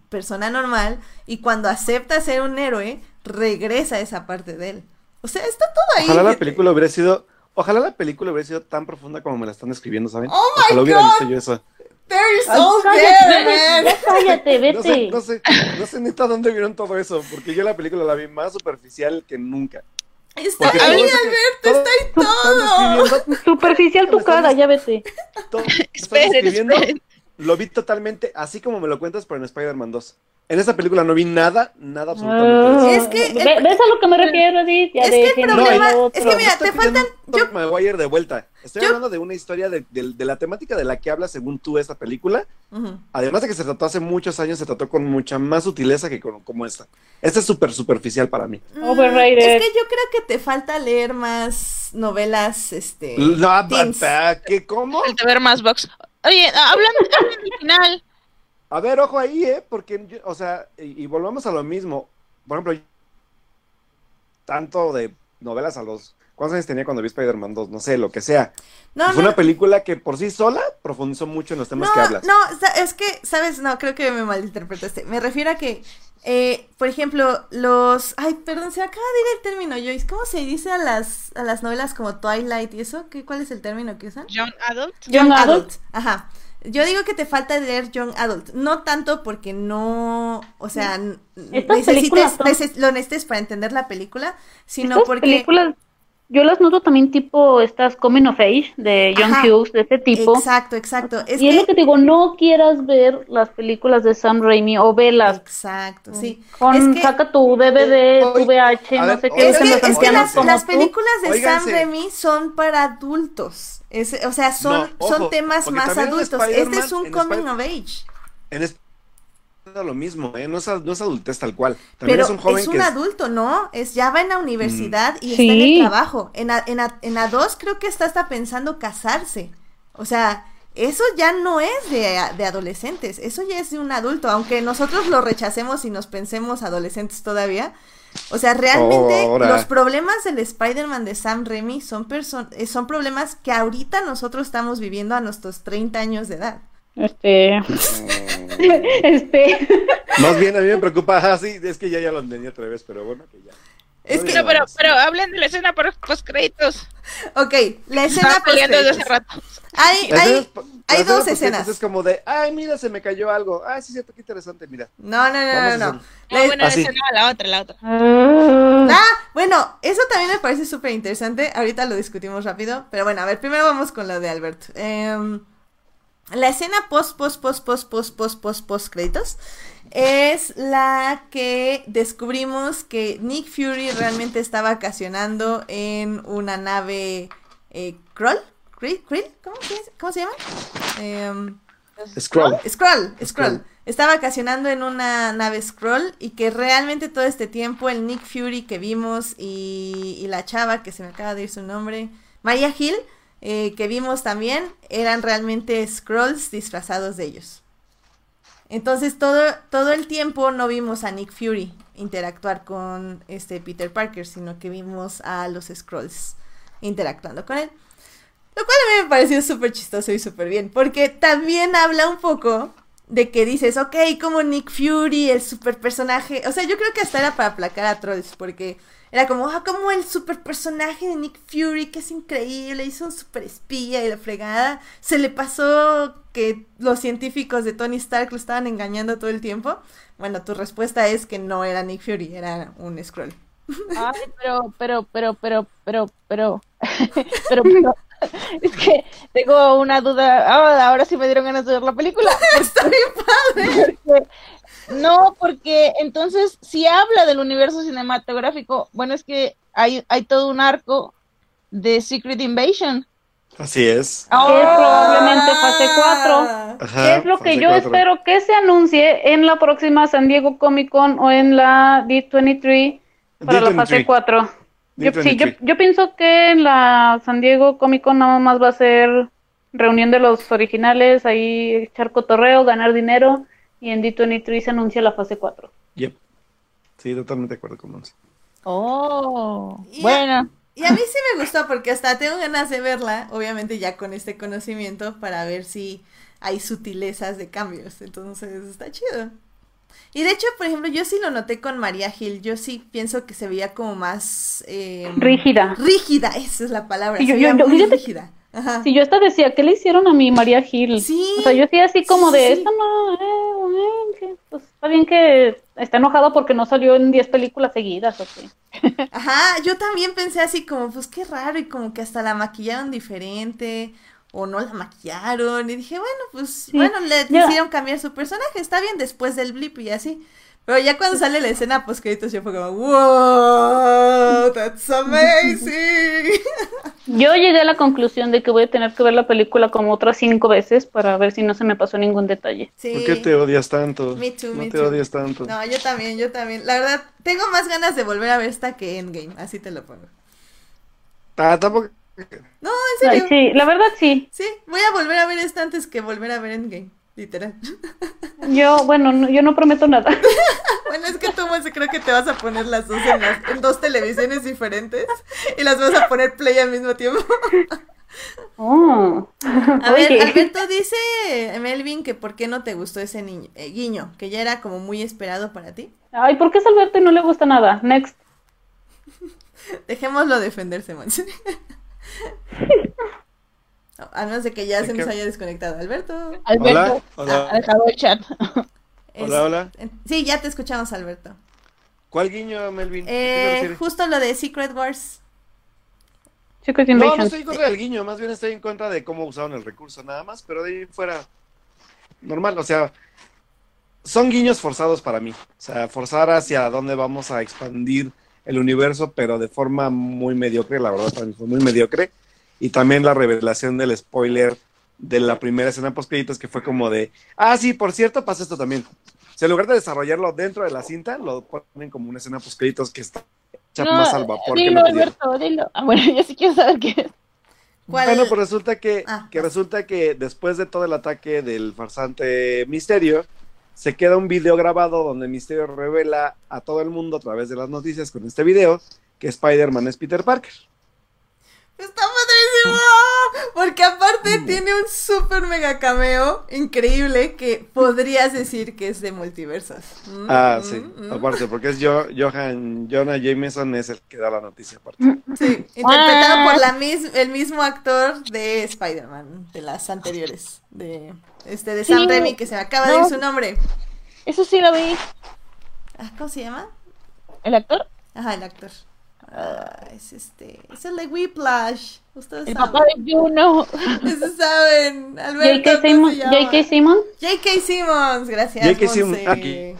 persona normal y cuando acepta ser un héroe, regresa esa parte de él. O sea, está todo ahí. Ojalá la película hubiera sido, ojalá la película hubiera sido tan profunda como me la están escribiendo, ¿saben? Oh my ojalá hubiera God. visto yo eso. There is Ay, all cállate, there, vete, man. cállate, No sé, vete. no sé, no sé neta dónde vieron todo eso, porque yo la película la vi más superficial que nunca. Está Porque ahí, Alberto, está ahí todo. Superficial tu cara, ya vete. esperen. Lo vi totalmente así como me lo cuentas, pero en Spider-Man 2. En esta película no vi nada, nada absolutamente. eso. Es que el- Ve- ¿Ves a lo que me refiero, Edith? Ya Es que el problema- lo es que mira, no te faltan- yo- Maguire de vuelta. Estoy yo- hablando de una historia de, de- de la temática de la que habla según tú esta película. Además de que se trató hace muchos años, se trató con mucha más sutileza que con- como esta. Esta es súper superficial para mí. Mm. Es que yo creo que te falta leer más novelas, este... No, ¿qué, ¿Cómo? Falta ver más box. Oye, hablando hablando del final, A ver, ojo ahí, ¿eh? Porque, o sea, y volvamos a lo mismo. Por ejemplo, tanto de novelas a los... ¿Cuántos años tenía cuando vi Spider-Man 2? No sé, lo que sea. No, Fue no, una película que por sí sola profundizó mucho en los temas no, que hablas. no, es que, ¿sabes? No, creo que me malinterpretaste. Me refiero a que, eh, por ejemplo, los... Ay, perdón, se me acaba de ir el término, Joyce. ¿Cómo se dice a las, a las novelas como Twilight y eso? ¿Qué, ¿Cuál es el término que usan? Young Adult. Young Adult. Ajá. Yo digo que te falta leer Young Adult. No tanto porque no. O sea, necesites, son- neces- lo necesites para entender la película, sino Estas porque. películas, yo las noto también tipo estas Coming of Age de John Ajá. Hughes, de este tipo. Exacto, exacto. Es y es lo que te digo, no quieras ver las películas de Sam Raimi o velas. Exacto, sí. Con, Es que- saca tu DVD, Oy- tu VH, no ver, sé qué Es que, es que las, películas de. Sam Raimi son para adultos. Es, o sea, son, No, ojo, son temas más adultos. Este es un coming of age. En lo mismo, ¿eh? No es, no es adultez tal cual. También Pero es un joven es un que es- adulto, ¿no? Es ya va en la universidad y está Sí. en el trabajo. En a, en, a, en a dos creo que está hasta pensando casarse. O sea, eso ya no es de, de adolescentes, eso ya es de un adulto, aunque nosotros lo rechacemos y nos pensemos adolescentes todavía. O sea, realmente Ahora. los problemas del Spider-Man de Sam Raimi son, eh, son problemas que ahorita nosotros estamos viviendo a nuestros 30 años de edad. Este, este, Más bien a mí me preocupa, ah, sí, es que ya, ya lo entendí otra vez, pero bueno, que ya. Es que, Pero, pero, hablen de la escena post créditos. ok, la escena Estaba peleando desde hace rato. Hay, hay, hay dos escenas. Es como de, ay, mira, se me cayó algo. Ay, sí, cierto, qué interesante, mira. No, no, no, no, no. La- No, bueno, Ah, no, la otra, la otra. ah, Ah, bueno, eso también me parece súper interesante. Ahorita lo discutimos rápido. Pero bueno, a ver, primero vamos con lo de Albert. Em, la escena post, post, post, post, post, post, post, post créditos es la que descubrimos que Nick Fury realmente está vacacionando en una nave eh, Krull. Krill, ¿Cómo, se- ¿Cómo se llama? Em, Scroll. Skrull. Está vacacionando en una nave Skrull y que realmente todo este tiempo el Nick Fury que vimos y, y la chava, que se me acaba de ir su nombre, Maria Hill, eh, que vimos también, eran realmente Skrulls disfrazados de ellos. Entonces todo, todo el tiempo no vimos a Nick Fury interactuar con este Peter Parker, sino que vimos a los Skrulls interactuando con él. Lo cual a mí me pareció súper chistoso y súper bien, porque también habla un poco de que dices, ok, como Nick Fury, el super personaje, o sea, yo creo que hasta era para aplacar a trolls, porque era como, ah, como el super personaje de Nick Fury, que es increíble, hizo un super espía y la fregada, se le pasó que los científicos de Tony Stark lo estaban engañando todo el tiempo. Bueno, tu respuesta es que no era Nick Fury, era un Skrull. Ay, pero, pero, pero, pero, pero, pero, pero, pero, es que tengo una duda. Ah, ahora sí me dieron ganas de ver la película. Está bien padre. Porque- no, porque entonces si habla del universo cinematográfico, bueno, es que hay, hay todo un arco de Secret Invasion. Así es. que es probablemente fase 4. Ah. Ajá, ¿Qué es lo que yo cuatro. espero que se anuncie en la próxima San Diego Comic Con o en la D23 para la fase D23. 4? Yo, D23. sí, yo, yo pienso que en la San Diego Comic Con nada más va a ser reunión de los originales, ahí echar cotorreo, ganar dinero, y en D23 se anuncia la fase 4. Yep. Sí, totalmente de acuerdo con Monse. Oh, Y a- bueno. Y a mí sí me gustó porque hasta tengo ganas de verla, obviamente ya con este conocimiento, para ver si hay sutilezas de cambios. Entonces está chido. Y de hecho, por ejemplo, yo sí lo noté con María Gil. Yo sí pienso que se veía como más... eh, Rígida. Rígida, esa es la palabra. Se yo- veía yo- yo- muy rígida. Ajá. Si yo hasta decía, ¿qué le hicieron a mi María Gil? Sí. O sea, yo sí así como Sí, de, sí. esto no, eh, eh, que, pues está bien que está enojado porque no salió en 10 películas seguidas, ¿o qué? Ajá, yo también pensé así como, pues qué raro, y como que hasta la maquillaron diferente, o no la maquillaron, y dije, bueno, pues, Sí, bueno, le ya. hicieron cambiar su personaje, está bien después del blip y así. Pero ya cuando sale la escena post créditos yo fue como, wow, that's amazing. Yo llegué a la conclusión de que voy a tener que ver la película como otras cinco veces para ver si no se me pasó ningún detalle. Sí. ¿Por qué te odias tanto? Me too, no me te too. odias tanto. No, yo también, yo también. La verdad, tengo más ganas de volver a ver esta que Endgame, así te lo pongo. Ah, tampoco. No, en Ay, serio. sí, la verdad sí. Sí, voy a volver a ver esta antes que volver a ver Endgame, literal. Yo, bueno, no- yo no prometo nada. Bueno, es que tú, Monse, creo que te vas a poner las dos en, las- en dos televisiones diferentes y las vas a poner play al mismo tiempo. Oh. A ver. Alberto dice, Melvin, que por qué no te gustó ese niño, eh, guiño, que ya era como muy esperado para ti. Ay, ¿por qué es Alberto y no le gusta nada? Next. Dejémoslo defenderse, Monse. No, A menos de que ya se nos haya desconectado. Alberto. Alberto Hola, hola. ha dejado el chat. es- Hola, hola. Sí, ya te escuchamos, Alberto. ¿Cuál guiño, Melvin? ¿A qué te Eh, justo lo de Secret Wars. Secret No, no estoy en contra del guiño, más bien estoy en contra de cómo usaron el recurso, nada más, pero de ahí fuera normal, o sea, son guiños forzados para mí, o sea, forzar hacia dónde vamos a expandir el universo, pero de forma muy mediocre, la verdad, para mí fue muy mediocre, y también la revelación del spoiler de la primera escena post créditos que fue como de, ah, sí, por cierto, pasa esto también. O sea, en lugar de desarrollarlo dentro de la cinta, lo ponen como una escena post créditos que está hecha No, más al vapor que dilo, lo pidieron. Alberto, dilo. Ah, bueno, yo sí quiero saber qué es. ¿Cuál? Bueno, pues resulta que, Ah, que resulta que después de todo el ataque del farsante Misterio, se queda un video grabado donde Misterio revela a todo el mundo a través de las noticias con este video que Spider-Man es Peter Parker. Está padrísimo. Porque aparte tiene un super mega cameo increíble que podrías decir que es de multiversos. Mm, Ah, mm, sí, mm. aparte, porque es yo, Johan, Jonah Jameson es el que da la noticia aparte. Sí, interpretado por la mis- el mismo actor de Spider-Man, de las anteriores. De este de Sam Sí. Raimi, que se me acaba de ir su nombre. Eso sí lo vi. Ah, ¿Cómo se llama? ¿El actor? Ajá, el actor. Ah, es este. Es el de Whiplash. Ustedes El saben. papá de Juno. Ustedes saben. Alberto, J.K. ¿cómo Simmons. J.K. Simmons. J.K. Simmons, gracias. J.K. Simmons, aquí.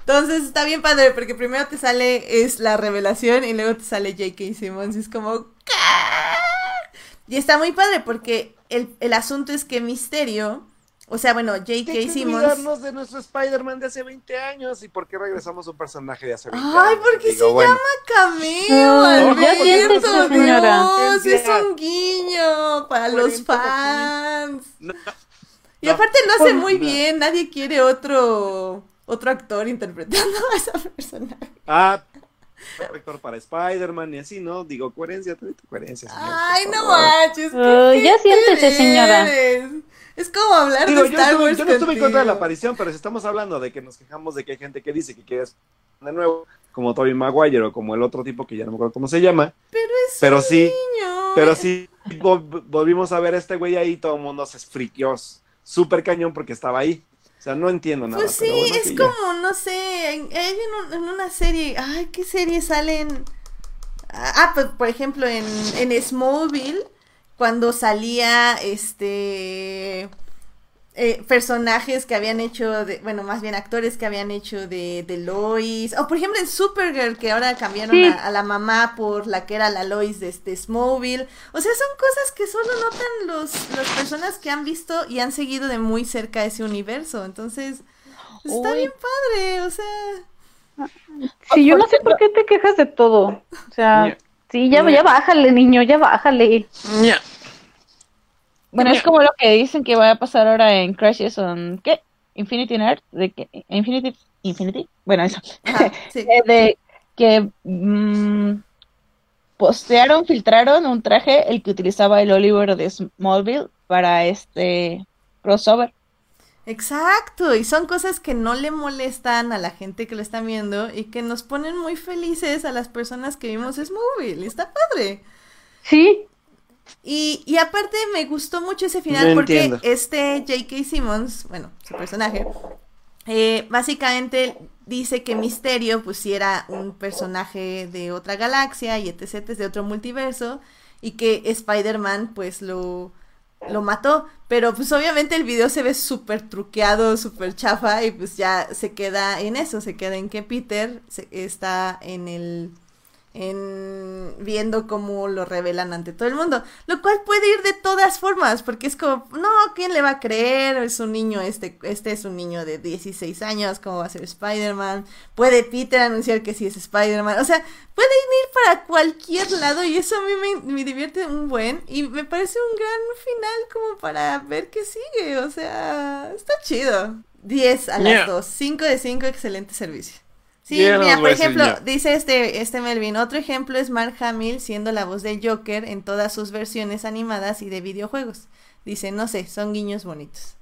Entonces está bien padre porque primero te sale es la revelación y luego te sale J.K. Simmons y es como ¿qué? Y está muy padre porque el, el asunto es que Misterio, o sea, bueno, ¿Qué J.K. Simmons. olvidarnos de nuestro Spider-Man de hace 20 años y por qué regresamos a un personaje de hace 20 Ay, años? porque Digo, se bueno, Cameo, Ay, Alberto, ya siéntese, señora. Dios, es un guiño para los fans. no, Y aparte lo hace muy no. bien, nadie quiere otro otro actor interpretando a esa persona. Ah, actor para Spider-Man y así, ¿no? Digo, coherencia, coherencia. señor, Ay, no manches. Ay, ya siéntese, señora. Es como hablar Digo, de yo, Star estuve, Wars yo no estuve en contra de la aparición, pero si estamos hablando de que nos quejamos de que hay gente que dice que quiere de nuevo, como Tobey Maguire o como el otro tipo que ya no me acuerdo cómo se llama, Pero es pero un sí, niño. pero sí vol- volvimos a ver a este güey ahí, todo el mundo se friqueó súper cañón porque estaba ahí. O sea, no entiendo nada. Pues sí, pero bueno, es ya. como, no sé, en, en, un- en una serie, ay, ¿qué serie salen? Ah, pues, por ejemplo, en, en Smallville, cuando salía, este, eh, personajes que habían hecho, de, bueno, más bien actores que habían hecho de, de Lois, o por ejemplo en Supergirl, que ahora cambiaron Sí. a, a la mamá por la que era la Lois de este Smallville, o sea, son cosas que solo notan los, las personas que han visto y han seguido de muy cerca ese universo, entonces... Está Uy. bien padre, o sea. Sí, yo no sé por qué te quejas de todo. O sea, sí, ya, ya bájale, niño, ya bájale. Bueno, es como lo que dicen que va a pasar ahora en Crashes on ¿qué? Infinity Earth, de que Infinity Infinity, bueno, eso. Ajá, sí. De que mm, postearon, filtraron un traje, el que utilizaba el Oliver de Smallville para este crossover. Exacto, y son cosas que no le molestan a la gente que lo está viendo y que nos ponen muy felices a las personas que vimos Smallville. Está padre. Sí. Y, y aparte me gustó mucho ese final No porque entiendo. este J.K. Simmons, bueno, su personaje, eh, básicamente dice que Misterio pues sí era un personaje de otra galaxia y etc, etc, de otro multiverso y que Spider-Man pues lo, lo mató, pero pues obviamente el video se ve súper truqueado, súper chafa y pues ya se queda en eso, se queda en que Peter se- está en el en viendo cómo lo revelan ante todo el mundo, lo cual puede ir de todas formas, porque es como, no, ¿quién le va a creer? Es un niño, este, este es un niño de 16 años, ¿cómo va a ser Spider-Man? Puede Peter anunciar que sí es Spider-Man, o sea, puede ir para cualquier lado y eso a mí me, me divierte un buen y me parece un gran final como para ver qué sigue, o sea, está chido. 10 a las Yeah. 2, 5 de 5, excelente servicio. Sí, mira, por ejemplo, dice este, este Melvin, otro ejemplo es Mark Hamill siendo la voz del Joker en todas sus versiones animadas y de videojuegos. Dice, no sé, son guiños bonitos.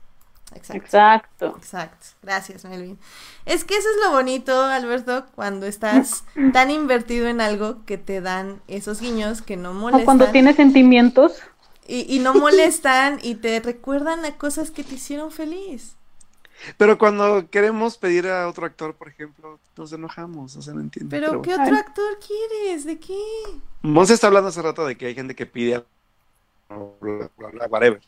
Exacto. Exacto. Exacto. Gracias, Melvin. Es que eso es lo bonito, Alberto, cuando estás tan invertido en algo que te dan esos guiños que no O molestan. cuando tienes sentimientos. y, y no molestan y te recuerdan a cosas que te hicieron feliz. Pero cuando queremos pedir a otro actor, por ejemplo, nos enojamos, o sea, no entiendo. Pero, Pero ¿qué bueno. otro Ay. actor quieres? ¿De qué? Monse está hablando hace rato de que hay gente que pide a- bla, bla, bla, whatever.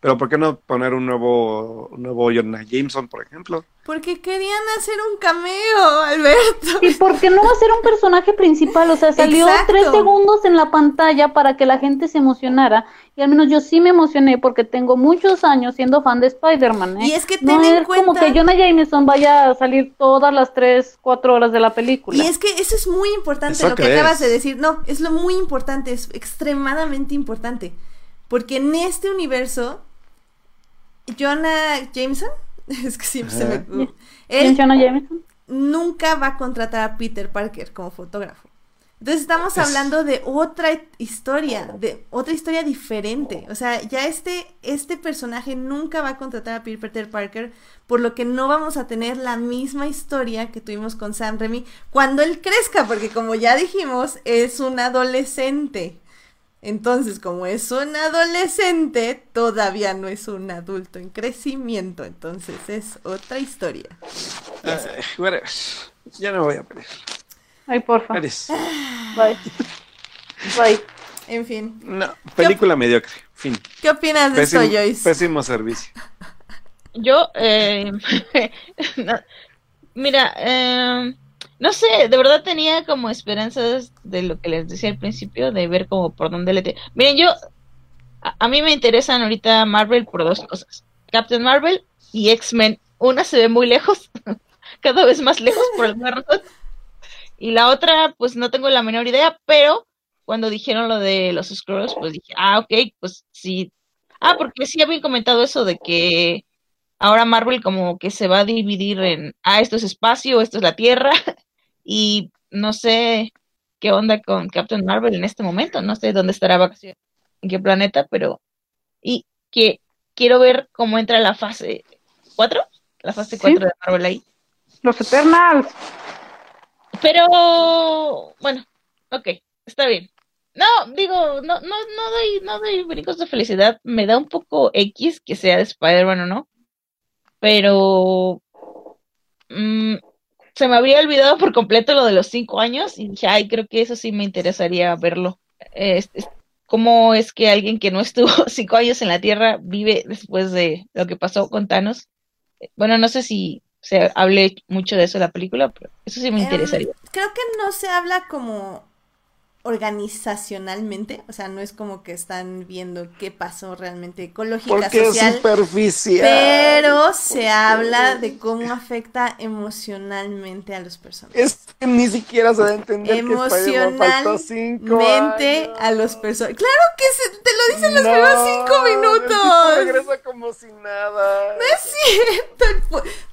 Pero ¿por qué no poner un nuevo, un nuevo Jonah Jameson, por ejemplo? Porque querían hacer un cameo, Alberto. ¿Y por qué no va a ser un personaje principal? O sea, salió Exacto. tres segundos en la pantalla para que la gente se emocionara. Y al menos yo sí me emocioné porque tengo muchos años siendo fan de Spider-Man. ¿eh? Y es que no ten en es como que Jonah Jameson vaya a salir todas las tres, cuatro horas de la película. Y es que eso es muy importante ¿Eso lo que acabas de decir. No, es lo muy importante, es extremadamente importante. Porque en este universo, Jonah Jameson, es que siempre se Ajá. me... ¿Quién Él Jonah Jameson? nunca va a contratar a Peter Parker como fotógrafo. Entonces estamos Es- hablando de otra historia, de otra historia diferente. O sea, ya este, este personaje nunca va a contratar a Peter Parker, por lo que no vamos a tener la misma historia que tuvimos con Sam Raimi cuando él crezca, porque como ya dijimos, es un adolescente. Entonces, como es un adolescente, todavía no es un adulto en crecimiento. Entonces es otra historia. Ya no me voy a pelear. Ay, porfa. Eres- Bye. Bye. En fin. No, película mediocre. Fin. ¿Qué opinas de Pésimo, esto, Joyce? pésimo servicio. Yo, eh, no, mira, eh, no sé, de verdad tenía como esperanzas de lo que les decía al principio, de ver como por dónde le... te- Miren, yo, a, a mí me interesan ahorita Marvel por dos cosas. Captain Marvel y X-Men. Una se ve muy lejos, cada vez más lejos por alguna razón. Y la otra, pues no tengo la menor idea, pero cuando dijeron lo de los Skrulls, pues dije, ah, ok, pues sí. Ah, porque sí habían comentado eso de que ahora Marvel como que se va a dividir en, ah, esto es espacio, esto es la Tierra, y no sé qué onda con Captain Marvel en este momento, no sé dónde estará vacaciones, en qué planeta, pero, y que quiero ver cómo entra la fase 4, la fase Sí. 4 de Marvel ahí. Los Eternals. Pero, bueno, ok, está bien. No, digo, no, no, no doy, no doy brincos de felicidad. Me da un poco X que sea de Spider-Man o no. Pero mm, se me había olvidado por completo lo de los cinco años y dije, ay, creo que eso sí me interesaría verlo. Es- ¿Cómo es que alguien que no estuvo cinco años en la Tierra vive después de lo que pasó con Thanos? Bueno, no sé si se hable mucho de eso en la película, pero eso sí me Em, interesaría. creo que no se habla como. Organizacionalmente, o sea, no es como que están viendo qué pasó realmente ecológica, Porque es superficial. pero se habla de cómo afecta emocionalmente a los personajes. Es que ni siquiera se da a entender que Spider-Man faltó cinco Emocionalmente años. a los personajes. Claro que se- te lo dicen los No, primeros cinco minutos. regresa como si nada. No es cierto. el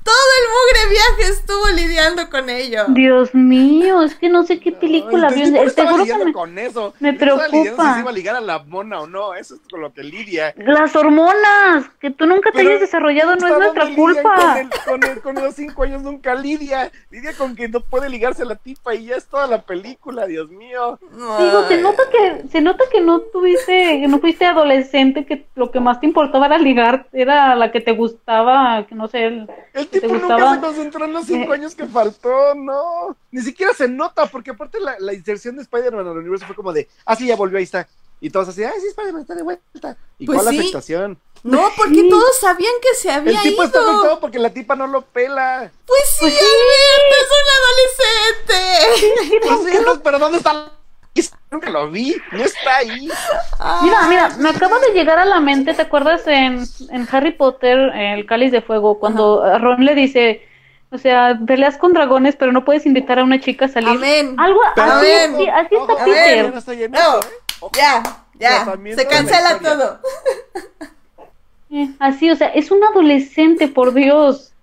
Todo el mugre viaje estuvo lidiando con ello. Dios mío, es que no sé qué película Ay, vio. no Te juro que lidiando me- con eso. me tipo lidiando preocupa. si se iba a ligar a la mona o no. Eso es con lo que lidia. Las hormonas, que tú nunca te hayas desarrollado no es ¿Hasta nuestra culpa. Con, el- con, el- con los cinco años nunca lidia. Lidia con que no puede ligarse a la tipa y ya es toda la película, Dios mío. Digo, se nota que se nota que no tuviste, que no fuiste adolescente, que lo que más te importaba era ligar, era la que te gustaba, que no sé, el- El ¿Te tipo nunca gustaba? se concentró en los cinco años que faltó, no. Ni siquiera se nota, porque aparte la, la inserción de Spider-Man al universo fue como de, ah, sí, ya volvió, ahí está. Y todos así, ay, sí, Spider-Man está de vuelta. ¿Y Pues cuál sí. afectación? No, porque Sí. todos sabían que se había El tipo ido. está afectado porque la tipa no lo pela. Pues sí, Pues sí. Alberto, es un adolescente. Pues sí, pero ¿dónde está? Nunca lo vi, no está ahí. Mira, mira, me acaba de llegar a la mente, ¿te acuerdas en, en Harry Potter, el cáliz de fuego, cuando a Ron le dice, o sea, peleas con dragones, pero no puedes invitar a una chica a salir? Amén. Algo Pero así, Amén. así, así está Ojo, Amén. yo Peter. no estoy en No, eso, ¿eh? Ya, ya. Se cancela todo. Eh, Así, o sea, es un adolescente, por Dios.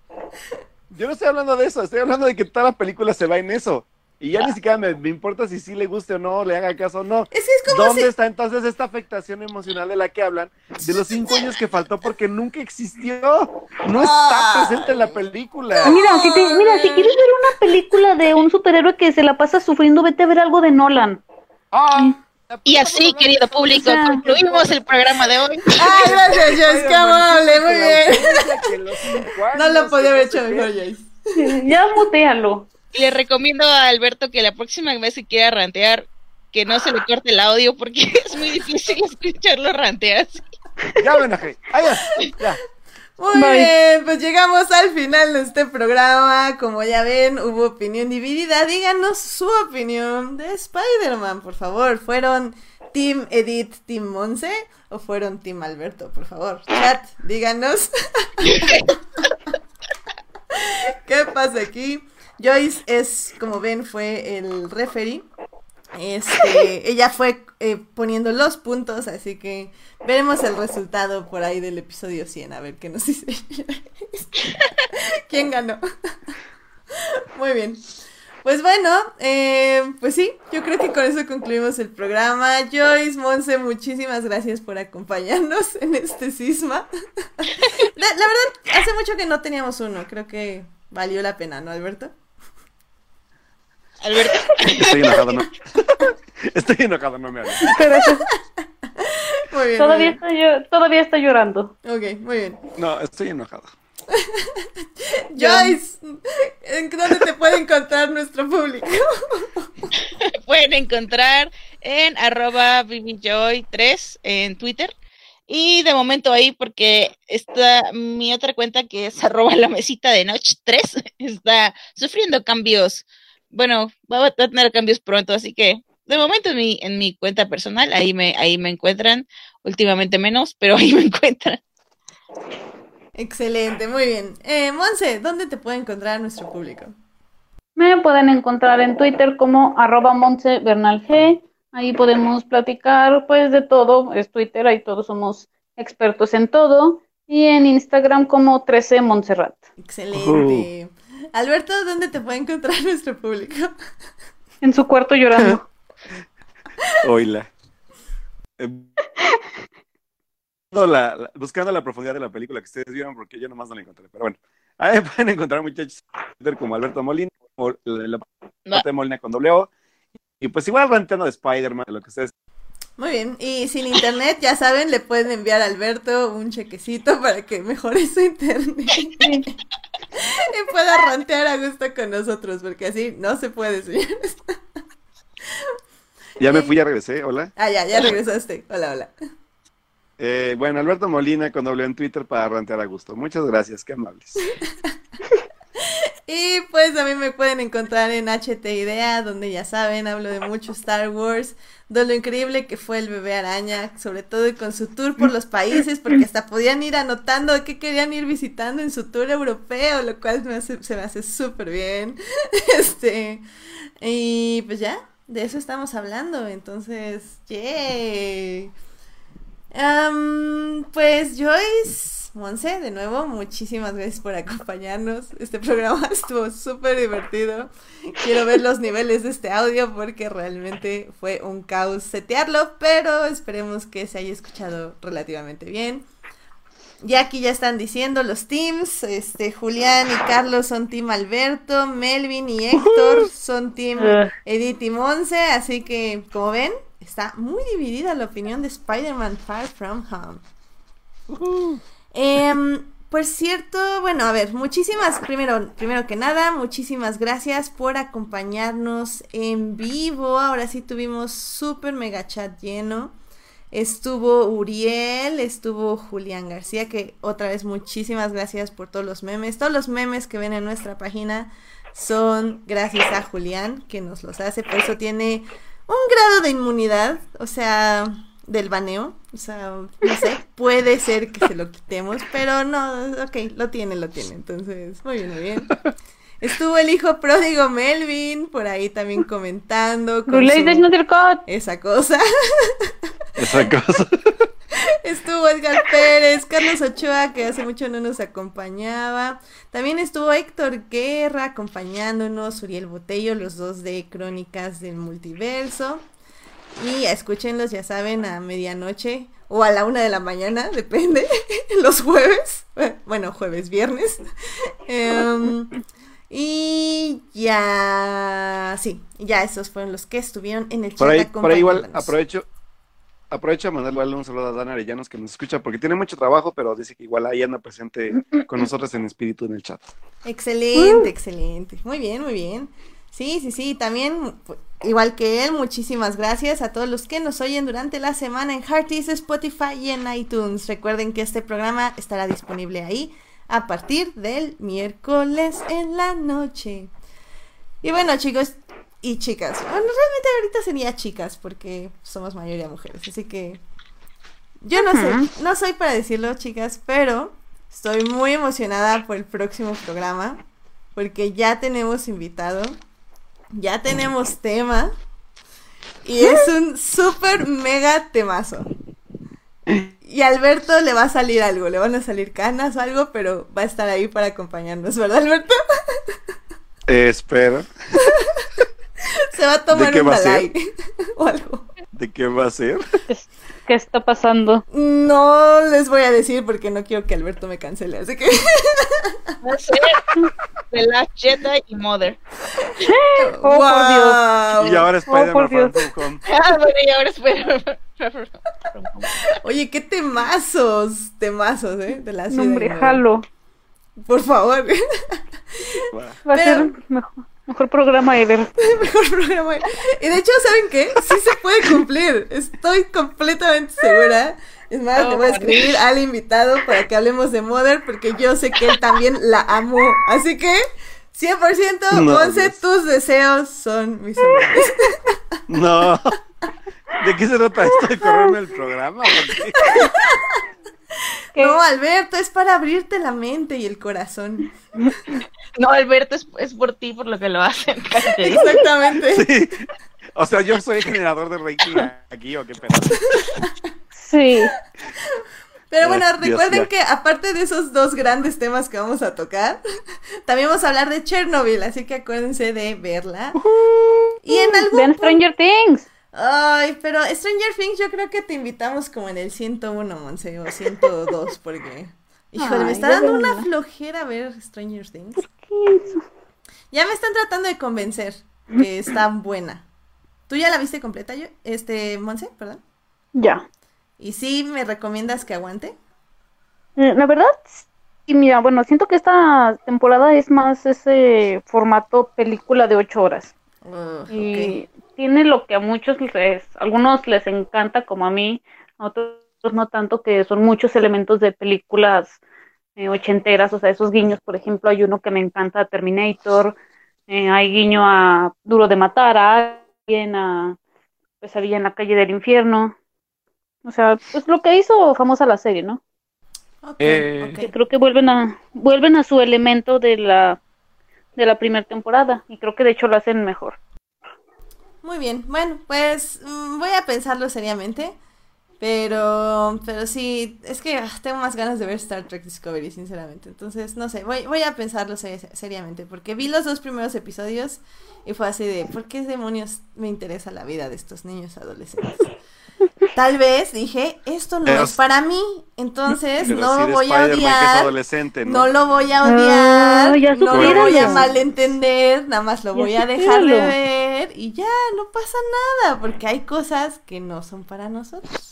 Yo no estoy hablando de eso, estoy hablando de que toda la película se va en eso. Y ya ni siquiera me, me importa si sí le guste o no, le haga caso o no. Es que es como ¿Dónde si... está entonces esta afectación emocional de la que hablan? De los cinco años que faltó porque nunca existió. No está presente en la película. Mira, si te, mira, si quieres ver una película de un superhéroe que se la pasa sufriendo, vete a ver algo de Nolan. Ah, Y así, querido público, O sea, concluimos el programa de hoy. Ay, gracias, Joyce, qué amable, muy bien. No lo podía haber hecho mejor, Joyce. Ya mutealo. Le recomiendo a Alberto que la próxima vez que quiera rantear, que no se le corte el audio porque es muy difícil escucharlo rantear. Ya ven, Ajay. Ah, ya, ya. Muy Bye. bien, pues llegamos al final de este programa. Como ya ven, hubo opinión dividida. Díganos su opinión de Spider-Man, por favor. ¿Fueron Team Edith, Team Monse o fueron Team Alberto? Por favor, chat, díganos. ¿Qué pasa aquí? Joyce es, como ven, fue el referee. Este, ella fue eh, poniendo los puntos, así que veremos el resultado por ahí del episodio 100, a ver qué nos dice. ¿Quién ganó? Muy bien. Pues bueno, eh, pues sí, yo creo que con eso concluimos el programa. Joyce, Monse, muchísimas gracias por acompañarnos en este cisma. La, la verdad, hace mucho que no teníamos uno, creo que valió la pena, ¿no, Alberto? Alberto, Estoy enojado, no. Estoy enojado, no me hables. Pero Muy bien. todavía muy está, llo- todavía está llorando. bien. Ok, muy bien. No, estoy enojado. Joyce, ¿en dónde te puede encontrar nuestro público? pueden encontrar en arroba BBJoy3 en Twitter. Y de momento ahí, porque está mi otra cuenta que es arroba la mesita de noche 3, está sufriendo cambios. Bueno, va a tener cambios pronto, así que de momento en mi, en mi cuenta personal, ahí me, ahí me encuentran, últimamente menos, pero ahí me encuentran. Excelente, muy bien. Eh, Monse, ¿dónde te puede encontrar nuestro público? Me pueden encontrar en Twitter como arroba Montse Bernal G. Ahí podemos platicar pues de todo. Es Twitter, ahí todos somos expertos en todo. Y en Instagram como 13 Montserrat. Excelente. Alberto, ¿dónde te puede encontrar nuestro público? En su cuarto llorando. Oila. Eh, no, la- la- buscando la profundidad de la película que ustedes vieron, porque yo nomás no la encontré. Pero bueno, ahí pueden encontrar muchachos en Twitter como Alberto Molina, o la, la parte de Molina con doble O. Y pues igual ranteando de Spider-Man, de lo que ustedes. Muy bien, y sin internet, ya saben, le pueden enviar a Alberto un chequecito para que mejore su internet y pueda rantear a gusto con nosotros, porque así no se puede, señores. Ya me fui, ya regresé. Hola. Ah, ya, ya regresaste. Hola, hola. Eh, bueno, Alberto Molina con doble en Twitter para rantear a gusto. Muchas gracias, qué amables. Y pues a mí me pueden encontrar en HT Idea, donde ya saben, hablo de mucho Star Wars, de lo increíble que fue el bebé araña, sobre todo con su tour por los países, porque hasta podían ir anotando qué querían ir visitando en su tour europeo, lo cual se me hace súper bien. Este, y pues ya, de eso estamos hablando, entonces, yay. Pues Joyce, Monse, de nuevo, muchísimas gracias por acompañarnos. Este programa estuvo súper divertido. Quiero ver los niveles de este audio porque realmente fue un caos setearlo, pero esperemos que se haya escuchado relativamente bien. Ya aquí ya están diciendo los teams, este Julián y Carlos son team Alberto, Melvin y Héctor son team Ugh. Edith y Monse, así que como ven, está muy dividida la opinión de Spider-Man Far From Home. Em, por cierto, bueno, a ver, muchísimas, primero, primero que nada, muchísimas gracias por acompañarnos en vivo. Ahora sí tuvimos súper mega chat lleno. Estuvo Uriel, estuvo Julián García, que otra vez muchísimas gracias por todos los memes. Todos los memes que ven en nuestra página son gracias a Julián, que nos los hace. Por eso tiene un grado de inmunidad, o sea, del baneo. O sea, no sé, puede ser que se lo quitemos, pero no, ok, lo tiene, lo tiene. Entonces, muy bien, muy bien. Estuvo el hijo pródigo Melvin por ahí también comentando. con su- esa cosa. Esa cosa. Estuvo Edgar Pérez, Carlos Ochoa, que hace mucho no nos acompañaba. También estuvo Héctor Guerra acompañándonos, Uriel Botello, los dos de Crónicas del Multiverso. Y escúchenlos, ya saben, a medianoche o a la una de la mañana, depende, los jueves. Bueno, jueves, viernes. Em, y ya, sí, ya esos fueron los que estuvieron en el chat. Por ahí, por ahí igual aprovecho, aprovecho a mandarle un saludo a Dan Arellanos que nos escucha porque tiene mucho trabajo, pero dice que igual ahí anda presente con nosotros en espíritu en el chat. Excelente, excelente. Muy bien, muy bien. Sí, sí, sí. También, igual que él, muchísimas gracias a todos los que nos oyen durante la semana en Hearties, Spotify y en iTunes. Recuerden que este programa estará disponible ahí a partir del miércoles en la noche. Y bueno, chicos y chicas. Bueno, realmente ahorita sería chicas porque somos mayoría mujeres. Así que yo no sé, no soy para decirlo, chicas, pero estoy muy emocionada por el próximo programa porque ya tenemos invitado, ya tenemos tema y es un súper mega temazo. Y a Alberto le va a salir algo, le van a salir canas o algo, pero va a estar ahí para acompañarnos, ¿verdad, Alberto? Eh, espero. Se va a tomar qué un va a ser? Dalai o algo. ¿De qué va a ser? ¿Qué está pasando? No les voy a decir porque no quiero que Alberto me cancele, así que Va a ser The Last Jedi y Mother. Oh, por Dios. Y ahora Spider-Man Home. Ah, bueno, y ahora espero. Oye, qué temazos, temazos, ¿eh? De la No, hombre, ¿no? jalo. Por favor, Va. A Pero- ser mejor, mejor programa ever. mejor programa. Y de hecho, ¿saben qué? Sí se puede cumplir. Estoy completamente segura. Es más, le voy a escribir al invitado para que hablemos de Mother porque yo sé que él también la amó. Así que, 100%, No, Monse, Dios. tus deseos son mis órdenes. No. ¿De qué se trata esto de correrme el programa? No, Alberto, es para abrirte la mente y el corazón. No, Alberto, es, es por ti por lo que lo hacen. cállate. Exactamente. Sí. O sea, yo soy generador de rating aquí o qué pedo. Sí. Pero bueno, Dios, recuerden que aparte de esos dos grandes temas que vamos a tocar, también vamos a hablar de Chernobyl, así que acuérdense de verla. Y en algún Vean punto- Stranger Things. Ay, pero Stranger Things yo creo que te invitamos como en el 101, Monse, o 102, porque... Híjole, me Ay, está ya dando una flojera ver Stranger Things. ¿Qué hizo? Ya me están tratando de convencer que está buena. ¿Tú ya la viste completa, yo? Este, Monse, perdón. Ya. ¿Y sí me recomiendas que aguante? Eh, La verdad, sí, mira, bueno, siento que esta temporada es más ese formato película de ocho horas. Y ok. Tiene lo que a muchos les, algunos les encanta, como a mí, a otros no tanto, que son muchos elementos de películas eh, ochenteras, o sea, esos guiños, por ejemplo, hay uno que me encanta, Terminator, eh, hay guiño a Duro de Matar, a alguien, a Pesadilla en la calle del infierno, o sea, pues lo que hizo famosa la serie, ¿no? Ok, Eh, creo que vuelven a vuelven a su elemento de la de la primera temporada y creo que de hecho lo hacen mejor. Muy bien, bueno, pues mm, voy a pensarlo seriamente, pero, pero sí, es que ah, tengo más ganas de ver Star Trek Discovery, sinceramente. Entonces, no sé, voy, voy a pensarlo se- seriamente, porque vi los dos primeros episodios y fue así de, ¿por qué demonios me interesa la vida de estos niños adolescentes? Tal vez dije, esto no Pero- es para mí, entonces no lo voy a Spider-Man, que es odiar. adolescente, ¿no? No lo voy a odiar, Ah, ya no lo voy a malentender, nada más lo Ya voy a dejar de ver y ya, no pasa nada, porque hay cosas que no son para nosotros.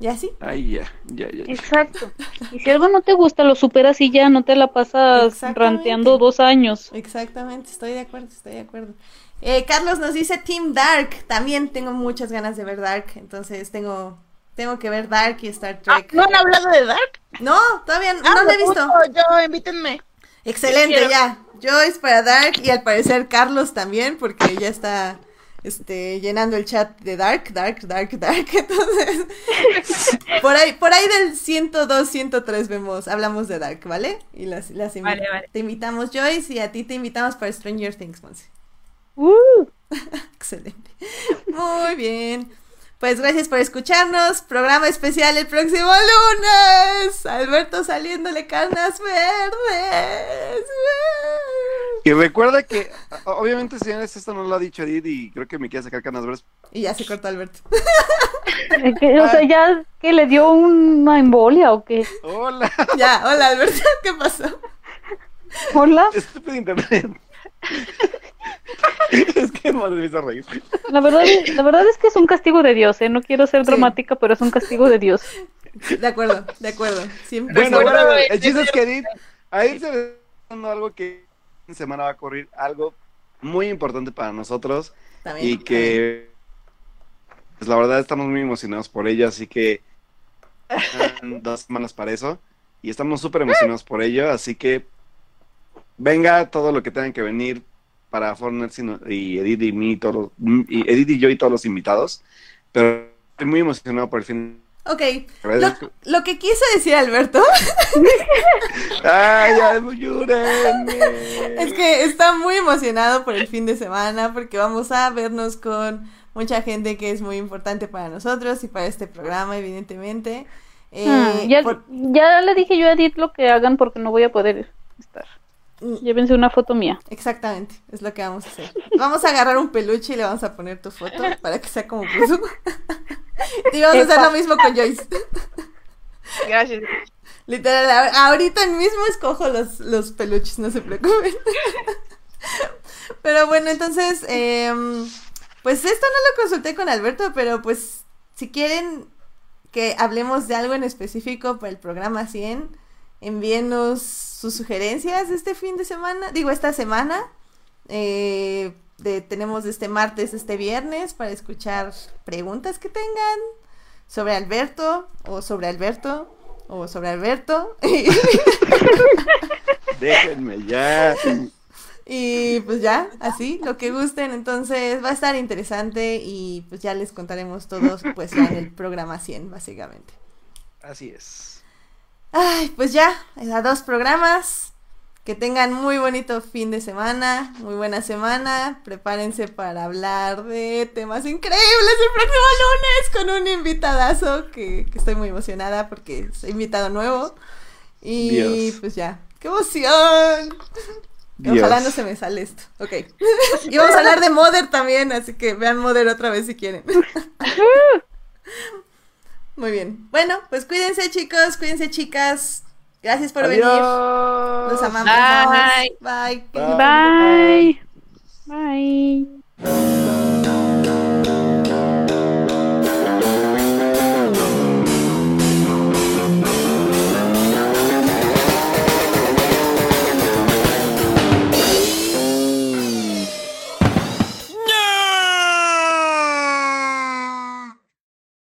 Y así. Ay, ya, ya, ya. ya. Exacto. Y si algo no te gusta, lo superas y ya no te la pasas ranteando dos años. Exactamente, estoy de acuerdo, estoy de acuerdo. Eh, Carlos nos dice Team Dark, también tengo muchas ganas de ver Dark, entonces tengo, tengo que ver Dark y Star Ah, Trek. ¿No han hablado de Dark? No, todavía no, Ah, no lo he visto. gusto, Yo, invítenme. Excelente, ya. Joyce para Dark y al parecer Carlos también, porque ya está este, llenando el chat de Dark, Dark, Dark, Dark. Entonces, por ahí, por ahí del 102, 103 vemos, hablamos de Dark, ¿vale? Y las, las invi- Vale, vale. te invitamos, Joyce, y a ti te invitamos para Stranger Things, Monse. Uh, Excelente. Muy bien. Pues gracias por escucharnos. Programa especial el próximo lunes. Alberto saliéndole canas verdes. Y recuerda que, obviamente, señores, esto no lo ha dicho Edith y creo que me quiere sacar canas verdes. Y ya se cortó Alberto. o sea, ya que le dio una embolia o qué. Hola, Ya, hola Alberto, ¿qué pasó? Hola. estúpido internet. es que madre me hizo reír. La verdad, la verdad es que es un castigo de Dios, ¿eh? No quiero ser Sí. dramática, pero es un castigo de Dios. De acuerdo, de acuerdo. Siempre. Bueno, bueno, el- chiste es que Edith, a Edith se dando algo que en semana va a ocurrir, algo muy importante para nosotros También. y que, pues la verdad estamos muy emocionados por ello, así que dos semanas para eso y estamos súper emocionados por ello, así que venga todo lo que tengan que venir para Fortnite sino- y Edith y mí, todos, y Edith y yo y todos los invitados, pero estoy muy emocionado por el fin. Ok, lo, lo que quiso decir Alberto ¡Ay, es que está muy emocionado por el fin de semana porque vamos a vernos con mucha gente que es muy importante para nosotros y para este programa, evidentemente. Eh, Hmm, ya, por- ya le dije yo a Edith lo que hagan porque no voy a poder estar. Mm, Llévense una foto mía. Exactamente, es lo que vamos a hacer. Vamos a agarrar un peluche y le vamos a poner tu foto para que sea como Puzu. y vamos a hacer lo mismo con Joyce. Gracias. Literal, ahorita mismo escojo los, los peluches, no se preocupen. pero bueno, entonces, em, pues esto no lo consulté con Alberto, pero pues si quieren que hablemos de algo en específico para el programa 100, envíenos sus sugerencias este fin de semana, digo esta semana. Eh, de, tenemos este martes, este viernes para escuchar preguntas que tengan sobre Alberto o sobre Alberto o sobre Alberto. Déjenme ya. y pues ya, así, lo que gusten. Entonces va a estar interesante y pues ya les contaremos todos pues ya en el programa 100 básicamente. Así es. Ay, pues ya, a dos programas. Que tengan muy bonito fin de semana, muy buena semana. Prepárense para hablar de temas increíbles el próximo lunes con un invitadazo que, que estoy muy emocionada porque soy invitado nuevo. Y Dios. pues ya, ¡qué emoción! Dios. Ojalá no se me sale esto. Ok. y vamos a hablar de Mother también, así que vean Mother otra vez si quieren. Muy bien. Bueno, pues cuídense chicos, cuídense chicas. Gracias por venir. Los amamos. Bye. Bye. Bye. Bye. Bye.